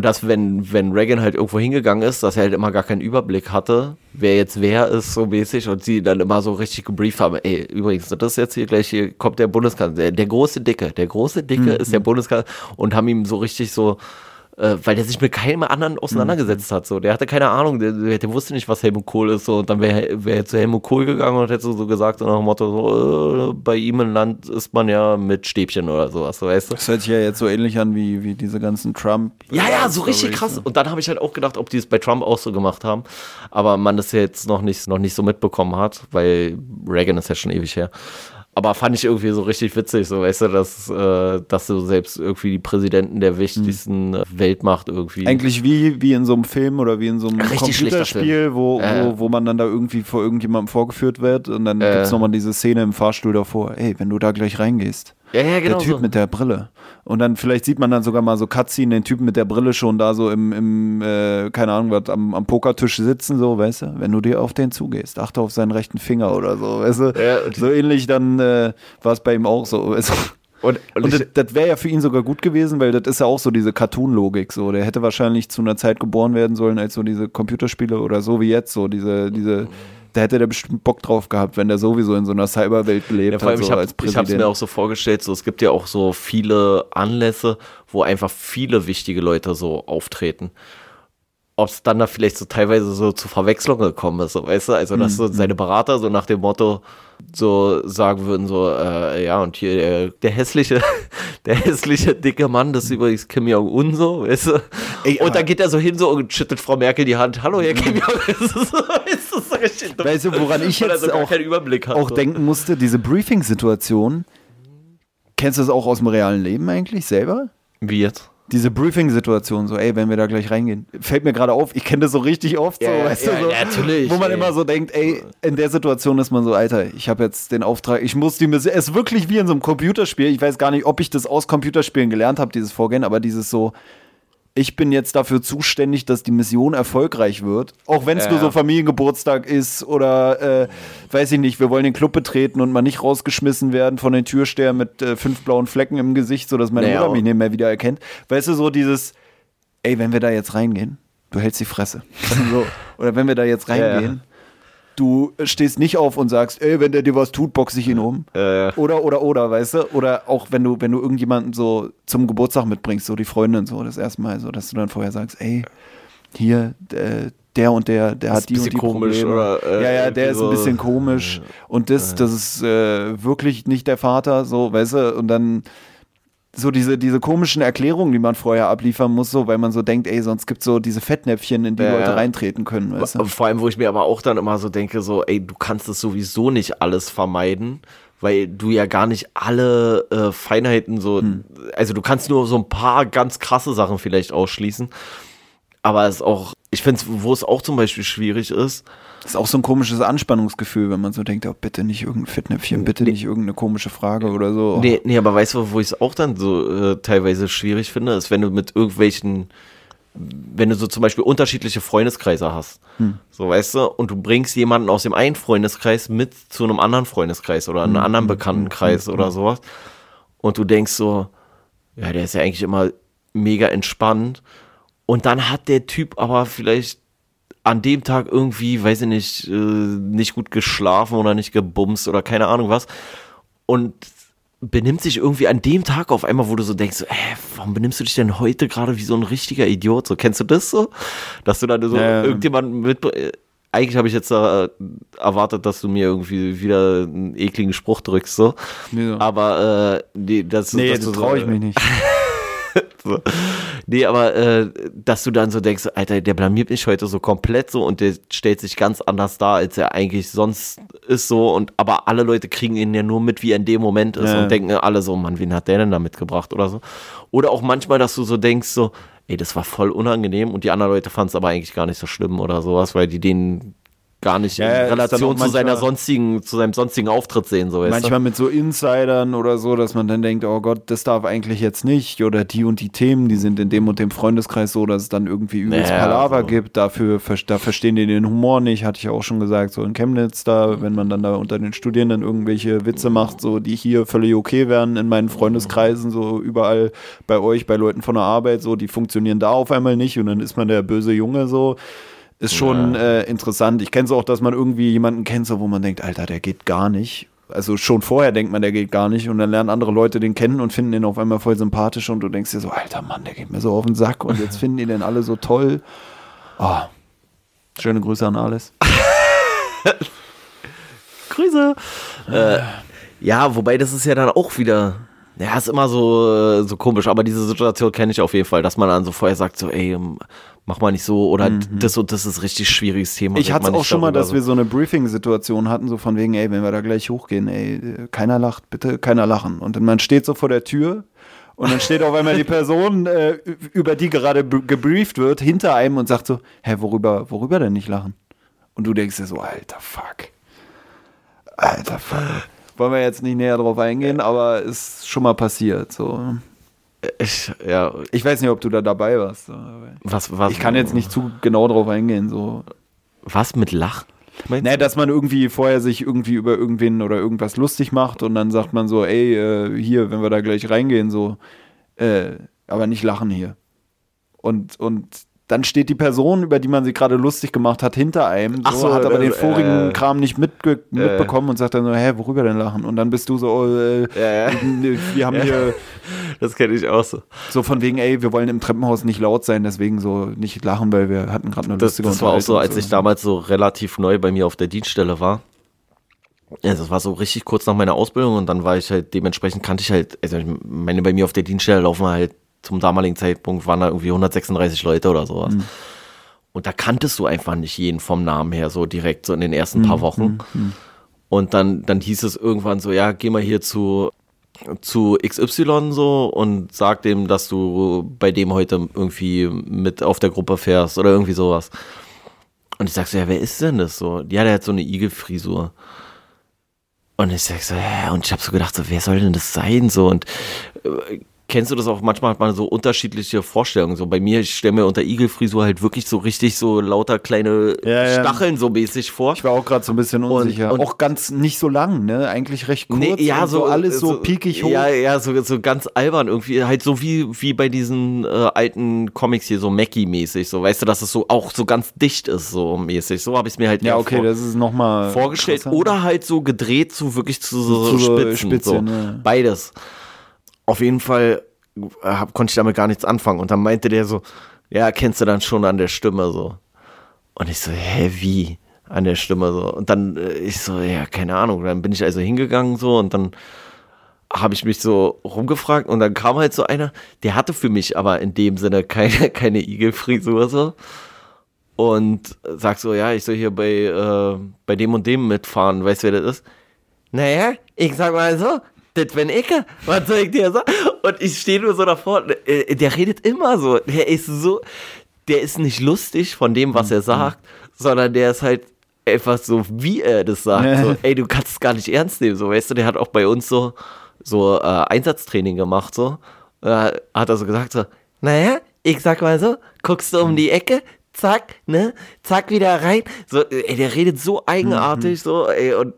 S1: Und dass, wenn, wenn Reagan halt irgendwo hingegangen ist, dass er halt immer gar keinen Überblick hatte, wer jetzt wer ist, so mäßig, und sie dann immer so richtig gebrieft haben, ey, übrigens, das ist jetzt hier gleich, hier kommt der Bundeskanzler, der, der große Dicke, der große Dicke ist der Bundeskanzler, und haben ihm so richtig so, äh, weil der sich mit keinem anderen auseinandergesetzt hat. So. Der hatte keine Ahnung, der, der wusste nicht, was Helmut Kohl ist. So. Und dann wäre wär er zu Helmut Kohl gegangen und hätte so gesagt, so nach dem Motto, so, äh, bei ihm im Land ist man ja mit Stäbchen oder sowas, so, weißt du?
S2: Das hört sich ja jetzt so ähnlich an wie, wie diese ganzen Trump.
S1: Ja, ja, so richtig krass. Und dann habe ich halt auch gedacht, ob die es bei Trump auch so gemacht haben. Aber man das jetzt noch nicht, noch nicht so mitbekommen hat, weil Reagan ist ja schon ewig her. Aber fand ich irgendwie so richtig witzig, so weißt du, dass, äh, dass du selbst irgendwie die Präsidenten der wichtigsten mhm. Weltmacht irgendwie.
S2: Eigentlich wie, wie in so einem Film oder wie in so einem
S1: Richtig
S2: Computerspiel, wo,
S1: Äh.
S2: wo, wo man dann da irgendwie vor irgendjemandem vorgeführt wird und dann
S1: Äh.
S2: gibt es nochmal diese Szene im Fahrstuhl davor. Ey, wenn du da gleich reingehst.
S1: Ja, ja, genau.
S2: der Typ
S1: so.
S2: mit der Brille. Und dann vielleicht sieht man dann sogar mal so Cutscene, den Typen mit der Brille schon da so im, im äh, keine Ahnung was, am, am Pokertisch sitzen, so, weißt du? Wenn du dir auf den zugehst, achte auf seinen rechten Finger oder so, weißt du?
S1: Ja,
S2: so ähnlich dann äh, war es bei ihm auch so, weißt du?
S1: und, und,
S2: Und
S1: ich,
S2: das, das wäre ja für ihn sogar gut gewesen, weil das ist ja auch so diese Cartoon-Logik. So. Der hätte wahrscheinlich zu einer Zeit geboren werden sollen, als so diese Computerspiele oder so wie jetzt, so diese, diese, da hätte der bestimmt Bock drauf gehabt, wenn der sowieso in so einer Cyberwelt lebt,
S1: Ja, vor allem,
S2: halt
S1: ich
S2: so
S1: habe es mir auch so vorgestellt, so, es gibt ja auch so viele Anlässe, wo einfach viele wichtige Leute so auftreten. Ob es dann da vielleicht so teilweise so zu Verwechslungen gekommen ist, so, weißt du? Also, dass
S2: Mhm.
S1: so seine Berater so nach dem Motto so sagen würden, so, äh, ja, und hier der, der hässliche, der hässliche dicke Mann, das ist übrigens Kim Jong-un, so, weißt du?
S2: Ey,
S1: und dann geht er so hin so und schüttelt Frau Merkel die Hand. Hallo, Herr Kim Jong-un.
S2: Weißt du, woran ich jetzt
S1: so gar
S2: auch-
S1: hat.
S2: auch
S1: so.
S2: denken musste, diese Briefing-Situation, kennst du das auch aus dem realen Leben eigentlich selber?
S1: Wie jetzt?
S2: Diese Briefing-Situation, so, ey, wenn wir da gleich reingehen, fällt mir gerade auf, ich kenne das so richtig oft, so,
S1: Ja,
S2: weißt
S1: ja,
S2: du, so,
S1: ja, natürlich,
S2: wo man
S1: ey.
S2: immer so denkt, ey, in der Situation ist man so, Alter, ich habe jetzt den Auftrag, ich muss die Mission, es ist wirklich wie in so einem Computerspiel, ich weiß gar nicht, ob ich das aus Computerspielen gelernt habe, dieses Vorgehen, aber dieses so, ich bin jetzt dafür zuständig, dass die Mission erfolgreich wird. Auch wenn es
S1: Ja.
S2: nur so Familiengeburtstag ist oder, äh, weiß ich nicht, wir wollen den Club betreten und mal nicht rausgeschmissen werden von den Türstern mit äh, fünf blauen Flecken im Gesicht, sodass meine
S1: Naja,
S2: Mutter mich nicht mehr wieder erkennt. Weißt du, so dieses, ey, wenn wir da jetzt reingehen, du hältst die Fresse. so. Oder wenn wir da jetzt
S1: Ja, ja.
S2: Du stehst nicht auf und sagst, ey, wenn der dir was tut, box ich ihn um.
S1: Äh,
S2: Oder, oder, oder, weißt du? Oder auch wenn du, wenn du irgendjemanden so zum Geburtstag mitbringst, so die Freundin so, das erste Mal, so, dass du dann vorher sagst, ey, hier, äh, der und der, der hat die und die
S1: komisch
S2: Probleme.
S1: oder, äh,
S2: ja, ja, der ist ein bisschen komisch und das, das ist äh, wirklich nicht der Vater, so, weißt du? Und dann so diese, diese komischen Erklärungen, die man vorher abliefern muss, so, weil man so denkt, ey, sonst gibt es so diese Fettnäpfchen, in die
S1: Ja,
S2: Leute reintreten können, weißt du?
S1: Vor allem, wo ich mir aber auch dann immer so denke, so, ey, du kannst es sowieso nicht alles vermeiden, weil du ja gar nicht alle äh, Feinheiten so,
S2: Hm.
S1: also du kannst nur so ein paar ganz krasse Sachen vielleicht ausschließen. Aber es ist auch, ich finde, wo es auch zum Beispiel schwierig ist,
S2: Das ist auch so ein komisches Anspannungsgefühl, wenn man so denkt, oh, bitte nicht irgendein Fettnäpfchen, bitte nicht irgendeine komische Frage oder so.
S1: Nee, nee, aber weißt du, wo ich es auch dann so äh, teilweise schwierig finde, ist, wenn du mit irgendwelchen, wenn du so zum Beispiel unterschiedliche Freundeskreise hast. So, weißt du, und du bringst jemanden aus dem einen Freundeskreis mit zu einem anderen Freundeskreis oder einem anderen Bekanntenkreis oder sowas. Und du denkst so, ja, der ist ja eigentlich immer mega entspannt. Und dann hat der Typ aber vielleicht an dem Tag irgendwie, weiß ich nicht, äh, nicht gut geschlafen oder nicht gebumst oder keine Ahnung was. Und benimmt sich irgendwie an dem Tag auf einmal, wo du so denkst, so, äh, warum benimmst du dich denn heute gerade wie so ein richtiger Idiot? So, kennst du das so? Dass du dann so
S2: Ja, ja.
S1: irgendjemanden mit. äh, Eigentlich habe ich jetzt äh, erwartet, dass du mir irgendwie wieder einen ekligen Spruch drückst, so.
S2: Wieso?
S1: Aber äh, nee, das,
S2: nee, das
S1: du so-
S2: traue ich mich nicht.
S1: so. Nee, aber äh, dass du dann so denkst, Alter, der blamiert mich heute so komplett so und der stellt sich ganz anders dar, als er eigentlich sonst ist so und aber alle Leute kriegen ihn ja nur mit, wie er in dem Moment ist
S2: Ja.
S1: und denken alle so, Mann, wen hat der denn da mitgebracht oder so. Oder auch manchmal, dass du so denkst, so, ey, das war voll unangenehm und die anderen Leute fanden es aber eigentlich gar nicht so schlimm oder sowas, weil die den gar nicht
S2: Ja,
S1: in Relation zu seiner
S2: manchmal-
S1: sonstigen, zu seinem sonstigen Auftritt sehen, so weißt du?
S2: Manchmal mit so Insidern oder so, dass man dann denkt, oh Gott, das darf eigentlich jetzt nicht. Oder die und die Themen, die sind in dem und dem Freundeskreis so, dass es dann irgendwie übelst
S1: Ja,
S2: Palaver
S1: so.
S2: gibt. Dafür, da verstehen die den Humor nicht, hatte ich auch schon gesagt, so in Chemnitz da, wenn man dann da unter den Studierenden irgendwelche Witze macht, so die hier völlig okay wären in meinen Freundeskreisen, so überall bei euch, bei Leuten von der Arbeit, so, die funktionieren da auf einmal nicht und dann ist man der böse Junge so. Ist schon äh, interessant. Ich kenne es auch, dass man irgendwie jemanden kennt, so, wo man denkt, Alter, der geht gar nicht. Also schon vorher denkt man, der geht gar nicht und dann lernen andere Leute den kennen und finden den auf einmal voll sympathisch und du denkst dir so, alter Mann, der geht mir so auf den Sack und jetzt finden die den alle so toll. Ah, schöne Grüße an alles.
S1: Grüße. Äh, ja, wobei das ist ja dann auch wieder. Ja, ist immer so, äh, so komisch, aber diese Situation kenne ich auf jeden Fall, dass man dann so vorher sagt, so, ey, mach mal nicht so oder das und das ist richtig schwieriges Thema.
S2: Mhm. Ich hatte es auch schon mal, dass wir so eine Briefing-Situation hatten, so von wegen, ey, wenn wir da gleich hochgehen, ey, keiner lacht, bitte keiner lachen. Und dann man steht so vor der Tür und dann steht auf einmal die Person, äh, über die gerade gebrieft wird, hinter einem und sagt so, hä, worüber, worüber denn nicht lachen? Und du denkst dir so, alter Fuck. Alter Fuck. Wollen wir jetzt nicht näher drauf eingehen, aber ist schon mal passiert. So.
S1: Ich, ja,
S2: Ich weiß nicht, ob du da dabei warst.
S1: was, was,
S2: Ich kann jetzt nicht zu genau drauf eingehen. So.
S1: Was mit Lach? Meinst
S2: Nee, dass man irgendwie vorher sich irgendwie über irgendwen oder irgendwas lustig macht und dann sagt man so, ey, äh, hier, wenn wir da gleich reingehen, so, äh, aber nicht lachen hier. Und, und dann steht die Person, über die man sich gerade lustig gemacht hat, hinter einem, so,
S1: so,
S2: hat aber
S1: äh,
S2: den vorigen
S1: äh,
S2: Kram nicht mitge mitbekommen und sagt dann so, hä, worüber denn lachen? Und dann bist du so, äh,
S1: Ja, ja.
S2: wir haben hier
S1: Das kenne ich auch so.
S2: so von wegen, ey, wir wollen im Treppenhaus nicht laut sein, deswegen so nicht lachen, weil wir hatten gerade eine
S1: Das,
S2: lustige
S1: das war auch so, als ich damals so relativ neu bei mir auf der Dienststelle war. Ja, das war so richtig kurz nach meiner Ausbildung und dann war ich halt, dementsprechend kannte ich halt, also ich meine, bei mir auf der Dienststelle laufen halt zum damaligen Zeitpunkt waren da irgendwie 136 Leute oder sowas. Und da kanntest du einfach nicht jeden vom Namen her so direkt, so in den ersten paar Wochen. Und dann, dann hieß es irgendwann so, ja, geh mal hier zu, zu XY so und sag dem, dass du bei dem heute irgendwie mit auf der Gruppe fährst oder irgendwie sowas. Und ich sag so, ja, wer ist denn das so? Ja, der hat so eine Igelfrisur. Und ich sag so, ja, und ich hab so gedacht, so, wer soll denn das sein? So, und äh, kennst du das auch? Manchmal hat man so unterschiedliche Vorstellungen. So bei mir, ich stelle mir unter Igelfrisur halt wirklich so richtig so lauter kleine
S2: Ja, ja.
S1: Stacheln so mäßig vor.
S2: Ich war auch gerade so ein bisschen unsicher.
S1: und-
S2: auch ganz nicht so lang, ne? Eigentlich recht kurz.
S1: Nee, ja,
S2: und
S1: so,
S2: alles so, piekig hoch.
S1: Ja, ja, so, so ganz albern irgendwie. Halt so wie, wie bei diesen äh, alten Comics hier, so Mackie-mäßig. So, weißt du, dass es so auch so ganz dicht ist, so mäßig. So habe ich es mir halt
S2: Ja, okay,
S1: vor,
S2: das ist nochmal
S1: vorgestellt. Oder halt so gedreht zu wirklich zu so,
S2: Zu so
S1: Spitzen.
S2: Spitzen,
S1: so.
S2: ja.
S1: Beides. Auf jeden Fall äh, hab, konnte ich damit gar nichts anfangen. Und dann meinte der so, ja, kennst du dann schon an der Stimme so. Und ich so, hä, wie? An der Stimme so. Und dann, äh, ich so, ja, keine Ahnung. Dann bin ich also hingegangen so und dann habe ich mich so rumgefragt und dann kam halt so einer, der hatte für mich aber in dem Sinne keine, keine Igelfrisur so. Und sagt so, ja, ich soll hier bei, äh, bei dem und dem mitfahren, weißt du, wer das ist? Naja, ich sag mal so, das bin ich. Was soll ich dir sagen? Und ich stehe nur so davor, äh, der redet immer so. Der ist so, der ist nicht lustig von dem, was er sagt, sondern der ist halt einfach so, wie er das sagt. So, ey, du kannst es gar nicht ernst nehmen, so, weißt du, der hat auch bei uns so, so äh, Einsatztraining gemacht, so. Äh, hat er so gesagt, so, naja, ich sag mal so, guckst du um die Ecke, zack, ne, zack, wieder rein. So, ey, der redet so eigenartig, so, ey, und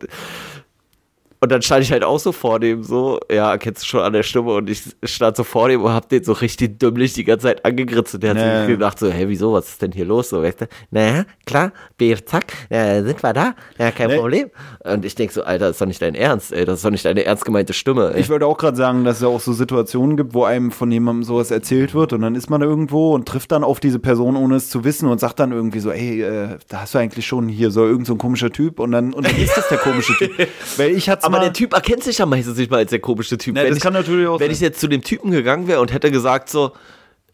S1: und dann stand ich halt auch so vor dem, so, ja, kennst du schon an der Stimme und ich stand so vor dem und hab den so richtig dümmlich die ganze Zeit angegritzt und der hat
S2: Ja.
S1: sich gedacht so, hey, wieso, was ist denn hier los, so, weißt du? Naja, klar, Bier, zack, äh, sind wir da, ja, kein
S2: Nee.
S1: Problem. Und ich denk so, Alter, das ist doch nicht dein Ernst, ey, das ist doch nicht deine ernst gemeinte Stimme, ey.
S2: Ich wollte auch gerade sagen, dass es ja auch so Situationen gibt, wo einem von jemandem sowas erzählt wird und dann ist man da irgendwo und trifft dann auf diese Person, ohne es zu wissen und sagt dann irgendwie so, ey, äh, da hast du eigentlich schon hier so irgend so ein komischer Typ und dann, und dann ist das der komische Typ. Weil ich hatte
S1: Aber der Typ erkennt sich ja meistens nicht mal als der komische Typ.
S2: Nee, das
S1: ich,
S2: kann natürlich auch
S1: Wenn
S2: sein.
S1: ich jetzt zu dem Typen gegangen wäre und hätte gesagt so,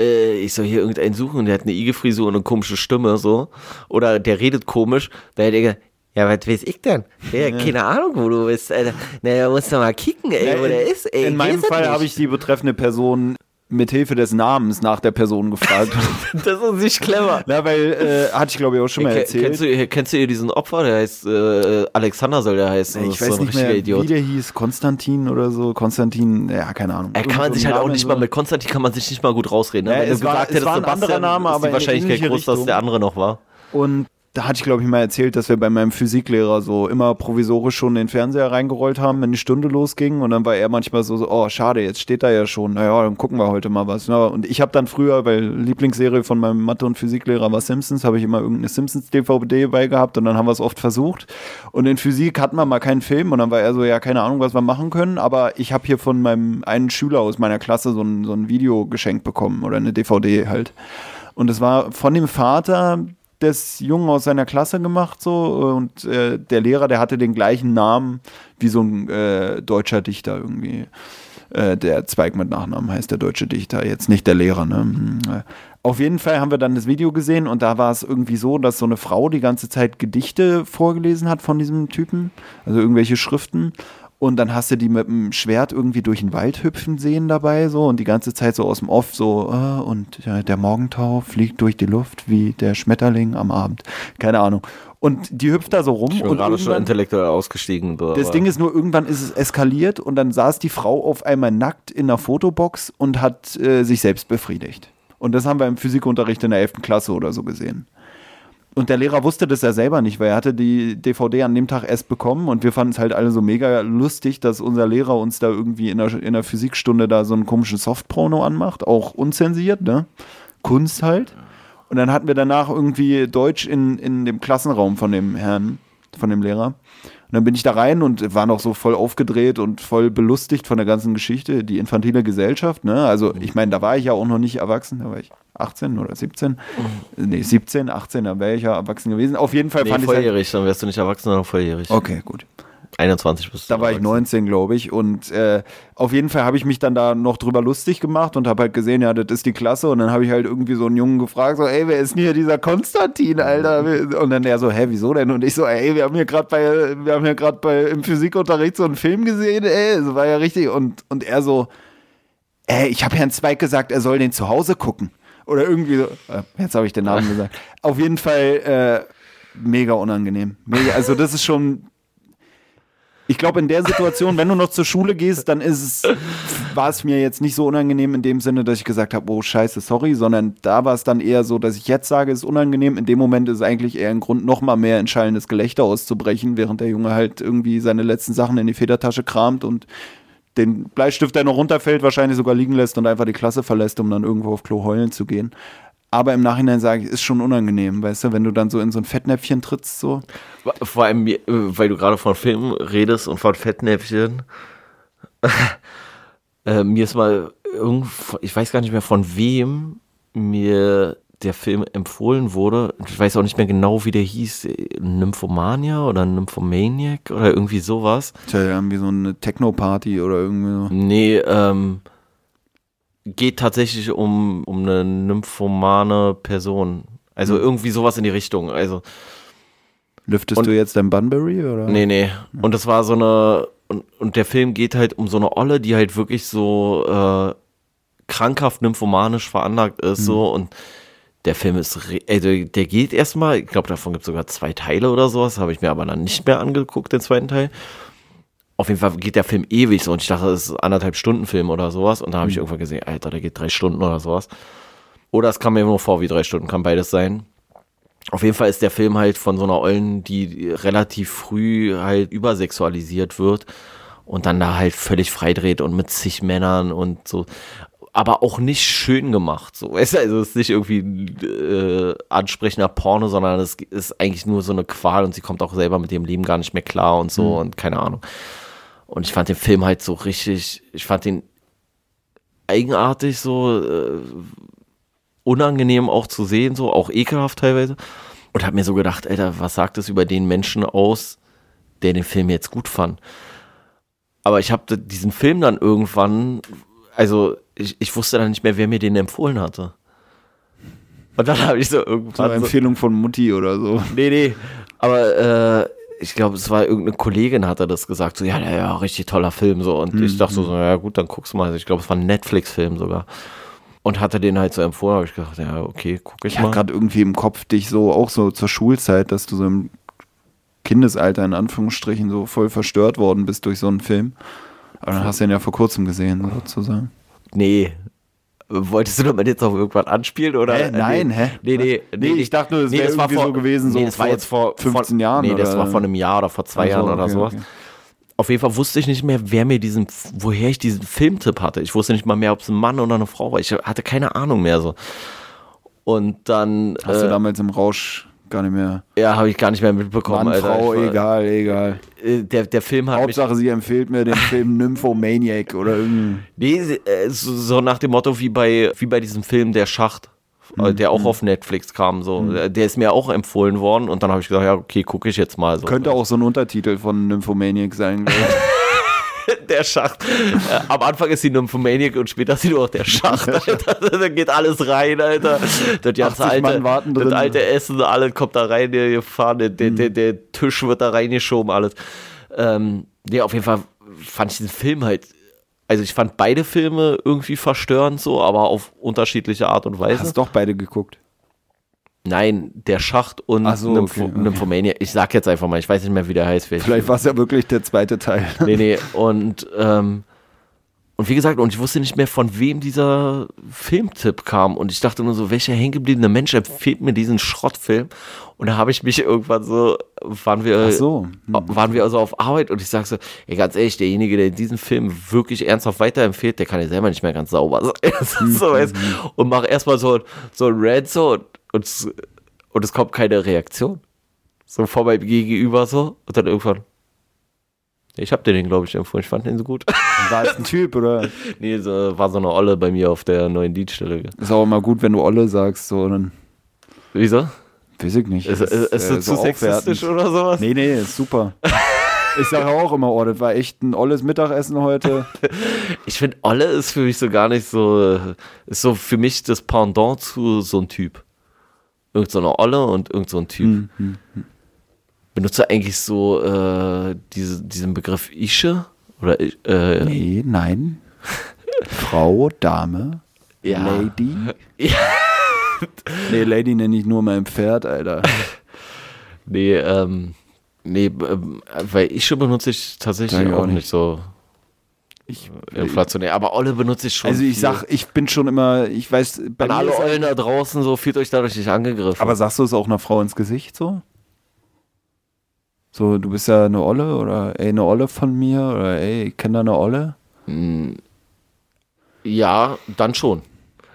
S1: äh, ich soll hier irgendeinen suchen und der hat eine Igelfrisur und eine komische Stimme so, oder der redet komisch, dann hätte ich gesagt, ja, was weiß ich denn? Ja, keine Ahnung, wo du bist. Alter. Na, da musst du mal kicken, ey,
S2: Ja,
S1: wo
S2: in,
S1: der ist. Ey,
S2: in meinem Fall habe ich die betreffende Person mit Hilfe des Namens nach der Person gefragt.
S1: Das ist nicht clever.
S2: Na, weil, äh, hatte ich glaube ich auch schon mal
S1: Ke-
S2: erzählt.
S1: Kennst du, kennst du hier diesen Opfer? Der heißt äh, Alexander soll der heißen.
S2: ich
S1: ist
S2: weiß
S1: so
S2: nicht mehr,
S1: Idiot.
S2: wie der hieß, Konstantin oder so. Konstantin, ja, keine Ahnung.
S1: Er kann man
S2: so
S1: sich halt auch
S2: Name
S1: nicht
S2: so.
S1: mal mit Konstantin kann man sich nicht mal gut rausreden. Ne?
S2: Ja,
S1: Wenn
S2: es
S1: du
S2: war-
S1: gesagt
S2: es
S1: hättest,
S2: war ein
S1: Sebastian,
S2: anderer Name,
S1: ist
S2: aber
S1: die
S2: in
S1: Wahrscheinlichkeit groß, dass
S2: Richtung.
S1: der andere noch war.
S2: Und da hatte ich, glaube ich, mal erzählt, dass wir bei meinem Physiklehrer so immer provisorisch schon den Fernseher reingerollt haben, wenn die Stunde losging. Und dann war er manchmal so, so oh, schade, jetzt steht da ja schon. Naja, dann gucken wir heute mal was. Ja, und ich habe dann früher, weil Lieblingsserie von meinem Mathe- und Physiklehrer war Simpsons, habe ich immer irgendeine Simpsons-DVD bei gehabt und dann haben wir es oft versucht. Und in Physik hatten wir mal keinen Film und dann war er so, ja, keine Ahnung, was wir machen können. Aber ich habe hier von meinem einen Schüler aus meiner Klasse so ein, so ein Video geschenkt bekommen oder eine DVD halt. Und es war von dem Vater des Jungen aus seiner Klasse gemacht so und äh, der Lehrer, der hatte den gleichen Namen wie so ein äh, deutscher Dichter irgendwie. Äh, der Zweig mit Nachnamen heißt der deutsche Dichter, jetzt nicht der Lehrer. Ne? Hm, äh. Auf jeden Fall haben wir dann das Video gesehen und da war es irgendwie so, dass so eine Frau die ganze Zeit Gedichte vorgelesen hat von diesem Typen, also irgendwelche Schriften. Und dann hast du die mit dem Schwert irgendwie durch den Wald hüpfen sehen dabei, so und die ganze Zeit so aus dem Off so, äh, und ja, der Morgentau fliegt durch die Luft wie der Schmetterling am Abend. Keine Ahnung. Und die hüpft da so rum.
S1: Ich bin
S2: und
S1: gerade schon intellektuell ausgestiegen.
S2: das Ding ist nur, irgendwann ist es eskaliert und dann saß die Frau auf einmal nackt in einer Fotobox und hat äh, sich selbst befriedigt. Und das haben wir im Physikunterricht in der 11. Klasse oder so gesehen. Und der Lehrer wusste das ja selber nicht, weil er hatte die DVD an dem Tag erst bekommen und wir fanden es halt alle so mega lustig, dass unser Lehrer uns da irgendwie in der, in der Physikstunde da so einen komischen Softporno anmacht, auch unzensiert, ne? Kunst halt. Und dann hatten wir danach irgendwie Deutsch in, in dem Klassenraum von dem Herrn, von dem Lehrer. Und dann bin ich da rein und war noch so voll aufgedreht und voll belustigt von der ganzen Geschichte, die infantile Gesellschaft. Ne? Also ich meine, da war ich ja auch noch nicht erwachsen, da war ich 18 oder 17. Nee, 17, 18, da wäre ich ja erwachsen gewesen. Auf jeden Fall
S1: Nee,
S2: fand ich halt,
S1: volljährig, dann wärst du nicht erwachsen, sondern volljährig.
S2: Okay, gut.
S1: 21 bist du.
S2: Da war ich
S1: erwachsen.
S2: 19, glaube ich. Und äh, auf jeden Fall habe ich mich dann da noch drüber lustig gemacht und habe halt gesehen, ja, das ist die Klasse. Und dann habe ich halt irgendwie so einen Jungen gefragt, so, ey, wer ist denn hier dieser Konstantin, Alter? Und dann der so, hä, wieso denn? Und ich so, ey, wir haben hier gerade bei, wir haben hier gerade bei im Physikunterricht so einen Film gesehen, ey, das war ja richtig. Und, und er so, ey, ich habe Herrn Zweig gesagt, er soll den zu Hause gucken. Oder irgendwie so, äh, jetzt habe ich den Namen gesagt. Auf jeden Fall äh, mega unangenehm. Mega, also das ist schon ich glaube, in der Situation, wenn du noch zur Schule gehst, dann ist es, war es mir jetzt nicht so unangenehm in dem Sinne, dass ich gesagt habe, oh scheiße, sorry, sondern da war es dann eher so, dass ich jetzt sage, es ist unangenehm. In dem Moment ist es eigentlich eher ein Grund, noch mal mehr entscheidendes Gelächter auszubrechen, während der Junge halt irgendwie seine letzten Sachen in die Federtasche kramt und den Bleistift, der noch runterfällt, wahrscheinlich sogar liegen lässt und einfach die Klasse verlässt, um dann irgendwo auf Klo heulen zu gehen. Aber im Nachhinein sage ich, ist schon unangenehm, weißt du, wenn du dann so in so ein Fettnäpfchen trittst, so.
S1: Vor allem, äh, weil du gerade von Filmen redest und von Fettnäpfchen. äh, mir ist mal irgendwo, ich weiß gar nicht mehr von wem mir der Film empfohlen wurde. Ich weiß auch nicht mehr genau, wie der hieß. Nymphomania oder Nymphomaniac oder irgendwie sowas.
S2: Tja, irgendwie so eine Techno-Party oder irgendwie so.
S1: Nee, ähm, geht tatsächlich um, um eine nymphomane Person. Also
S2: Hm.
S1: irgendwie sowas in die Richtung. Also,
S2: Lüftest
S1: Und-
S2: du jetzt dein Bunbury oder?
S1: nee, nee. Und das war so eine, und, und der Film geht halt um so eine Olle, die halt wirklich so äh, krankhaft nymphomanisch veranlagt ist, so und der Film ist, also der geht erstmal, ich glaube, davon gibt es sogar zwei Teile oder sowas, habe ich mir aber dann nicht mehr angeguckt, den zweiten Teil. Auf jeden Fall geht der Film ewig so und ich dachte, das ist anderthalb Stunden Film oder sowas und dann habe ich irgendwann gesehen, Alter, der geht drei Stunden oder sowas. Oder es kam mir nur vor wie drei Stunden, kann beides sein. Auf jeden Fall ist der Film halt von so einer Ollen, die relativ früh halt übersexualisiert wird und dann da halt völlig freidreht und mit zig Männern und so. Aber auch nicht schön gemacht. So. Weißt du, Also es ist nicht irgendwie ein äh, ansprechender Porno, sondern es ist eigentlich nur so eine Qual und sie kommt auch selber mit ihrem Leben gar nicht mehr klar und so und keine Ahnung. Und ich fand den Film halt so richtig, ich fand den eigenartig so, äh, unangenehm auch zu sehen, so, auch ekelhaft teilweise. Und habe mir so gedacht, Alter, was sagt es über den Menschen aus, der den Film jetzt gut fand? Aber ich habe diesen Film dann irgendwann, also ich, ich wusste dann nicht mehr, wer mir den empfohlen hatte. Und dann habe ich so
S2: So eine
S1: irgendwann. So,
S2: Empfehlung von Mutti oder so.
S1: nee, nee. Aber äh, ich glaube, es war irgendeine Kollegin, hat er das gesagt. So, ja, ja, richtig toller Film. So. Und ich dachte so, so, ja gut, dann guck's mal. Also ich glaube, es war ein Netflix-Film sogar. Und hatte den halt so empfohlen, habe ich gedacht, ja, okay, guck ich
S2: Ich
S1: mal.
S2: gerade irgendwie im Kopf dich so, auch so zur Schulzeit, dass du so im Kindesalter in Anführungsstrichen so voll verstört worden bist durch so einen Film. Aber dann hast du ihn ja vor kurzem gesehen, sozusagen.
S1: Nee. Wolltest du damit jetzt auf irgendwann anspielen? Oder?
S2: Hä? Nein,
S1: nee.
S2: hä?
S1: Nee, nee,
S2: Nee, ich dachte nur, das wäre
S1: war
S2: irgendwie so gewesen, so
S1: nee, das war
S2: vor
S1: jetzt vor
S2: 15
S1: vor,
S2: Jahren
S1: Nee, das
S2: oder-
S1: war vor einem Jahr oder vor zwei
S2: Ach so,
S1: Jahren oder
S2: okay,
S1: sowas.
S2: okay.
S1: Auf jeden Fall wusste ich nicht mehr, wer mir diesen, woher ich diesen Filmtipp hatte. Ich wusste nicht mal mehr, ob es ein Mann oder eine Frau war. Ich hatte keine Ahnung mehr so. Und dann,
S2: Hast du
S1: äh,
S2: damals im Rausch gar nicht mehr.
S1: ja, habe ich gar nicht mehr mitbekommen.
S2: Mann,
S1: Alter.
S2: Frau,
S1: war-
S2: egal, egal.
S1: äh, Der, der Film hat mich
S2: Hauptsache, sie empfiehlt mir den Film Nymphomaniac oder irgendein.
S1: Nee, äh, so, nach dem Motto wie bei, wie bei diesem Film Der Schacht, äh, der
S2: Mhm.
S1: auch auf Netflix kam. So. Äh, Der ist mir auch empfohlen worden und dann habe ich gesagt, ja, okay, gucke ich jetzt mal. So.
S2: Könnte auch so ein Untertitel von Nymphomaniac sein.
S1: der Schacht. Äh, am Anfang ist sie Nymphomaniac und später ist sie nur noch der Schacht, Alter. da geht alles rein, Alter. Das ganze
S2: 80
S1: alte, das alte Essen, alles kommt da rein hier gefahren, der, der, der, der Tisch wird da reingeschoben, alles. Ähm, nee, auf jeden Fall fand ich diesen Film halt. Also ich fand beide Filme irgendwie verstörend so, aber auf unterschiedliche Art und Weise.
S2: Hast doch beide geguckt.
S1: Nein, der Schacht und
S2: Ach so,
S1: Nympho
S2: okay, okay.
S1: Nymphomania. Ich sag jetzt einfach mal, ich weiß nicht mehr, wie der heißt.
S2: Vielleicht war es ja wirklich der zweite Teil.
S1: Nee, nee, und, ähm, und wie gesagt, und ich wusste nicht mehr, von wem dieser Filmtipp kam. Und ich dachte nur so, welcher hängengebliebene Mensch empfiehlt mir diesen Schrottfilm? Und da habe ich mich irgendwann so, waren wir,
S2: so. Hm.
S1: waren wir also auf Arbeit und ich sag so, ey, ganz ehrlich, derjenige, der diesen Film wirklich ernsthaft weiterempfiehlt, der kann ja selber nicht mehr ganz sauber sein. So, weißt, und mach erstmal so, so ein Rant so und, es- und es kommt keine Reaktion. So vor meinem Gegenüber so und dann irgendwann, ich hab den, glaube ich, empfohlen. Ich fand den so gut.
S2: War es ein Typ oder?
S1: nee, so, war so eine Olle bei mir auf der neuen Dienststelle.
S2: Ist auch immer gut, wenn du Olle sagst, so, dann
S1: Wieso?
S2: weiß ich nicht.
S1: Ist,
S2: Das
S1: ist, ist
S2: äh,
S1: das zu sexistisch
S2: aufwertend.
S1: oder sowas?
S2: Nee, nee, ist super. Ich sage auch immer, oh, das war echt ein olles Mittagessen heute.
S1: Ich finde, Olle ist für mich so gar nicht so, ist so für mich das Pendant zu so einem Typ. Irgend so eine Olle und irgend so ein Typ.
S2: Hm,
S1: Benutzt du eigentlich so äh, diese, diesen Begriff Ische? Oder äh,
S2: Nee, nein. Frau, Dame,
S1: Ja.
S2: Lady.
S1: Ja.
S2: Nee, Lady nenne ich nur mein Pferd, Alter.
S1: Nee, ähm, nee, ähm, weil Ische benutze ich tatsächlich auch
S2: auch
S1: nicht. so
S2: Ich,
S1: inflationär. Aber Olle benutze ich schon.
S2: also ich
S1: viel.
S2: sag, ich bin schon immer, ich weiß, bei
S1: An alle Eulen da draußen, so fühlt euch dadurch nicht angegriffen.
S2: Aber sagst du es auch einer Frau ins Gesicht so? So, du bist ja eine Olle oder ey, eine Olle von mir oder ey, ich kenne da eine Olle.
S1: Ja, dann schon.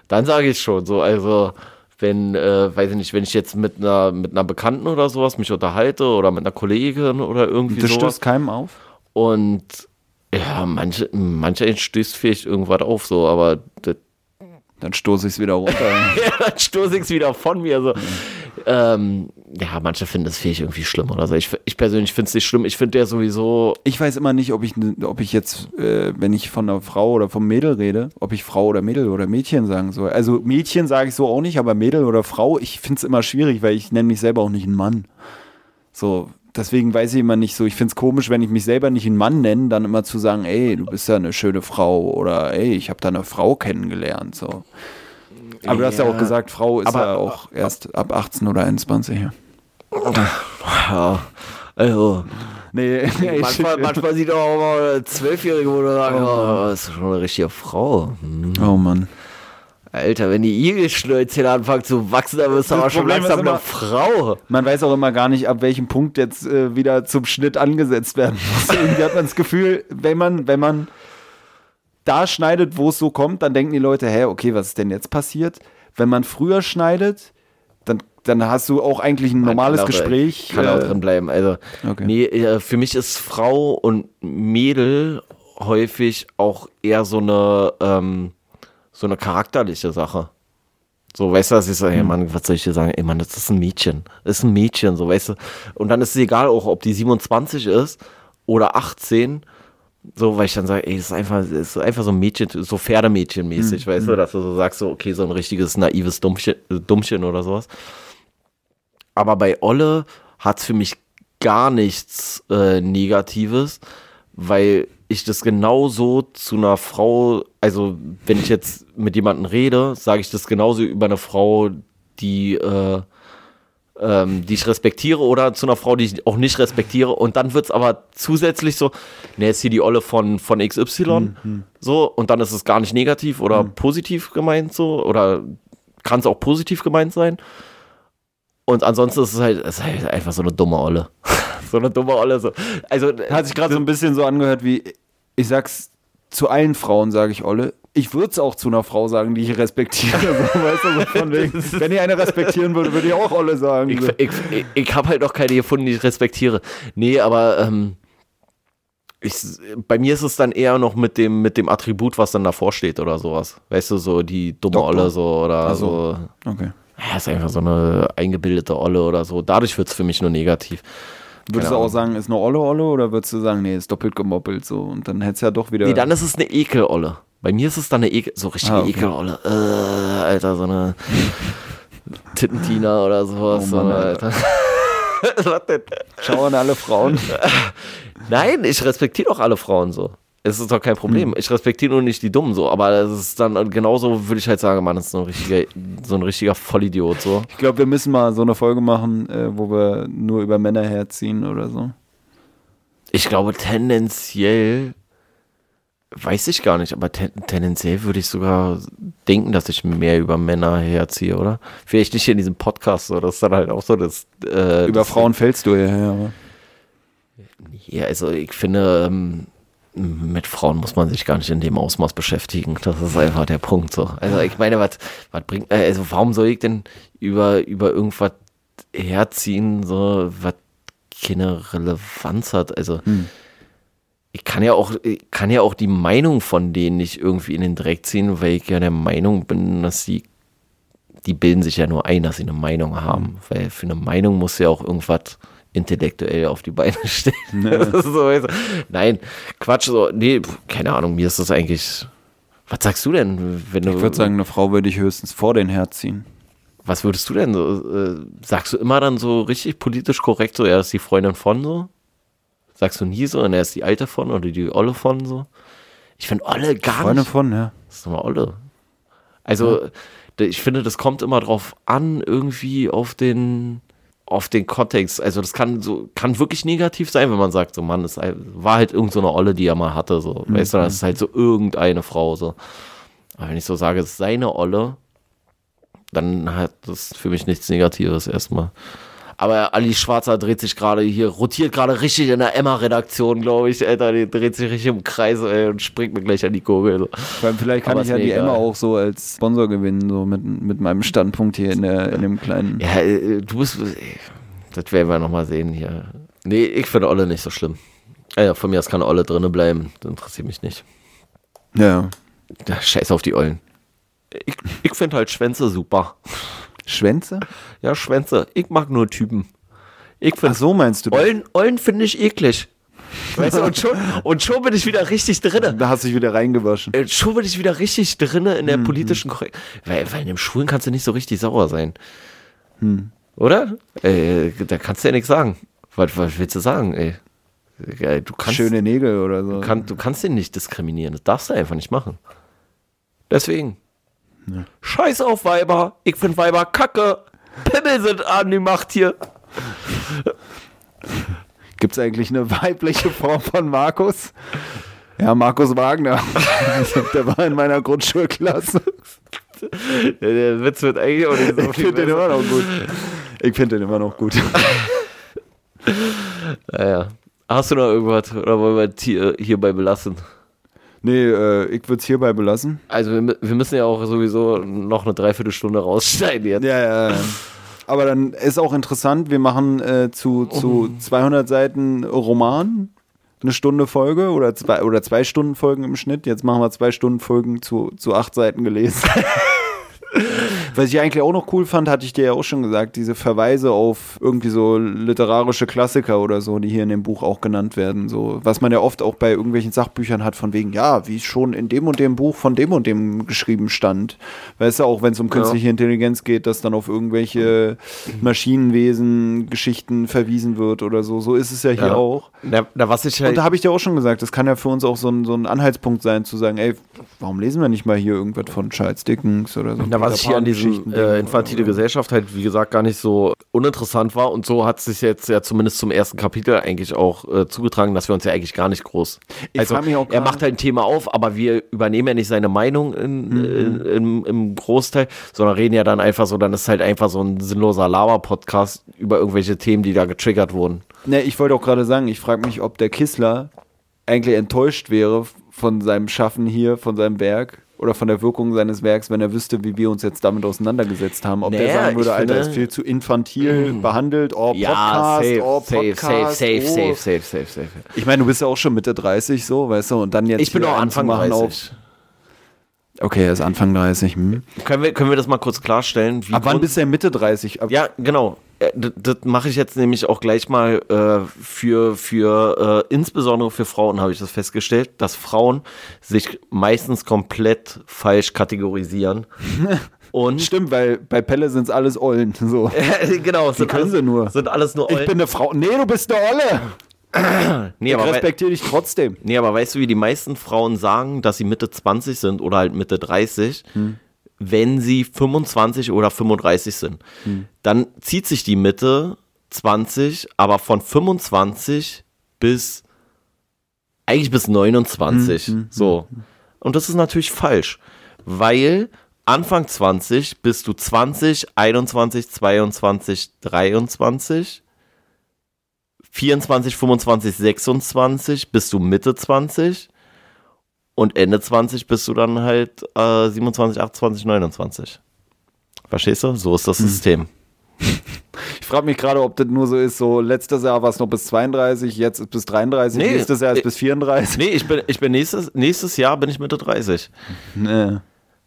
S1: Dann sage ich schon so. Also, wenn, äh, weiß ich nicht, wenn ich jetzt mit einer, mit einer Bekannten oder sowas mich unterhalte oder mit einer Kollegin oder irgendwie
S2: Das
S1: sowas.
S2: stößt keinem auf.
S1: Und ja, manche, manche stößt vielleicht irgendwas auf, so, aber das,
S2: Dann stoße ich es wieder runter.
S1: dann stoße ich es wieder von mir. So. Ähm, ja, manche finden das vielleicht irgendwie schlimm oder so. Ich, ich persönlich finde es nicht schlimm. Ich finde der sowieso.
S2: ich weiß immer nicht, ob ich, ob ich jetzt, äh, wenn ich von einer Frau oder vom Mädel rede, ob ich Frau oder Mädel oder Mädchen sagen soll. Also Mädchen sage ich so auch nicht, aber Mädel oder Frau, ich finde es immer schwierig, weil ich nenne mich selber auch nicht einen Mann. So, deswegen weiß ich immer nicht so, ich finde es komisch, wenn ich mich selber nicht einen Mann nenne, dann immer zu sagen, ey, du bist ja eine schöne Frau oder ey, ich habe da eine Frau kennengelernt. So. Aber du hast ja
S1: Ja,
S2: auch gesagt, Frau ist
S1: aber-
S2: ja auch erst ab 18 oder 21. Ja.
S1: Ja, also.
S2: Nee,
S1: Manchmal, manchmal sieht auch mal Zwölfjährige, wo du sagst, oh, das ist schon eine richtige Frau. Hm.
S2: oh Mann.
S1: Alter, wenn die Igelschnäuzchen anfangen zu wachsen, dann bist du aber schon langsam
S2: immer-
S1: eine Frau.
S2: Man weiß auch immer gar nicht, ab welchem Punkt jetzt äh, wieder zum Schnitt angesetzt werden muss. Irgendwie hat man das Gefühl, wenn man, wenn man da schneidet, wo es so kommt, dann denken die Leute, hä, okay, was ist denn jetzt passiert? Wenn man früher schneidet, dann, dann hast du auch eigentlich ein normales
S1: auch-
S2: Gespräch.
S1: Kann auch
S2: äh,
S1: drin bleiben. Also,
S2: Okay.
S1: nee, für mich ist Frau und Mädel häufig auch eher so eine, ähm, so eine charakterliche Sache. So, weißt du, dass ich so,
S2: Hm.
S1: ey Mann, was soll ich dir sagen? Ey Mann, das ist ein Mädchen. Das ist ein Mädchen, so, weißt du. Und dann ist es egal auch, ob die 27 ist oder 18. So, weil ich dann sage, ey, das ist einfach, das ist einfach so ein Mädchen, so Pferdemädchen-mäßig,
S2: Hm,
S1: weißt du, dass du so sagst, so, okay, so ein richtiges naives Dummchen, äh, Dummchen oder sowas. Aber bei Olle hat es für mich gar nichts äh, Negatives, weil ich das genauso zu einer Frau, also wenn ich jetzt mit jemandem rede, sage ich das genauso über eine Frau, die, äh, ähm, die ich respektiere oder zu einer Frau, die ich auch nicht respektiere. Und dann wird es aber zusätzlich so, ne, jetzt hier die Olle von, von XY, so, und dann ist es gar nicht negativ oder positiv gemeint so, oder kann es auch positiv gemeint sein. Und ansonsten ist es halt, ist halt einfach so eine dumme Olle. so eine dumme Olle. So. Also,
S2: Hat sich gerade so ein bisschen so angehört wie, ich sag's zu allen Frauen, sage ich Olle. Ich würde es auch zu einer Frau sagen, die ich respektiere. So, weißt du, so von wegen, wenn ich eine respektieren würde, würde ich auch Olle sagen.
S1: Ich,
S2: so.
S1: ich, ich, ich habe halt noch keine gefunden, die ich respektiere. Nee, aber ähm, ich, bei mir ist es dann eher noch mit dem, mit dem Attribut, was dann davor steht oder sowas. Weißt du, so die dumme
S2: Doktor.
S1: Olle so oder
S2: Ach so.
S1: so.
S2: Okay.
S1: Ja, ist einfach so eine eingebildete Olle oder so. Dadurch wird es für mich nur negativ.
S2: Würdest du auch sagen, ist eine Olle Olle oder würdest du sagen, nee, ist doppelt gemoppelt so und dann hättest du ja doch wieder.
S1: Nee, dann ist es eine Ekelolle. Bei mir ist es dann eine Ekel, so richtige
S2: Ah, okay.
S1: Ekelolle. Äh, Alter, so eine Tittentina oder sowas.
S2: Oh
S1: so
S2: Mann,
S1: eine,
S2: Alter.
S1: Alter. Was denn?
S2: Schau an alle Frauen.
S1: Nein, ich respektiere doch alle Frauen so. Es ist doch kein Problem.
S2: Hm.
S1: Ich respektiere nur nicht die Dummen so. Aber es ist dann genauso, würde ich halt sagen, Mann, das ist so ein richtiger, so ein richtiger Vollidiot so.
S2: Ich glaube, wir müssen mal so eine Folge machen, äh, wo wir nur über Männer herziehen oder so.
S1: Ich glaube, tendenziell, weiß ich gar nicht, aber ten, tendenziell würde ich sogar denken, dass ich mehr über Männer herziehe, oder? Vielleicht nicht hier in diesem Podcast, so. Das ist dann halt auch so, dass. Äh,
S2: Über
S1: das-
S2: Frauen fällst du ja, ja.
S1: Ja, also ich finde, ähm, mit Frauen muss man sich gar nicht in dem Ausmaß beschäftigen. Das ist einfach der Punkt so. Also ich meine, was was bringt, äh, also warum soll ich denn über, über irgendwas herziehen, so was keine Relevanz hat? Also ich kann ja auch, ich kann ja auch die Meinung von denen nicht irgendwie in den Dreck ziehen, weil ich ja der Meinung bin, dass sie die bilden sich ja nur ein, dass sie eine Meinung haben. Weil für eine Meinung muss ja auch irgendwas intellektuell auf die Beine stellen. So, du. Nein, Quatsch, so, nee, keine Ahnung, mir ist das eigentlich. Was sagst du denn, wenn du.
S2: Ich würde sagen, eine Frau würde ich höchstens vor den Herd ziehen.
S1: Was würdest du denn so? Äh, sagst du immer dann so richtig politisch korrekt, so, er ist die Freundin von so? Sagst du nie so, und er ist die Alte von oder die Olle von so? Ich finde Olle gar
S2: Freunde
S1: nicht.
S2: von, ja.
S1: Das ist nochmal Olle. Also, d- ich finde, das kommt immer drauf an, irgendwie auf den, auf den Kontext. Also, das kann so, kann wirklich negativ sein, wenn man sagt, so, Mann, es war halt irgend so eine Olle, die er mal hatte, so. Weißt du, das ist halt so irgendeine Frau, so. Aber wenn ich so sage, es ist seine Olle, dann hat das für mich nichts Negatives erstmal. Aber Ali Schwarzer dreht sich gerade hier, rotiert gerade richtig in der Emma-Redaktion, glaube ich, Alter. Die dreht sich richtig im Kreis ey, und springt mir gleich an die
S2: allem vielleicht kann
S1: Aber
S2: ich ja die
S1: egal.
S2: Emma auch so als Sponsor gewinnen, so mit, mit meinem Standpunkt hier in, der, in dem kleinen.
S1: Ja, äh, du bist. äh, Das werden wir nochmal sehen hier. Nee, ich finde Olle nicht so schlimm. Ah Ja, von mir aus kann Olle drinne bleiben. Das interessiert mich nicht.
S2: Ja.
S1: Ja, scheiß auf die Ollen. Ich, ich finde halt Schwänze super.
S2: Schwänze?
S1: Ja, Schwänze. Ich mag nur Typen. Ich
S2: Ach
S1: finde
S2: so, meinst du das?
S1: Ollen, Ollen finde ich eklig. Weißt du, und schon, und schon bin ich wieder richtig drinne.
S2: Da hast du dich wieder reingewaschen.
S1: Äh, Schon bin ich wieder richtig drinne in der politischen Korrekt. Weil, weil in dem Schwulen kannst du nicht so richtig sauer sein. Oder? Äh, da kannst du ja nichts sagen. Was, was willst du sagen, ey? Du kannst,
S2: Schöne Nägel oder so.
S1: kann, du kannst den nicht diskriminieren. Das darfst du einfach nicht machen. Deswegen. Scheiß auf Weiber. Ich find Weiber kacke. Pimmel sind an die Macht hier.
S2: Gibt es eigentlich eine weibliche Form von Markus? Ja, Markus Wagner. Der war in meiner Grundschulklasse.
S1: Der, Witz wird eigentlich auch nicht so
S2: Ich finde den immer noch gut. Ich finde den immer noch gut.
S1: Naja. Hast du noch irgendwas? Oder wollen wir es hier, hierbei belassen?
S2: Nee, äh, ich würde es hierbei belassen.
S1: Also wir, wir müssen ja auch sowieso noch eine Dreiviertelstunde rausschneiden jetzt.
S2: Ja, ja, ja. Aber dann ist auch interessant, wir machen äh, zu, zu 200 Seiten Roman eine Stunde Folge oder zwei, oder zwei Stunden Folgen im Schnitt. Jetzt machen wir zwei Stunden Folgen zu, zu acht Seiten gelesen. Was ich eigentlich auch noch cool fand, hatte ich dir ja auch schon gesagt, diese Verweise auf irgendwie so literarische Klassiker oder so, die hier in dem Buch auch genannt werden. So, was man ja oft auch bei irgendwelchen Sachbüchern hat, von wegen, ja, wie es schon in dem und dem Buch von dem und dem geschrieben stand. Weißt du, auch wenn es um künstliche Intelligenz geht, dass dann auf irgendwelche Maschinenwesen, Geschichten verwiesen wird oder so. So ist es ja hier
S1: Ja.
S2: auch.
S1: Na, na, was ich
S2: Und
S1: halt.
S2: da habe ich dir auch schon gesagt, das kann ja für uns auch so ein, so ein Anhaltspunkt sein, zu sagen, ey, warum lesen wir nicht mal hier irgendwas von Charles Dickens oder so?
S1: Na, was ich hier an diesem,
S2: Geschichten.
S1: äh, infantile Gesellschaft halt, wie gesagt, gar nicht so uninteressant war. Und so hat es sich jetzt ja zumindest zum ersten Kapitel eigentlich auch äh, zugetragen, dass wir uns ja eigentlich gar nicht groß.
S2: Ich
S1: also, er macht halt ein Thema auf, aber wir übernehmen ja nicht seine Meinung in,
S2: Mhm.
S1: in, im, im Großteil, sondern reden ja dann einfach so, dann ist halt einfach so ein sinnloser Lava-Podcast über irgendwelche Themen, die da getriggert wurden.
S2: Ne, ich wollte auch gerade sagen, ich frage mich, ob der Kissler eigentlich enttäuscht wäre von seinem Schaffen hier, von seinem Werk oder von der Wirkung seines Werks, wenn er wüsste, wie wir uns jetzt damit auseinandergesetzt haben. Ob der
S1: Naja,
S2: sagen würde, Alter,
S1: finde-
S2: ist viel zu infantil behandelt, oh, Podcast,
S1: ja, safe,
S2: oh, Podcast,
S1: safe, safe,
S2: oh.
S1: safe, safe, safe, safe.
S2: Ich meine, du bist ja auch schon Mitte 30, so, weißt du, und dann jetzt.
S1: Ich bin auch Anfang
S2: machen
S1: 30.
S2: Auf, okay, er ist Anfang 30. Hm.
S1: Können wir, können wir das mal kurz klarstellen?
S2: Ab wann bist du denn Mitte 30? Ab,
S1: Ja, genau. Äh, Das mache ich jetzt nämlich auch gleich mal äh, für, für äh, insbesondere für Frauen habe ich das festgestellt, dass Frauen sich meistens komplett falsch kategorisieren. Und
S2: Stimmt, weil bei Pelle sind es alles Ollen. So.
S1: genau, sind
S2: können
S1: alles,
S2: sie nur.
S1: Sind alles nur
S2: Ich
S1: Eulen.
S2: bin eine Frau. Nee, du bist eine Olle.
S1: nee,
S2: Ich respektiere dich trotzdem.
S1: nee, aber weißt du, wie die meisten Frauen sagen, dass sie Mitte 20 sind oder halt Mitte 30, wenn sie 25 oder 35 sind? Dann zieht sich die Mitte 20, aber von 25 bis eigentlich bis 29. So. Und das ist natürlich falsch, weil Anfang 20 bist du 20, 21, 22, 23. 24, 25, 26 bist du Mitte 20 und Ende 20 bist du dann halt äh, 27, 28, 29. Verstehst du? So ist das System.
S2: Ich frage mich gerade, ob das nur so ist, so letztes Jahr war es noch bis 32, jetzt ist bis 33,
S1: Nee,
S2: nächstes Jahr ist
S1: äh,
S2: bis 34.
S1: Nee, ich bin, ich bin nächstes, nächstes Jahr bin ich Mitte 30.
S2: Nee.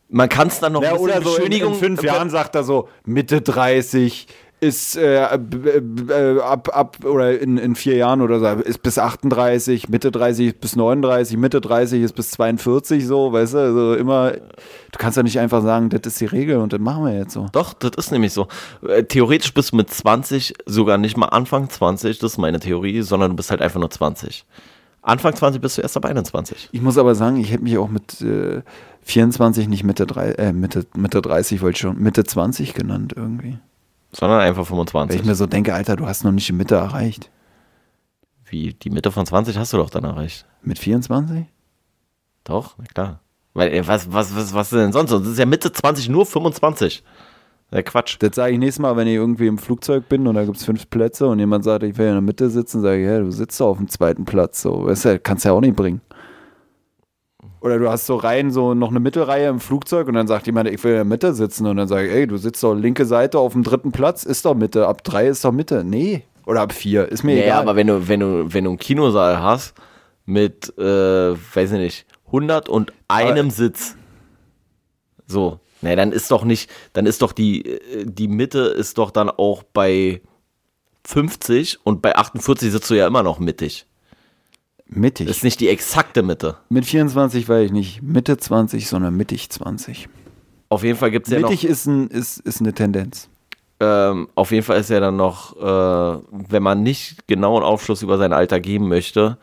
S1: Man kann es dann noch
S2: Ja,
S1: ein bisschen
S2: oder so in, in fünf Jahren sagt er so, Mitte 30 ist äh, äh, ab, ab, oder in, in vier Jahren oder so, ist bis 38, Mitte 30 ist bis 39, Mitte 30 ist bis 42, so, weißt du, also immer, du kannst ja nicht einfach sagen, das ist die Regel und das machen wir jetzt so.
S1: Doch, das ist nämlich so. Äh, Theoretisch bist du mit 20 sogar nicht mal Anfang 20, das ist meine Theorie, sondern du bist halt einfach nur 20. Anfang 20 bist du erst ab 21.
S2: Ich muss aber sagen, ich hätte mich auch mit äh, 24 nicht Mitte, drei, äh, Mitte, Mitte 30, wollte ich schon, Mitte 20 genannt irgendwie.
S1: Sondern einfach
S2: Weil
S1: 25.
S2: ich mir so denke, Alter, du hast noch nicht die Mitte erreicht.
S1: Wie, die Mitte von 20 hast du doch dann erreicht.
S2: Mit 24?
S1: Doch, na klar. Weil, äh, was, was, was, was denn sonst? Das ist ja Mitte 20 nur 25. Ja, Quatsch.
S2: Das sage ich nächstes Mal, wenn ich irgendwie im Flugzeug bin und da gibt es fünf Plätze und jemand sagt, ich will in der Mitte sitzen, sage ich, ja, du sitzt doch auf dem zweiten Platz. So, weißt du, kannst ja auch nicht bringen. Oder du hast so Reihen, so noch eine Mittelreihe im Flugzeug und dann sagt jemand, ich will in der Mitte sitzen und dann sage ich, ey, du sitzt doch linke Seite auf dem dritten Platz, ist doch Mitte, ab drei ist doch Mitte. Nee. Oder ab vier, ist mir
S1: Ja,
S2: egal.
S1: aber wenn du, wenn du, wenn du einen Kinosaal hast mit, äh, weiß ich nicht, 100 und einem Sitz, so, na, dann ist doch nicht, dann ist doch die, äh, die Mitte ist doch dann auch bei 50 und bei 48 sitzt du ja immer noch mittig.
S2: Mittig.
S1: Das ist nicht die exakte Mitte.
S2: Mit 24 war ich nicht Mitte 20, sondern mittig 20.
S1: Auf jeden Fall gibt es ja noch.
S2: mittig ist, ein, ist, ist eine Tendenz.
S1: Ähm, auf jeden Fall ist ja dann noch, äh, wenn man nicht genauen Aufschluss über sein Alter geben möchte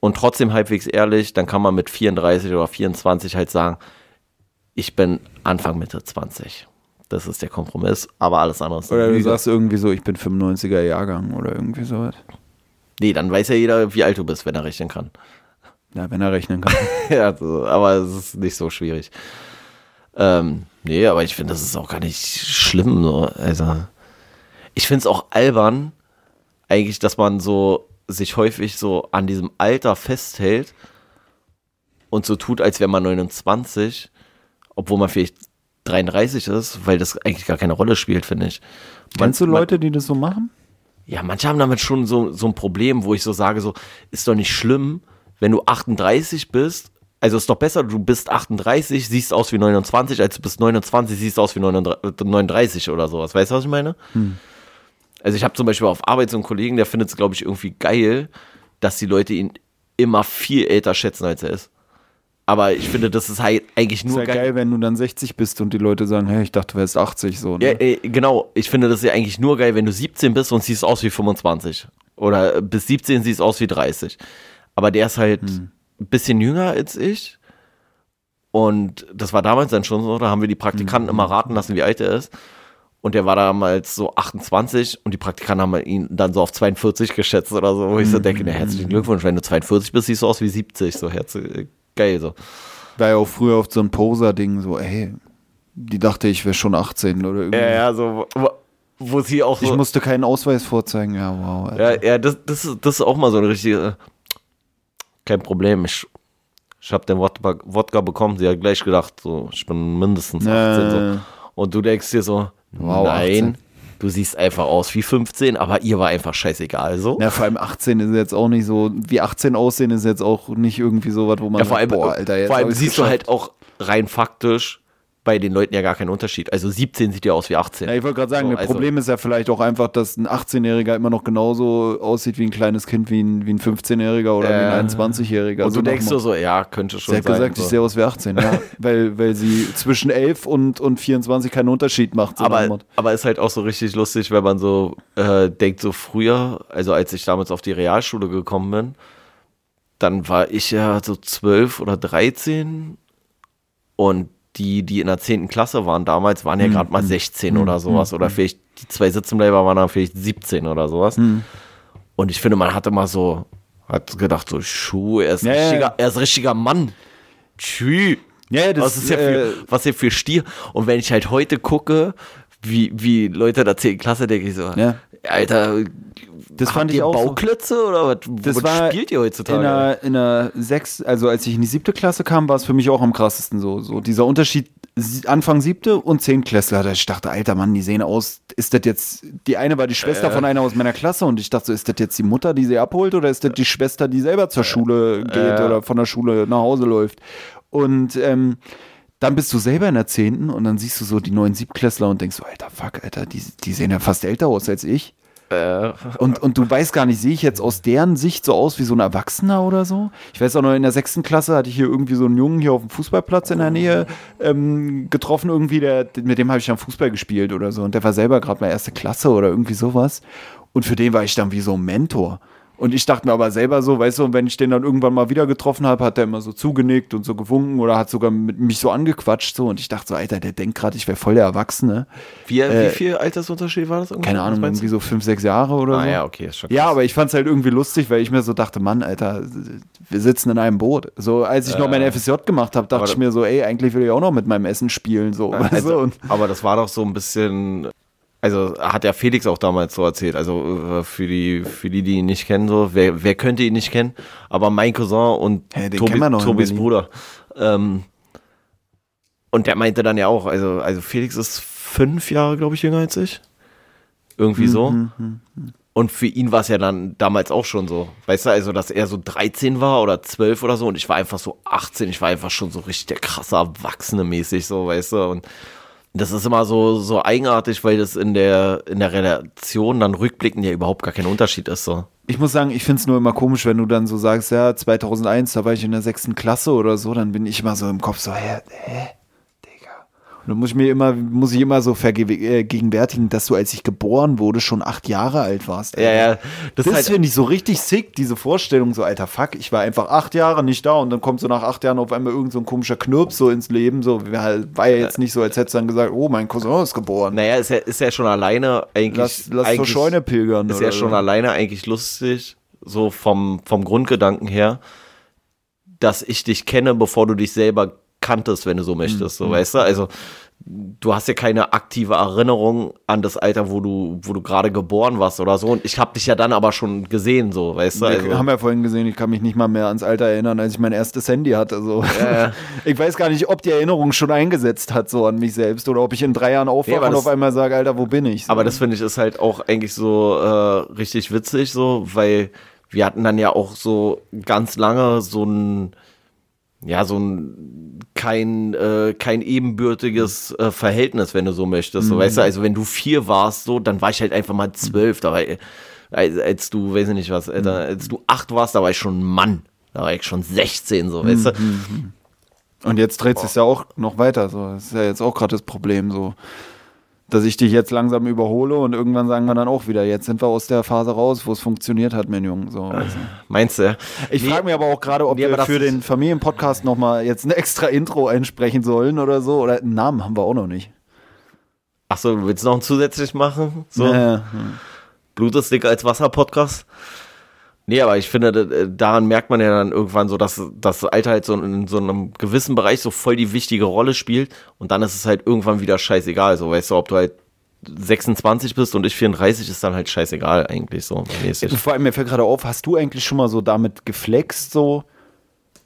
S1: und trotzdem halbwegs ehrlich, dann kann man mit 34 oder 24 halt sagen, ich bin Anfang Mitte 20. Das ist der Kompromiss, aber alles andere ist
S2: Oder du sagst irgendwie so, ich bin 95er Jahrgang oder irgendwie sowas.
S1: Nee, dann weiß ja jeder, wie alt du bist, wenn er rechnen kann.
S2: Ja, wenn er rechnen kann.
S1: ja, also, aber es ist nicht so schwierig. Ähm, nee, aber ich finde, das ist auch gar nicht schlimm. So. Also, ich finde es auch albern, eigentlich, dass man so sich häufig so an diesem Alter festhält und so tut, als wäre man 29, obwohl man vielleicht 33 ist, weil das eigentlich gar keine Rolle spielt, finde ich. Man-
S2: Kennst du
S1: man-
S2: Leute, die das so machen?
S1: Ja, manche haben damit schon so, so ein Problem, wo ich so sage, so, ist doch nicht schlimm, wenn du 38 bist. Also ist doch besser, du bist 38, siehst aus wie 29, als du bist 29, siehst aus wie 39 39 oder sowas. Weißt du, was ich meine? Also ich habe zum Beispiel auf Arbeit so einen Kollegen, der findet es, glaube ich, irgendwie geil, dass die Leute ihn immer viel älter schätzen, als er ist. Aber ich finde, das ist halt eigentlich
S2: Ist
S1: nur
S2: ja geil, wenn du dann 60 bist und die Leute sagen, hey, ich dachte, du wärst 80 so. Ne?
S1: Ja, äh, genau. Ich finde das ja eigentlich nur geil, wenn du 17 bist und siehst aus wie 25. Oder bis 17 siehst aus wie 30. Aber der ist halt ein bisschen jünger als ich. Und das war damals dann schon so, da haben wir die Praktikanten immer raten lassen, wie alt er ist. Und der war damals so 28 und die Praktikanten haben ihn dann so auf 42 geschätzt oder so, wo ich so denke, na, herzlichen Glückwunsch, wenn du 42 bist, siehst du aus wie 70, so herzlich, geil so.
S2: War ja auch früher oft so ein Poser-Ding, so, ey, die dachte, ich wäre schon 18 oder irgendwie.
S1: Ja, ja, so, wo, sie auch so.
S2: Ich musste keinen Ausweis vorzeigen, ja, wow. Alter.
S1: Ja, ja das, das, ist- das ist auch mal so eine richtige. Kein Problem, ich, ich habe den Wodka, Wodka bekommen. Sie hat gleich gedacht, so, ich bin mindestens 18. So.
S2: Äh,
S1: Und du denkst dir so,
S2: Wow,
S1: nein,
S2: 18.
S1: du siehst einfach aus wie 15, aber ihr war einfach scheißegal. So.
S2: Ja, vor allem 18 ist jetzt auch nicht so, wie 18 aussehen ist jetzt auch nicht irgendwie so was, wo man
S1: Ja, vor allem,
S2: sagt, boah, Alter, jetzt
S1: vor allem siehst du
S2: geschafft.
S1: halt auch rein faktisch bei den Leuten ja gar keinen Unterschied. Also 17 sieht ja aus wie 18.
S2: Ja, ich wollte gerade sagen,
S1: So,
S2: das
S1: also-
S2: Problem ist ja vielleicht auch einfach, dass ein 18-Jähriger immer noch genauso aussieht wie ein kleines Kind, wie ein, wie ein 15-Jähriger oder wie
S1: Äh,
S2: ein 21-Jähriger.
S1: Und du denkst
S2: so,
S1: so, ja, könnte schon
S2: Sie hat
S1: sein.
S2: gesagt,
S1: so.
S2: ich sehe aus wie 18, ja. weil, weil sie zwischen 11 und, und 24 keinen Unterschied macht. So
S1: aber, aber ist halt auch so richtig lustig, wenn man so äh, denkt, so früher, also als ich damals auf die Realschule gekommen bin, dann war ich ja so 12 oder 13 und die, die in der 10. Klasse waren damals, waren ja
S2: Hm,
S1: gerade mal 16 oder sowas. Oder vielleicht die zwei Sitzenbleiber waren dann vielleicht 17 oder sowas.
S2: Hm.
S1: Und ich finde, man hat immer so, hat gedacht, so, Schuh, er ist,
S2: Ja,
S1: richtiger,
S2: ja.
S1: er ist richtiger Mann. Tschü.
S2: Ja, das
S1: was ist ja
S2: äh,
S1: für, was hier für Stier. Und wenn ich halt heute gucke, wie, wie Leute der 10. Klasse, denke ich so,
S2: Ja.
S1: Alter,
S2: Das
S1: habt
S2: fand ich
S1: ihr
S2: auch so. Das
S1: Bauklötze oder was, was
S2: war
S1: spielt ihr heutzutage?
S2: In der, in der sechs, also als ich in die siebte Klasse kam, war es für mich auch am krassesten so. So dieser Unterschied Anfang siebte und Zehntklässler. Da ich dachte, alter Mann, die sehen aus, ist das jetzt, die eine war die Schwester von einer aus meiner Klasse und ich dachte so, ist das jetzt die Mutter, die sie abholt oder ist das die Schwester, die selber zur Schule geht oder von der Schule nach Hause läuft? Und ähm, dann bist du selber in der Zehnten und dann siehst du so die neuen Siebtklässler und denkst so, alter Fuck, Alter, die, die sehen ja fast älter aus als ich.
S1: Äh,
S2: Und, und du weißt gar nicht, sehe ich jetzt aus deren Sicht so aus wie so ein Erwachsener oder so? Ich weiß auch noch, in der sechsten Klasse hatte ich hier irgendwie so einen Jungen hier auf dem Fußballplatz in der Nähe ähm, getroffen, irgendwie, der, mit dem habe ich dann Fußball gespielt oder so. Und der war selber gerade mal erste Klasse oder irgendwie sowas. Und für den war ich dann wie so ein Mentor. Und ich dachte mir aber selber so, weißt du, und wenn ich den dann irgendwann mal wieder getroffen habe, hat der immer so zugenickt und so gewunken oder hat sogar mit mich so angequatscht so. Und ich dachte so, Alter, der denkt gerade, ich wäre voll der Erwachsene.
S1: wie,
S2: Äh,
S1: wie viel Altersunterschied war das? ungefähr?
S2: Keine Ahnung, irgendwie so fünf, sechs Jahre oder
S1: du?
S2: so.
S1: Ah ja, okay, ist schon
S2: Ja, aber ich fand es halt irgendwie lustig, weil ich mir so dachte, Mann, Alter, wir sitzen in einem Boot. So, als ich noch mein FSJ gemacht habe, dachte ich mir so, ey, eigentlich will ich auch noch mit meinem Essen spielen. So, weißt du?
S1: Also,
S2: Und
S1: aber das war doch so ein bisschen, also hat ja Felix auch damals so erzählt, also äh, für die, für die, die ihn nicht kennen, so, wer, wer könnte ihn nicht kennen, aber mein Cousin und
S2: den
S1: Tobi, Tobis. Bruder. Ähm, und der meinte dann ja auch, also, also Felix ist fünf Jahre, glaube ich, jünger als ich. Irgendwie so.
S2: Mhm,
S1: Und für ihn war es ja dann damals auch schon so. Weißt du, also, dass er so 13 war oder 12 oder so und ich war einfach so 18. Ich war einfach schon so richtig der krasse Erwachsene mäßig, so, weißt du. Und das ist immer so, so eigenartig, weil das in der, in der Relation dann rückblickend ja überhaupt gar kein Unterschied ist, so.
S2: ich muss sagen, ich finde es nur immer komisch, wenn du dann so sagst, ja, 2001, da war ich in der sechsten Klasse oder so, dann bin ich immer so im Kopf so, hä, hä. Und dann muss ich mir immer, muss ich immer so vergegenwärtigen, dass du, als ich geboren wurde, schon acht Jahre alt warst.
S1: Ja, ja. Das,
S2: Das,
S1: ist halt,
S2: finde ich so richtig sick, diese Vorstellung, so alter Fuck, ich war einfach acht Jahre nicht da und dann kommt so nach acht Jahren auf einmal irgend so ein komischer Knirps so ins Leben, so war ja jetzt nicht so, als hättest du dann gesagt, oh, mein Cousin ist geboren.
S1: naja, ist ja, ist ja schon alleine eigentlich.
S2: lass lass zur
S1: eigentlich
S2: Scheune pilgern.
S1: Ist ja schon
S2: so.
S1: alleine eigentlich lustig, so vom, vom Grundgedanken her, dass ich dich kenne, bevor du dich selber kanntest, wenn du so möchtest,
S2: Mhm.
S1: so, weißt du? Also, du hast ja keine aktive Erinnerung an das Alter, wo du, wo du gerade geboren warst oder so. Und ich habe dich ja dann aber schon gesehen, so, weißt du?
S2: Wir
S1: Also,
S2: haben ja vorhin gesehen, ich kann mich nicht mal mehr ans Alter erinnern, als ich mein erstes Handy hatte. So. Ich weiß gar nicht, ob die Erinnerung schon eingesetzt hat, so an mich selbst, oder ob ich in drei Jahren aufwache
S1: aber
S2: und auf einmal sage, Alter, wo bin ich? So.
S1: Aber das finde ich ist halt auch eigentlich so äh, richtig witzig, so, weil wir hatten dann ja auch so ganz lange so ein, ja, so ein kein, äh, kein ebenbürtiges äh, Verhältnis, wenn du so möchtest. So, weißt du, also wenn du vier warst, so, dann war ich halt einfach mal zwölf. Da war, als, als du, weiß ich nicht was, Alter, als du acht warst, da war ich schon ein Mann. Da war ich schon 16, so, weißt du?
S2: Und jetzt dreht es ja auch noch weiter. So. Das ist ja jetzt auch gerade das Problem. So. Dass ich dich jetzt langsam überhole und irgendwann sagen wir dann auch wieder, jetzt sind wir aus der Phase raus, wo es funktioniert hat, mein Junge. So, also.
S1: Meinst du?
S2: Ich frage mich aber auch gerade, ob
S1: Nee,
S2: wir für den Familienpodcast nochmal jetzt ein extra Intro einsprechen sollen oder so. Oder einen Namen haben wir auch noch nicht.
S1: Achso, du willst noch einen zusätzlich machen? So?
S2: Äh,
S1: Blut ist dicker als Wasser Podcast? Nee, aber ich finde, daran merkt man ja dann irgendwann so, dass das Alter halt so in so einem gewissen Bereich so voll die wichtige Rolle spielt und dann ist es halt irgendwann wieder scheißegal. So, weißt du, ob du halt 26 bist und ich 34, ist dann halt scheißegal eigentlich so. mäßig.
S2: vor allem, mir fällt gerade auf, hast du eigentlich schon mal so damit geflext, so?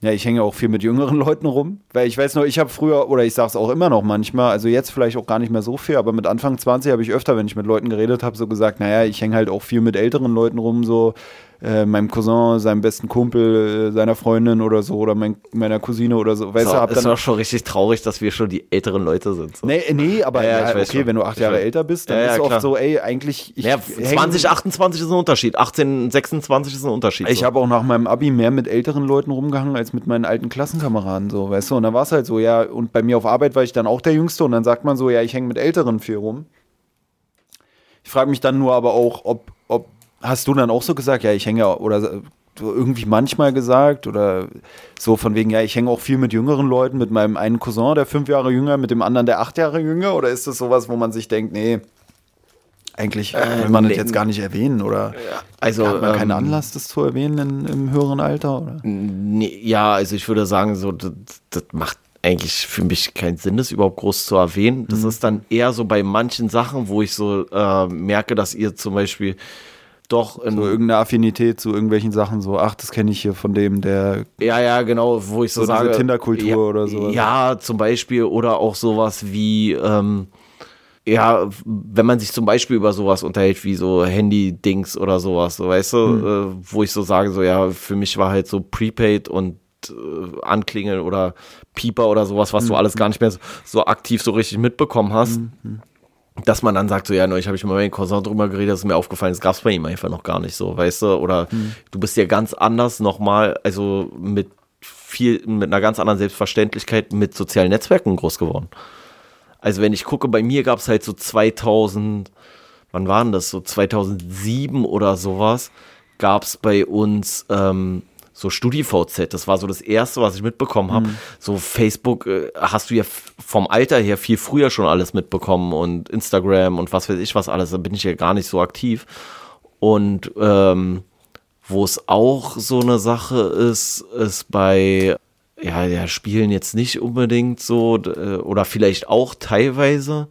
S2: Ja, ich hänge auch viel mit jüngeren Leuten rum, weil ich weiß noch, ich habe früher, oder ich sage es auch immer noch manchmal, also jetzt vielleicht auch gar nicht mehr so viel, aber mit Anfang 20 habe ich öfter, wenn ich mit Leuten geredet habe, so gesagt, naja, ich hänge halt auch viel mit älteren Leuten rum, so äh, meinem Cousin, seinem besten Kumpel, äh, seiner Freundin oder so, oder mein, meiner Cousine oder so. Weißt
S1: So,
S2: du, hab
S1: ist
S2: dann
S1: doch schon richtig traurig, dass wir schon die älteren Leute sind. So.
S2: Nee, nee, aber
S1: Ja, ja,
S2: okay,
S1: schon.
S2: wenn du acht
S1: Ich
S2: Jahre
S1: weiß.
S2: älter bist, dann
S1: Ja,
S2: ist oft
S1: klar.
S2: so, ey, eigentlich. Ich
S1: Ja,
S2: häng-
S1: 20, 28 ist ein Unterschied. 18, 26 ist ein Unterschied.
S2: Ich
S1: so.
S2: habe auch nach meinem Abi mehr mit älteren Leuten rumgehangen als mit meinen alten Klassenkameraden, so, weißt du? Und dann war es halt so, ja, und bei mir auf Arbeit war ich dann auch der Jüngste und dann sagt man so, ja, ich hänge mit Älteren viel rum. Ich frage mich dann nur aber auch, ob, hast du dann auch so gesagt, ja, ich hänge, oder so irgendwie manchmal gesagt, oder so von wegen, ja, ich hänge auch viel mit jüngeren Leuten, mit meinem einen Cousin, der fünf Jahre jünger, mit dem anderen, der acht Jahre jünger, oder ist das sowas, wo man sich denkt, nee, eigentlich will man das jetzt gar nicht erwähnen, oder
S1: also,
S2: hat man keinen
S1: ähm,
S2: Anlass, das zu erwähnen in, im höheren Alter, oder?
S1: Nee, ja, also ich würde sagen, so, das, das macht eigentlich für mich keinen Sinn, das überhaupt groß zu erwähnen. Das ist dann eher so bei manchen Sachen, wo ich so äh, merke, dass ihr zum Beispiel doch in,
S2: So irgendeine Affinität zu irgendwelchen Sachen, so, ach, das kenne ich hier von dem, der
S1: ja, ja, genau, wo ich so,
S2: So
S1: sage.
S2: Tinder-Kultur
S1: ja,
S2: oder sowas.
S1: Ja, zum Beispiel, oder auch sowas wie, ähm, ja, wenn man sich zum Beispiel über sowas unterhält, wie so Handy-Dings oder sowas, so weißt du,
S2: Hm.
S1: äh, wo ich so sage, so ja, für mich war halt so Prepaid und äh, Anklingeln oder Pieper oder sowas, was du
S2: Hm.
S1: alles gar nicht mehr so, so aktiv so richtig mitbekommen hast. Dass man dann sagt, so ja, neulich habe ich mal mit meinem Cousin drüber geredet, das ist mir aufgefallen, das gab es bei ihm einfach noch gar nicht so, weißt du? Oder
S2: Hm.
S1: du bist ja ganz anders nochmal, also mit viel, mit einer ganz anderen Selbstverständlichkeit mit sozialen Netzwerken groß geworden. Also wenn ich gucke, bei mir gab es halt so 2000, wann waren das, so 2007 oder sowas, gab es bei uns ähm, so StudiVZ. Das war so das Erste, was ich mitbekommen habe. So Facebook äh, hast du ja vom Alter her viel früher schon alles mitbekommen und Instagram und was weiß ich was alles. Da bin ich ja gar nicht so aktiv. Und ähm, wo es auch so eine Sache ist, ist bei ja, ja, Spielen jetzt nicht unbedingt so äh, oder vielleicht auch teilweise,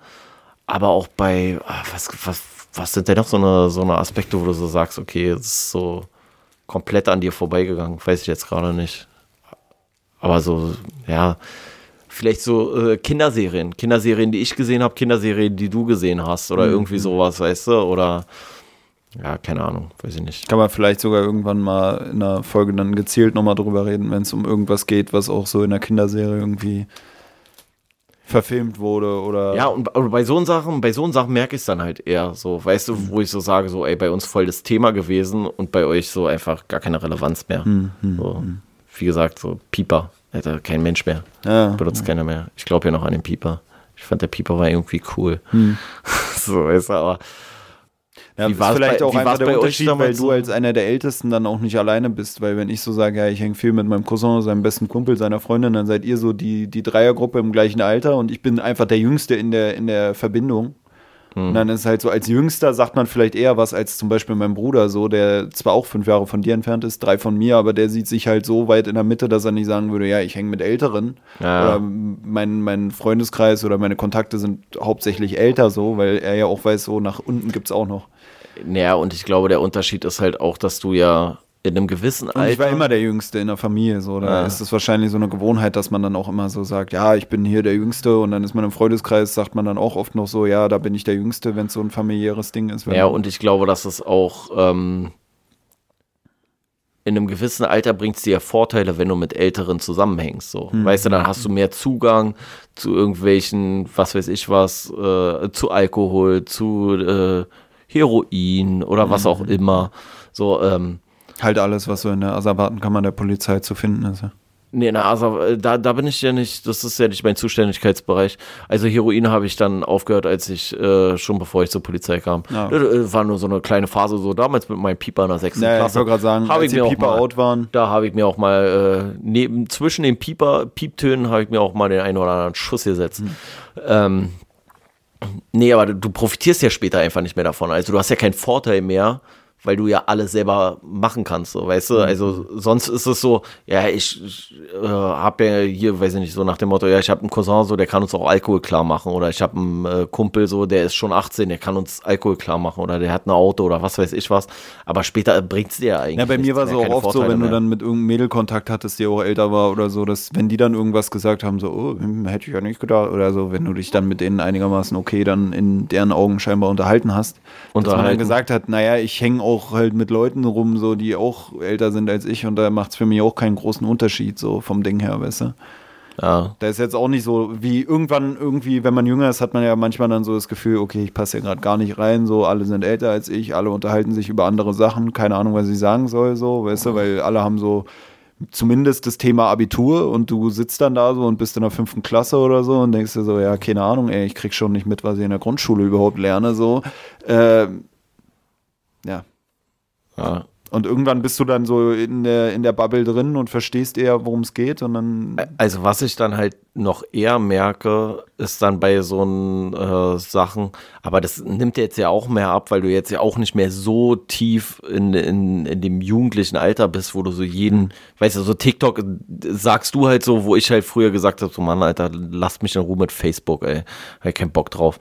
S1: aber auch bei ah, was, was, was sind denn noch so eine, so eine Aspekte, wo du so sagst, okay, es ist so komplett an dir vorbeigegangen, weiß ich jetzt gerade nicht. Aber so, ja, vielleicht so äh, Kinderserien, Kinderserien, die ich gesehen habe, Kinderserien, die du gesehen hast oder irgendwie sowas, weißt du, oder ja, keine Ahnung, weiß ich nicht.
S2: Kann man vielleicht sogar irgendwann mal in einer Folge dann gezielt nochmal drüber reden, wenn es um irgendwas geht, was auch so in der Kinderserie irgendwie verfilmt wurde oder.
S1: Ja, und bei so Sachen, bei so Sachen merke ich es dann halt eher so, weißt du, wo ich so sage, so, ey, bei uns voll das Thema gewesen und bei euch so einfach gar keine Relevanz mehr. so, Wie gesagt, so Pieper, Alter, kein Mensch mehr.
S2: Ja,
S1: Benutzt keiner mehr. Ich glaube ja noch an den Pieper. Ich fand der Pieper war irgendwie cool. so, weißt du, aber
S2: Ja,
S1: Wie
S2: ist
S1: war's
S2: vielleicht
S1: bei-
S2: auch einfach der
S1: bei euch
S2: Unterschied, weil du als einer der Ältesten dann auch nicht alleine bist, weil wenn ich so sage, ja, ich hänge viel mit meinem Cousin, seinem besten Kumpel, seiner Freundin, dann seid ihr so die, die Dreiergruppe im gleichen Alter und ich bin einfach der Jüngste in der, in der Verbindung.
S1: Hm.
S2: Und dann ist halt so, als Jüngster sagt man vielleicht eher was als zum Beispiel mein Bruder, so, der zwar auch fünf Jahre von dir entfernt ist, drei von mir, aber der sieht sich halt so weit in der Mitte, dass er nicht sagen würde, ja, ich hänge mit Älteren.
S1: Ja.
S2: Oder mein, mein Freundeskreis oder meine Kontakte sind hauptsächlich älter so, weil er ja auch weiß, so nach unten gibt es auch noch.
S1: Naja, und ich glaube, der Unterschied ist halt auch, dass du ja in einem gewissen
S2: Und
S1: Alter.
S2: ich war immer der Jüngste in der Familie, so. Da
S1: Ja.
S2: ist es wahrscheinlich so eine Gewohnheit, dass man dann auch immer so sagt, ja, ich bin hier der Jüngste und dann ist man im Freundeskreis, sagt man dann auch oft noch so, ja, da bin ich der Jüngste, wenn es so ein familiäres Ding ist.
S1: Ja, und ich glaube, dass es auch ähm, in einem gewissen Alter bringt es dir ja Vorteile, wenn du mit Älteren zusammenhängst. So. Weißt du, dann hast du mehr Zugang zu irgendwelchen, was weiß ich was, äh, zu Alkohol, zu äh, Heroin oder was auch immer. So, ähm,
S2: halt alles, was so in der Asservatenkammer der Polizei zu finden ist. Ja.
S1: Nee, na, also äh, da, da bin ich ja nicht, das ist ja nicht mein Zuständigkeitsbereich. Also Heroin habe ich dann aufgehört, als ich, äh, schon bevor ich zur Polizei kam.
S2: Ja.
S1: Das äh, war nur so eine kleine Phase, so damals mit meinem Pieper in der sechsten
S2: Naja, ich
S1: Klasse.
S2: wollte gerade sagen,
S1: Hab
S2: als
S1: ich
S2: die Pieper
S1: mal-
S2: out waren.
S1: Da habe ich mir auch mal, äh, neben, zwischen den Pieper, Pieptönen habe ich mir auch mal den einen oder anderen Schuss gesetzt.
S2: Hm.
S1: Ähm, nee, aber du, profitierst ja später einfach nicht mehr davon. Also du hast ja keinen Vorteil mehr, weil du ja alles selber machen kannst, so, weißt du? Also sonst ist es so, ja, ich, ich äh, habe ja hier, weiß ich nicht, so nach dem Motto, ja, ich habe einen Cousin, so, der kann uns auch Alkohol klar machen oder ich habe einen äh, Kumpel, so, der ist schon 18, der kann uns Alkohol klar machen oder der hat ein Auto oder was weiß ich was. Aber später bringt es dir ja eigentlich
S2: Ja, bei mir war es auch oft so,
S1: Vorteile
S2: wenn du
S1: mehr.
S2: dann mit irgendeinem Mädel Kontakt hattest, die auch älter war oder so, dass wenn die dann irgendwas gesagt haben, so, oh, hm, hätte ich ja nicht gedacht, oder so, wenn du dich dann mit denen einigermaßen okay dann in deren Augen scheinbar unterhalten hast. Dass man dann
S1: Unterhalten.
S2: gesagt hat, naja, ich hänge auch halt mit Leuten rum, so, die auch älter sind als ich und da macht es für mich auch keinen großen Unterschied, so vom Ding her, weißt du.
S1: Ja.
S2: Da ist jetzt auch nicht so, wie irgendwann irgendwie, wenn man jünger ist, hat man ja manchmal dann so das Gefühl, okay, ich passe ja gerade gar nicht rein, so, alle sind älter als ich, alle unterhalten sich über andere Sachen, keine Ahnung, was ich sagen soll, so, weißt du, weil alle haben so zumindest das Thema Abitur und du sitzt dann da so und bist in der fünften Klasse oder so und denkst dir so, ja, keine Ahnung, ey, ich krieg schon nicht mit, was ich in der Grundschule überhaupt lerne, so. Ähm, ja.
S1: Ja.
S2: Und irgendwann bist du dann so in der, in der Bubble drin und verstehst eher, worum es geht und dann
S1: Also was ich dann halt noch eher merke, ist dann bei so äh, Sachen, aber das nimmt jetzt ja auch mehr ab, weil du jetzt ja auch nicht mehr so tief in, in, in dem jugendlichen Alter bist, wo du so jeden, weißt du, so TikTok sagst du halt so, wo ich halt früher gesagt habe, so Mann, Alter, lasst mich in Ruhe mit Facebook, ey, hab keinen Bock drauf.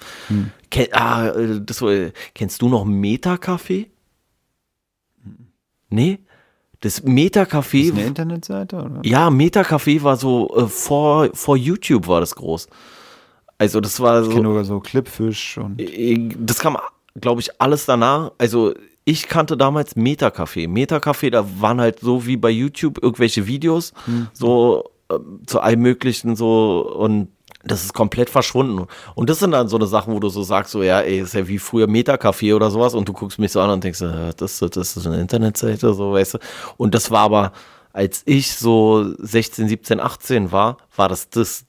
S1: Ken, ah, äh, das, äh, kennst du noch Meta-Café? Nee? Das Meta-Café
S2: ist eine Internetseite, oder?
S1: ja, Metacafé war so äh, vor, vor YouTube war das groß. Also das war
S2: Ich kenne
S1: so,
S2: nur so Clipfish und
S1: das kam, glaube ich, alles danach. Also ich kannte damals Metacafé. Metacafé, da waren halt so wie bei YouTube irgendwelche Videos, so äh, zu allem möglichen so und das ist komplett verschwunden. Und das sind dann so eine Sachen, wo du so sagst, so ja, ey, ist ja wie früher Metacafé oder sowas und du guckst mich so an und denkst, das, das ist eine Internetseite, so weißt du. Und das war aber, als ich so 16, 17, 18 war, war das das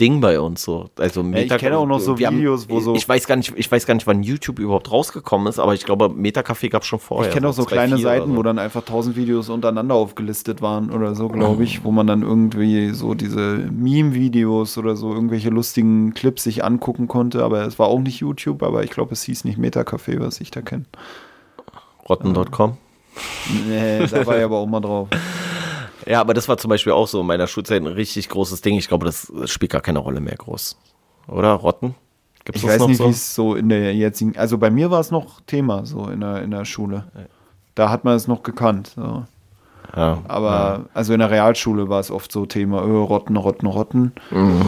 S1: Ding bei uns so. Also
S2: ich kenne auch noch so Videos, wo so-
S1: Ich weiß gar nicht, ich weiß gar nicht, wann YouTube überhaupt rausgekommen ist, aber ich glaube, Metacafé gab es schon vorher.
S2: ich kenne auch so
S1: 2004
S2: kleine Seiten,
S1: so.
S2: wo dann einfach tausend Videos untereinander aufgelistet waren oder so, glaube ich, wo man dann irgendwie so diese Meme-Videos oder so irgendwelche lustigen Clips sich angucken konnte, aber es war auch nicht YouTube, aber ich glaube, es hieß nicht Metacafé, was ich da kenne.
S1: Rotten.com.
S2: Nee, da war ich aber auch mal drauf.
S1: Ja, aber das war zum Beispiel auch so in meiner Schulzeit ein richtig großes Ding. Ich glaube, das spielt gar keine Rolle mehr groß. Oder? Rotten? Gibt's
S2: Ich
S1: das
S2: weiß
S1: noch
S2: nicht,
S1: so?
S2: wie es so in der jetzigen, also bei mir war es noch Thema so in der, in der Schule. Da hat man es noch gekannt. So.
S1: Ja.
S2: Aber also in der Realschule war es oft so Thema, öh, Rotten, Rotten, Rotten.
S1: Mhm.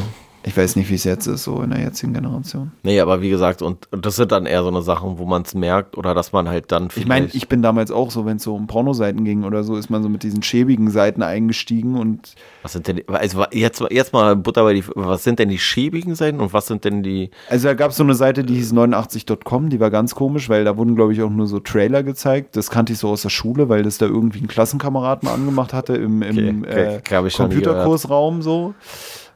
S2: Ich weiß nicht, wie es jetzt ist, so in der jetzigen Generation.
S1: Nee, aber wie gesagt, und, und das sind dann eher so eine Sachen, wo man es merkt oder dass man halt dann
S2: Ich meine, ich bin damals auch so, wenn es so um Pornoseiten ging oder so, ist man so mit diesen schäbigen Seiten eingestiegen und
S1: Was sind denn, die- also jetzt, jetzt mal Butter bei die, was sind denn die schäbigen Seiten und was sind denn die,
S2: also da gab es so eine Seite, die hieß 89.com, die war ganz komisch, weil da wurden, glaube ich, auch nur so Trailer gezeigt. Das kannte ich so aus der Schule, weil das da irgendwie ein Klassenkamerad mal angemacht hatte im, im
S1: Okay,
S2: äh, Computerkursraum so.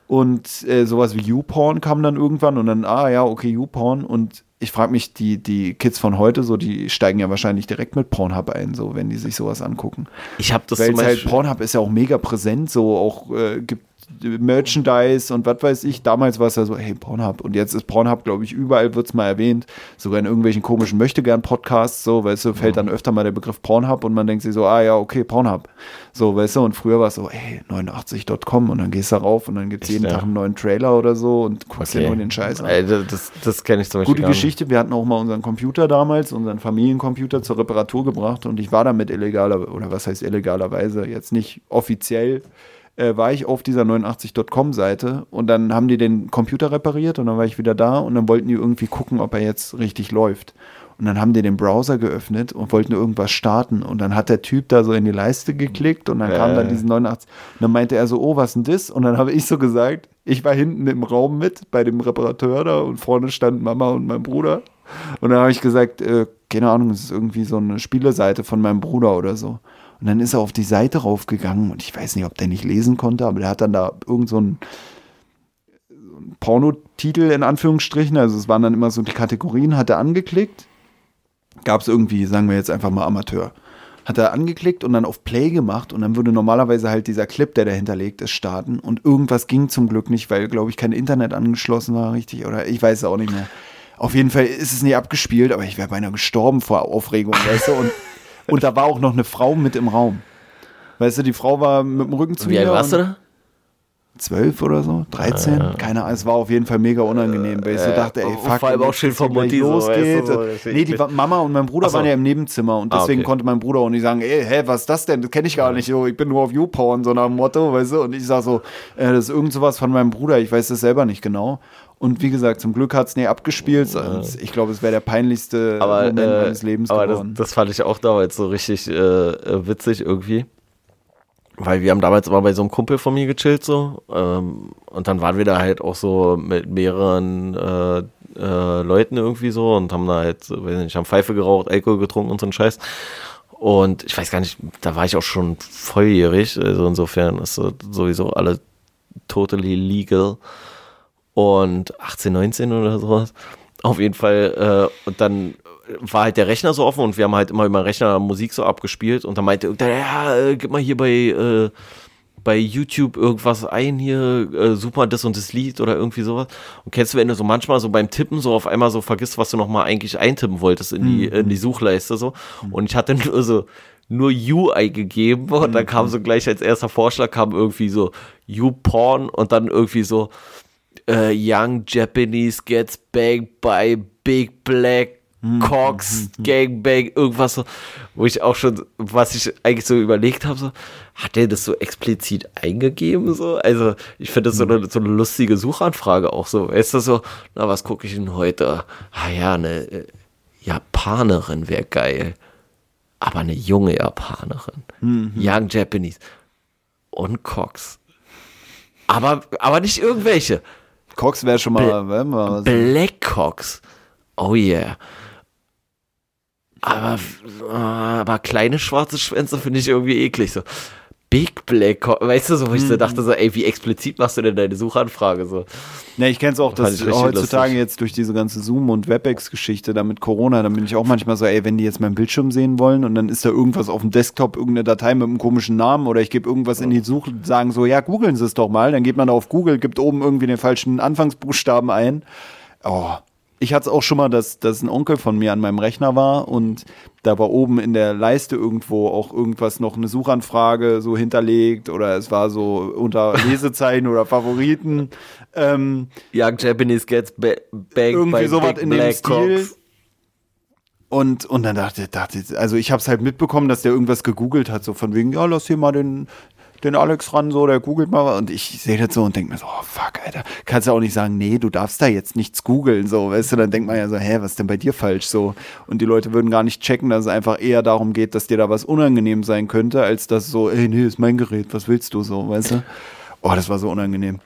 S2: Und äh, sowas wie YouPorn kam dann irgendwann und dann, ah ja, okay, YouPorn. Und ich frage mich, die, die Kids von heute, so, die steigen ja wahrscheinlich direkt mit Pornhub ein, so, wenn die sich sowas angucken.
S1: ich habe das
S2: Weil
S1: zum
S2: halt
S1: Beispiel,
S2: Pornhub ist ja auch mega präsent, so auch äh, gibt Merchandise und was weiß ich. Damals war es ja so, hey, Pornhub. Und jetzt ist Pornhub, glaube ich, überall wird es mal erwähnt. Sogar in irgendwelchen komischen Möchtegern-Podcasts, so, weißt du, fällt dann öfter mal der Begriff Pornhub und man denkt sich so, ah ja, okay, Pornhub. So, weißt du, und früher war es so, hey, 89.com und dann gehst du rauf und dann gibt es jeden
S1: ja.
S2: Tag einen neuen Trailer oder so und guckst dir
S1: okay.
S2: nur den Scheiß an.
S1: Ey, das, das kenne ich zum Beispiel
S2: Gute. Geschichte, wir hatten auch mal unseren Computer damals, unseren Familiencomputer zur Reparatur gebracht und ich war damit illegaler, oder was heißt illegalerweise, jetzt nicht offiziell, äh, war ich auf dieser 89.com-Seite und dann haben die den Computer repariert und dann war ich wieder da und dann wollten die irgendwie gucken, ob er jetzt richtig läuft. Und dann haben die den Browser geöffnet und wollten irgendwas starten. Und dann hat der Typ da so in die Leiste geklickt und dann kam dann
S1: Äh.
S2: diesen 89. Und dann meinte er so, oh, was denn das? Und dann habe ich so gesagt, ich war hinten im Raum mit bei dem Reparateur da und vorne standen Mama und mein Bruder. Und dann habe ich gesagt, äh, keine Ahnung, es ist irgendwie so eine Spieleseite von meinem Bruder oder so. Und dann ist er auf die Seite raufgegangen und ich weiß nicht, ob der nicht lesen konnte, aber der hat dann da irgend so ein Pornotitel in Anführungsstrichen, also es waren dann immer so die Kategorien, hat er angeklickt. Gab es irgendwie, sagen wir jetzt einfach mal Amateur. Hat er angeklickt und dann auf Play gemacht und dann würde normalerweise halt dieser Clip, der dahinter liegt, ist starten und irgendwas ging zum Glück nicht, weil, glaube ich, kein Internet angeschlossen war, richtig, oder ich weiß es auch nicht mehr. Auf jeden Fall ist es nie abgespielt, aber ich wäre beinahe gestorben vor Aufregung, weißt du, und, und da war auch noch eine Frau mit im Raum. Weißt du, die Frau war mit dem Rücken zu
S1: Wie
S2: mir.
S1: alt warst du da?
S2: zwölf oder so, 13, keine Ahnung, es war auf jeden Fall mega unangenehm, weil ich so dachte, ey,
S1: Äh,
S2: fuck,
S1: vor allem auch schön
S2: gleich
S1: Mutti so,
S2: losgeht.
S1: weißt du, so, deswegen-
S2: nee, die Mama und mein Bruder
S1: so.
S2: waren ja im Nebenzimmer und
S1: Ah,
S2: deswegen
S1: okay.
S2: konnte mein Bruder auch nicht sagen, ey, hä, was ist das denn? Das kenne ich gar nicht, so, ich bin nur auf YouPorn, so nach dem Motto, weißt du, und ich sag so, äh, das ist irgend sowas von meinem Bruder, ich weiß das selber nicht genau. Und wie gesagt, zum Glück hat es nie abgespielt. und Ich glaube, es wäre der peinlichste
S1: aber,
S2: Moment
S1: äh,
S2: meines Lebens
S1: aber das,
S2: geworden.
S1: das fand ich auch damals so richtig äh, äh, witzig irgendwie. Weil wir haben damals immer bei so einem Kumpel von mir gechillt so. Ähm, und dann waren wir da halt auch so mit mehreren äh, äh, Leuten irgendwie so und haben da halt, weiß nicht, haben Pfeife geraucht, Alkohol getrunken und so ein Scheiß. Und ich weiß gar nicht, da war ich auch schon volljährig. Also insofern ist das sowieso alle totally legal. Und 18, 19 oder sowas. Auf jeden Fall. Äh, und dann war halt der Rechner so offen und wir haben halt immer über den Rechner Musik so abgespielt. Und dann meinte irgendeiner, ja, äh, gib mal hier bei, äh, bei YouTube irgendwas ein hier, äh, super das und das Lied oder irgendwie sowas. Und kennst du, wenn du so manchmal so beim Tippen so auf einmal so vergisst, was du nochmal eigentlich eintippen wolltest in die, in die Suchleiste so. Und ich hatte nur so nur You eingegeben und dann kam so gleich als erster Vorschlag kam irgendwie so You Porn und dann irgendwie so äh, Young Japanese gets banged by Big Black Cox Gangbang, irgendwas so, wo ich auch schon, was ich eigentlich so überlegt habe, so, hat der das so explizit eingegeben, so? Also, ich finde das so eine, so eine lustige Suchanfrage auch so. Weißt du so, na, was gucke ich denn heute? Ah ja, eine äh, Japanerin wäre geil. Aber eine junge Japanerin. Young Japanese. Und Cox. Aber, aber nicht irgendwelche.
S2: Cox wäre schon mal, wenn wir
S1: Black Cox. Oh yeah. Aber, aber kleine schwarze Schwänze finde ich irgendwie eklig. So. Big Black. Weißt du, so, wo ich
S2: Mhm.
S1: so dachte, so, ey, wie explizit machst du denn deine Suchanfrage? So.
S2: Ne, ich kenne es auch, dass heutzutage
S1: lustig.
S2: jetzt durch diese ganze Zoom- und WebEx-Geschichte, da mit Corona, dann bin ich auch manchmal so, ey, wenn die jetzt meinen Bildschirm sehen wollen und dann ist da irgendwas auf dem Desktop, irgendeine Datei mit einem komischen Namen oder ich gebe irgendwas in die Suche, sagen so, ja, googeln Sie es doch mal. Dann geht man da auf Google, gibt oben irgendwie den falschen Anfangsbuchstaben ein. Oh. Ich hatte es auch schon mal, dass, dass ein Onkel von mir an meinem Rechner war und da war oben in der Leiste irgendwo auch irgendwas noch eine Suchanfrage so hinterlegt oder es war so unter Lesezeichen oder Favoriten. Ähm,
S1: Young Japanese gets ba banged
S2: irgendwie
S1: by
S2: sowas in dem Stil.
S1: Cox.
S2: Und, und dann dachte, dachte also ich habe es halt mitbekommen, dass der irgendwas gegoogelt hat, so von wegen, ja, lass hier mal den, den Alex ran, so, der googelt mal. Und ich sehe das so und denke mir so, oh fuck, Alter. Kannst ja auch nicht sagen, nee, du darfst da jetzt nichts googeln, so, weißt du, dann denkt man ja so, hä, was ist denn bei dir falsch, so. Und die Leute würden gar nicht checken, dass es einfach eher darum geht, dass dir da was unangenehm sein könnte, als dass so, ey, nee, ist mein Gerät, was willst du, so, weißt du. Oh, das war so unangenehm.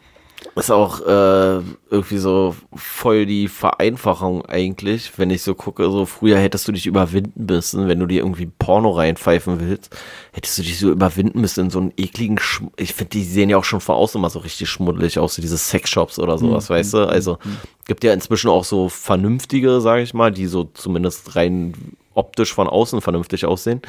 S1: Ist auch äh, irgendwie so voll die Vereinfachung eigentlich, wenn ich so gucke, so früher hättest du dich überwinden müssen, wenn du dir irgendwie Porno reinpfeifen willst, hättest du dich so überwinden müssen in so einen ekligen, Schm ich finde, die sehen ja auch schon von außen immer so richtig schmuddelig aus, so diese Sexshops oder sowas, weißt du? Also gibt ja inzwischen auch so vernünftige, sage ich mal, die so zumindest rein optisch von außen vernünftig aussehen.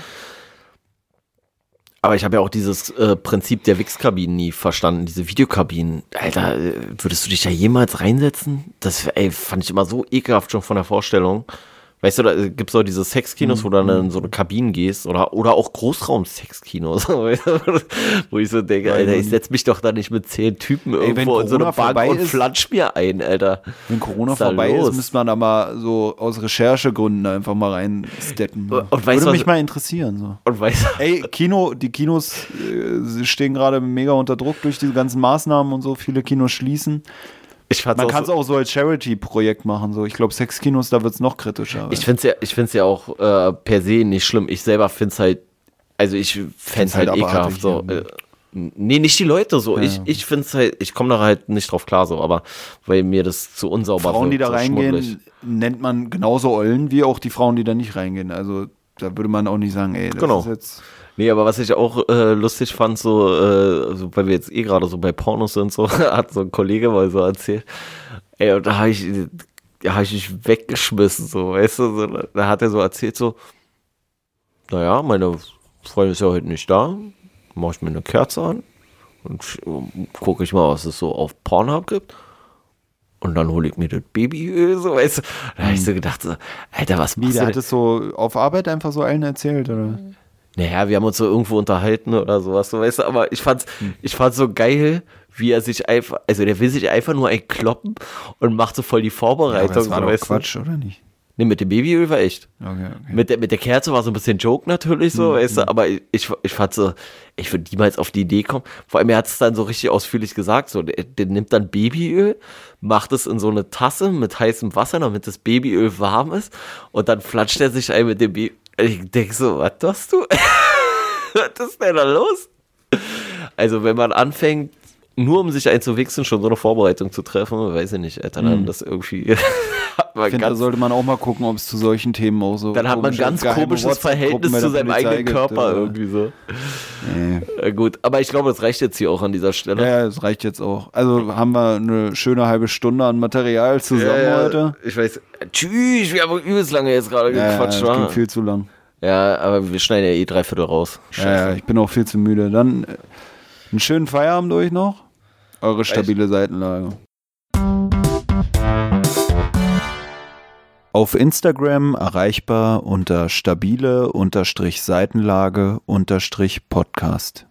S1: Aber ich habe ja auch dieses äh, Prinzip der Wix-Kabinen nie verstanden, diese Videokabinen. Alter, äh, würdest du dich da jemals reinsetzen? Das ey, fand ich immer so ekelhaft schon von der Vorstellung. Weißt du, da gibt es auch diese Sexkinos, wo du dann in so eine Kabine gehst oder, oder auch Großraum-Sexkinos, wo ich so denke, Alter, ich setz mich doch da nicht mit zehn Typen irgendwo in so eine
S2: Corona
S1: Bank
S2: vorbei
S1: und
S2: ist-
S1: flatsch mir ein, Alter.
S2: Wenn Corona
S1: Was da
S2: vorbei
S1: los?
S2: ist, müsste man da mal so aus Recherchegründen einfach mal reinsteppen. So.
S1: Und weißt
S2: Würde
S1: du,
S2: mich
S1: was-
S2: mal interessieren. So.
S1: Und weißt du,
S2: Ey, Kino, die Kinos äh, stehen gerade mega unter Druck durch diese ganzen Maßnahmen und so. Viele Kinos schließen.
S1: Ich
S2: Man kann es
S1: so,
S2: auch so als Charity-Projekt machen. So. Ich glaube, Sexkinos, da wird es noch kritischer.
S1: Ich finde es ja, ich find's ja auch äh, per se nicht schlimm. Ich selber finde es halt, also ich fände es halt,
S2: halt
S1: ekelhaft. So.
S2: ja.
S1: Äh, nee, nicht die Leute so. Ich, ich finde es halt, ich komme da halt nicht drauf klar so, aber weil mir das zu unsauber
S2: Frauen, die
S1: wirkt,
S2: da
S1: so schmuddelig.
S2: reingehen, nennt man genauso Eulen wie auch die Frauen, die da nicht reingehen. Also da würde man auch nicht sagen, ey, das
S1: Genau.
S2: ist jetzt.
S1: Nee, aber was ich auch äh, lustig fand, so, äh, so, weil wir jetzt eh gerade so bei Pornos sind, so, hat so ein Kollege mal so erzählt, ey, und da habe ich, da hab ich mich weggeschmissen, so, weißt du, so, da hat er so erzählt, so, naja, meine Freundin ist ja heute nicht da, mache ich mir eine Kerze an und gucke ich mal, was es so auf Pornhub gibt. Und dann hole ich mir das Babyöl, so, weißt du. Da habe ich so gedacht, so, Alter, was
S2: Wie,
S1: machst
S2: der
S1: du?
S2: hat es so auf Arbeit einfach so allen erzählt, oder?
S1: Naja, wir haben uns so irgendwo unterhalten oder sowas, so, weißt du, aber ich fand's, ich fand's so geil, wie er sich einfach, also der will sich einfach nur einkloppen und macht so voll die
S2: Ja,
S1: Vorbereitung,
S2: aber das war
S1: so,
S2: doch Quatsch, oder nicht?
S1: Nee, mit dem Babyöl war echt.
S2: Okay, okay.
S1: Mit der, mit der Kerze war so ein bisschen Joke natürlich so, weißt du, aber ich, ich fand so, ich würde niemals auf die Idee kommen. Vor allem, er hat es dann so richtig ausführlich gesagt, so, der, der nimmt dann Babyöl, macht es in so eine Tasse mit heißem Wasser, damit das Babyöl warm ist und dann flatscht er sich ein mit dem Baby. Ich denke so, was tust du? was ist denn da los? Also, wenn man anfängt, nur um sich einzuwichsen, schon so eine Vorbereitung zu treffen, weiß ich nicht, Alter, dann das irgendwie man
S2: Ich finde, da sollte man auch mal gucken, ob es zu solchen Themen auch so.
S1: dann hat man ganz komisches Verhältnis zu seinem
S2: Polizei
S1: eigenen
S2: gibt,
S1: Körper
S2: oder?
S1: irgendwie so.
S2: Nee.
S1: Gut, aber ich glaube, das reicht jetzt hier auch an dieser Stelle.
S2: Ja, das reicht jetzt auch. Also haben wir eine schöne halbe Stunde an Material zusammen
S1: Ja, ja,
S2: heute.
S1: Ich weiß. Tschüss, wir haben übelst lange jetzt gerade
S2: Ja, ja,
S1: gequatscht,
S2: das
S1: wa?
S2: ging viel zu lang.
S1: Ja, aber wir schneiden ja eh drei Viertel raus.
S2: Ja, ja, ich bin auch viel zu müde. Dann einen schönen Feierabend euch noch. Eure stabile Seitenlage. Auf Instagram erreichbar unter stabile Seitenlage Podcast.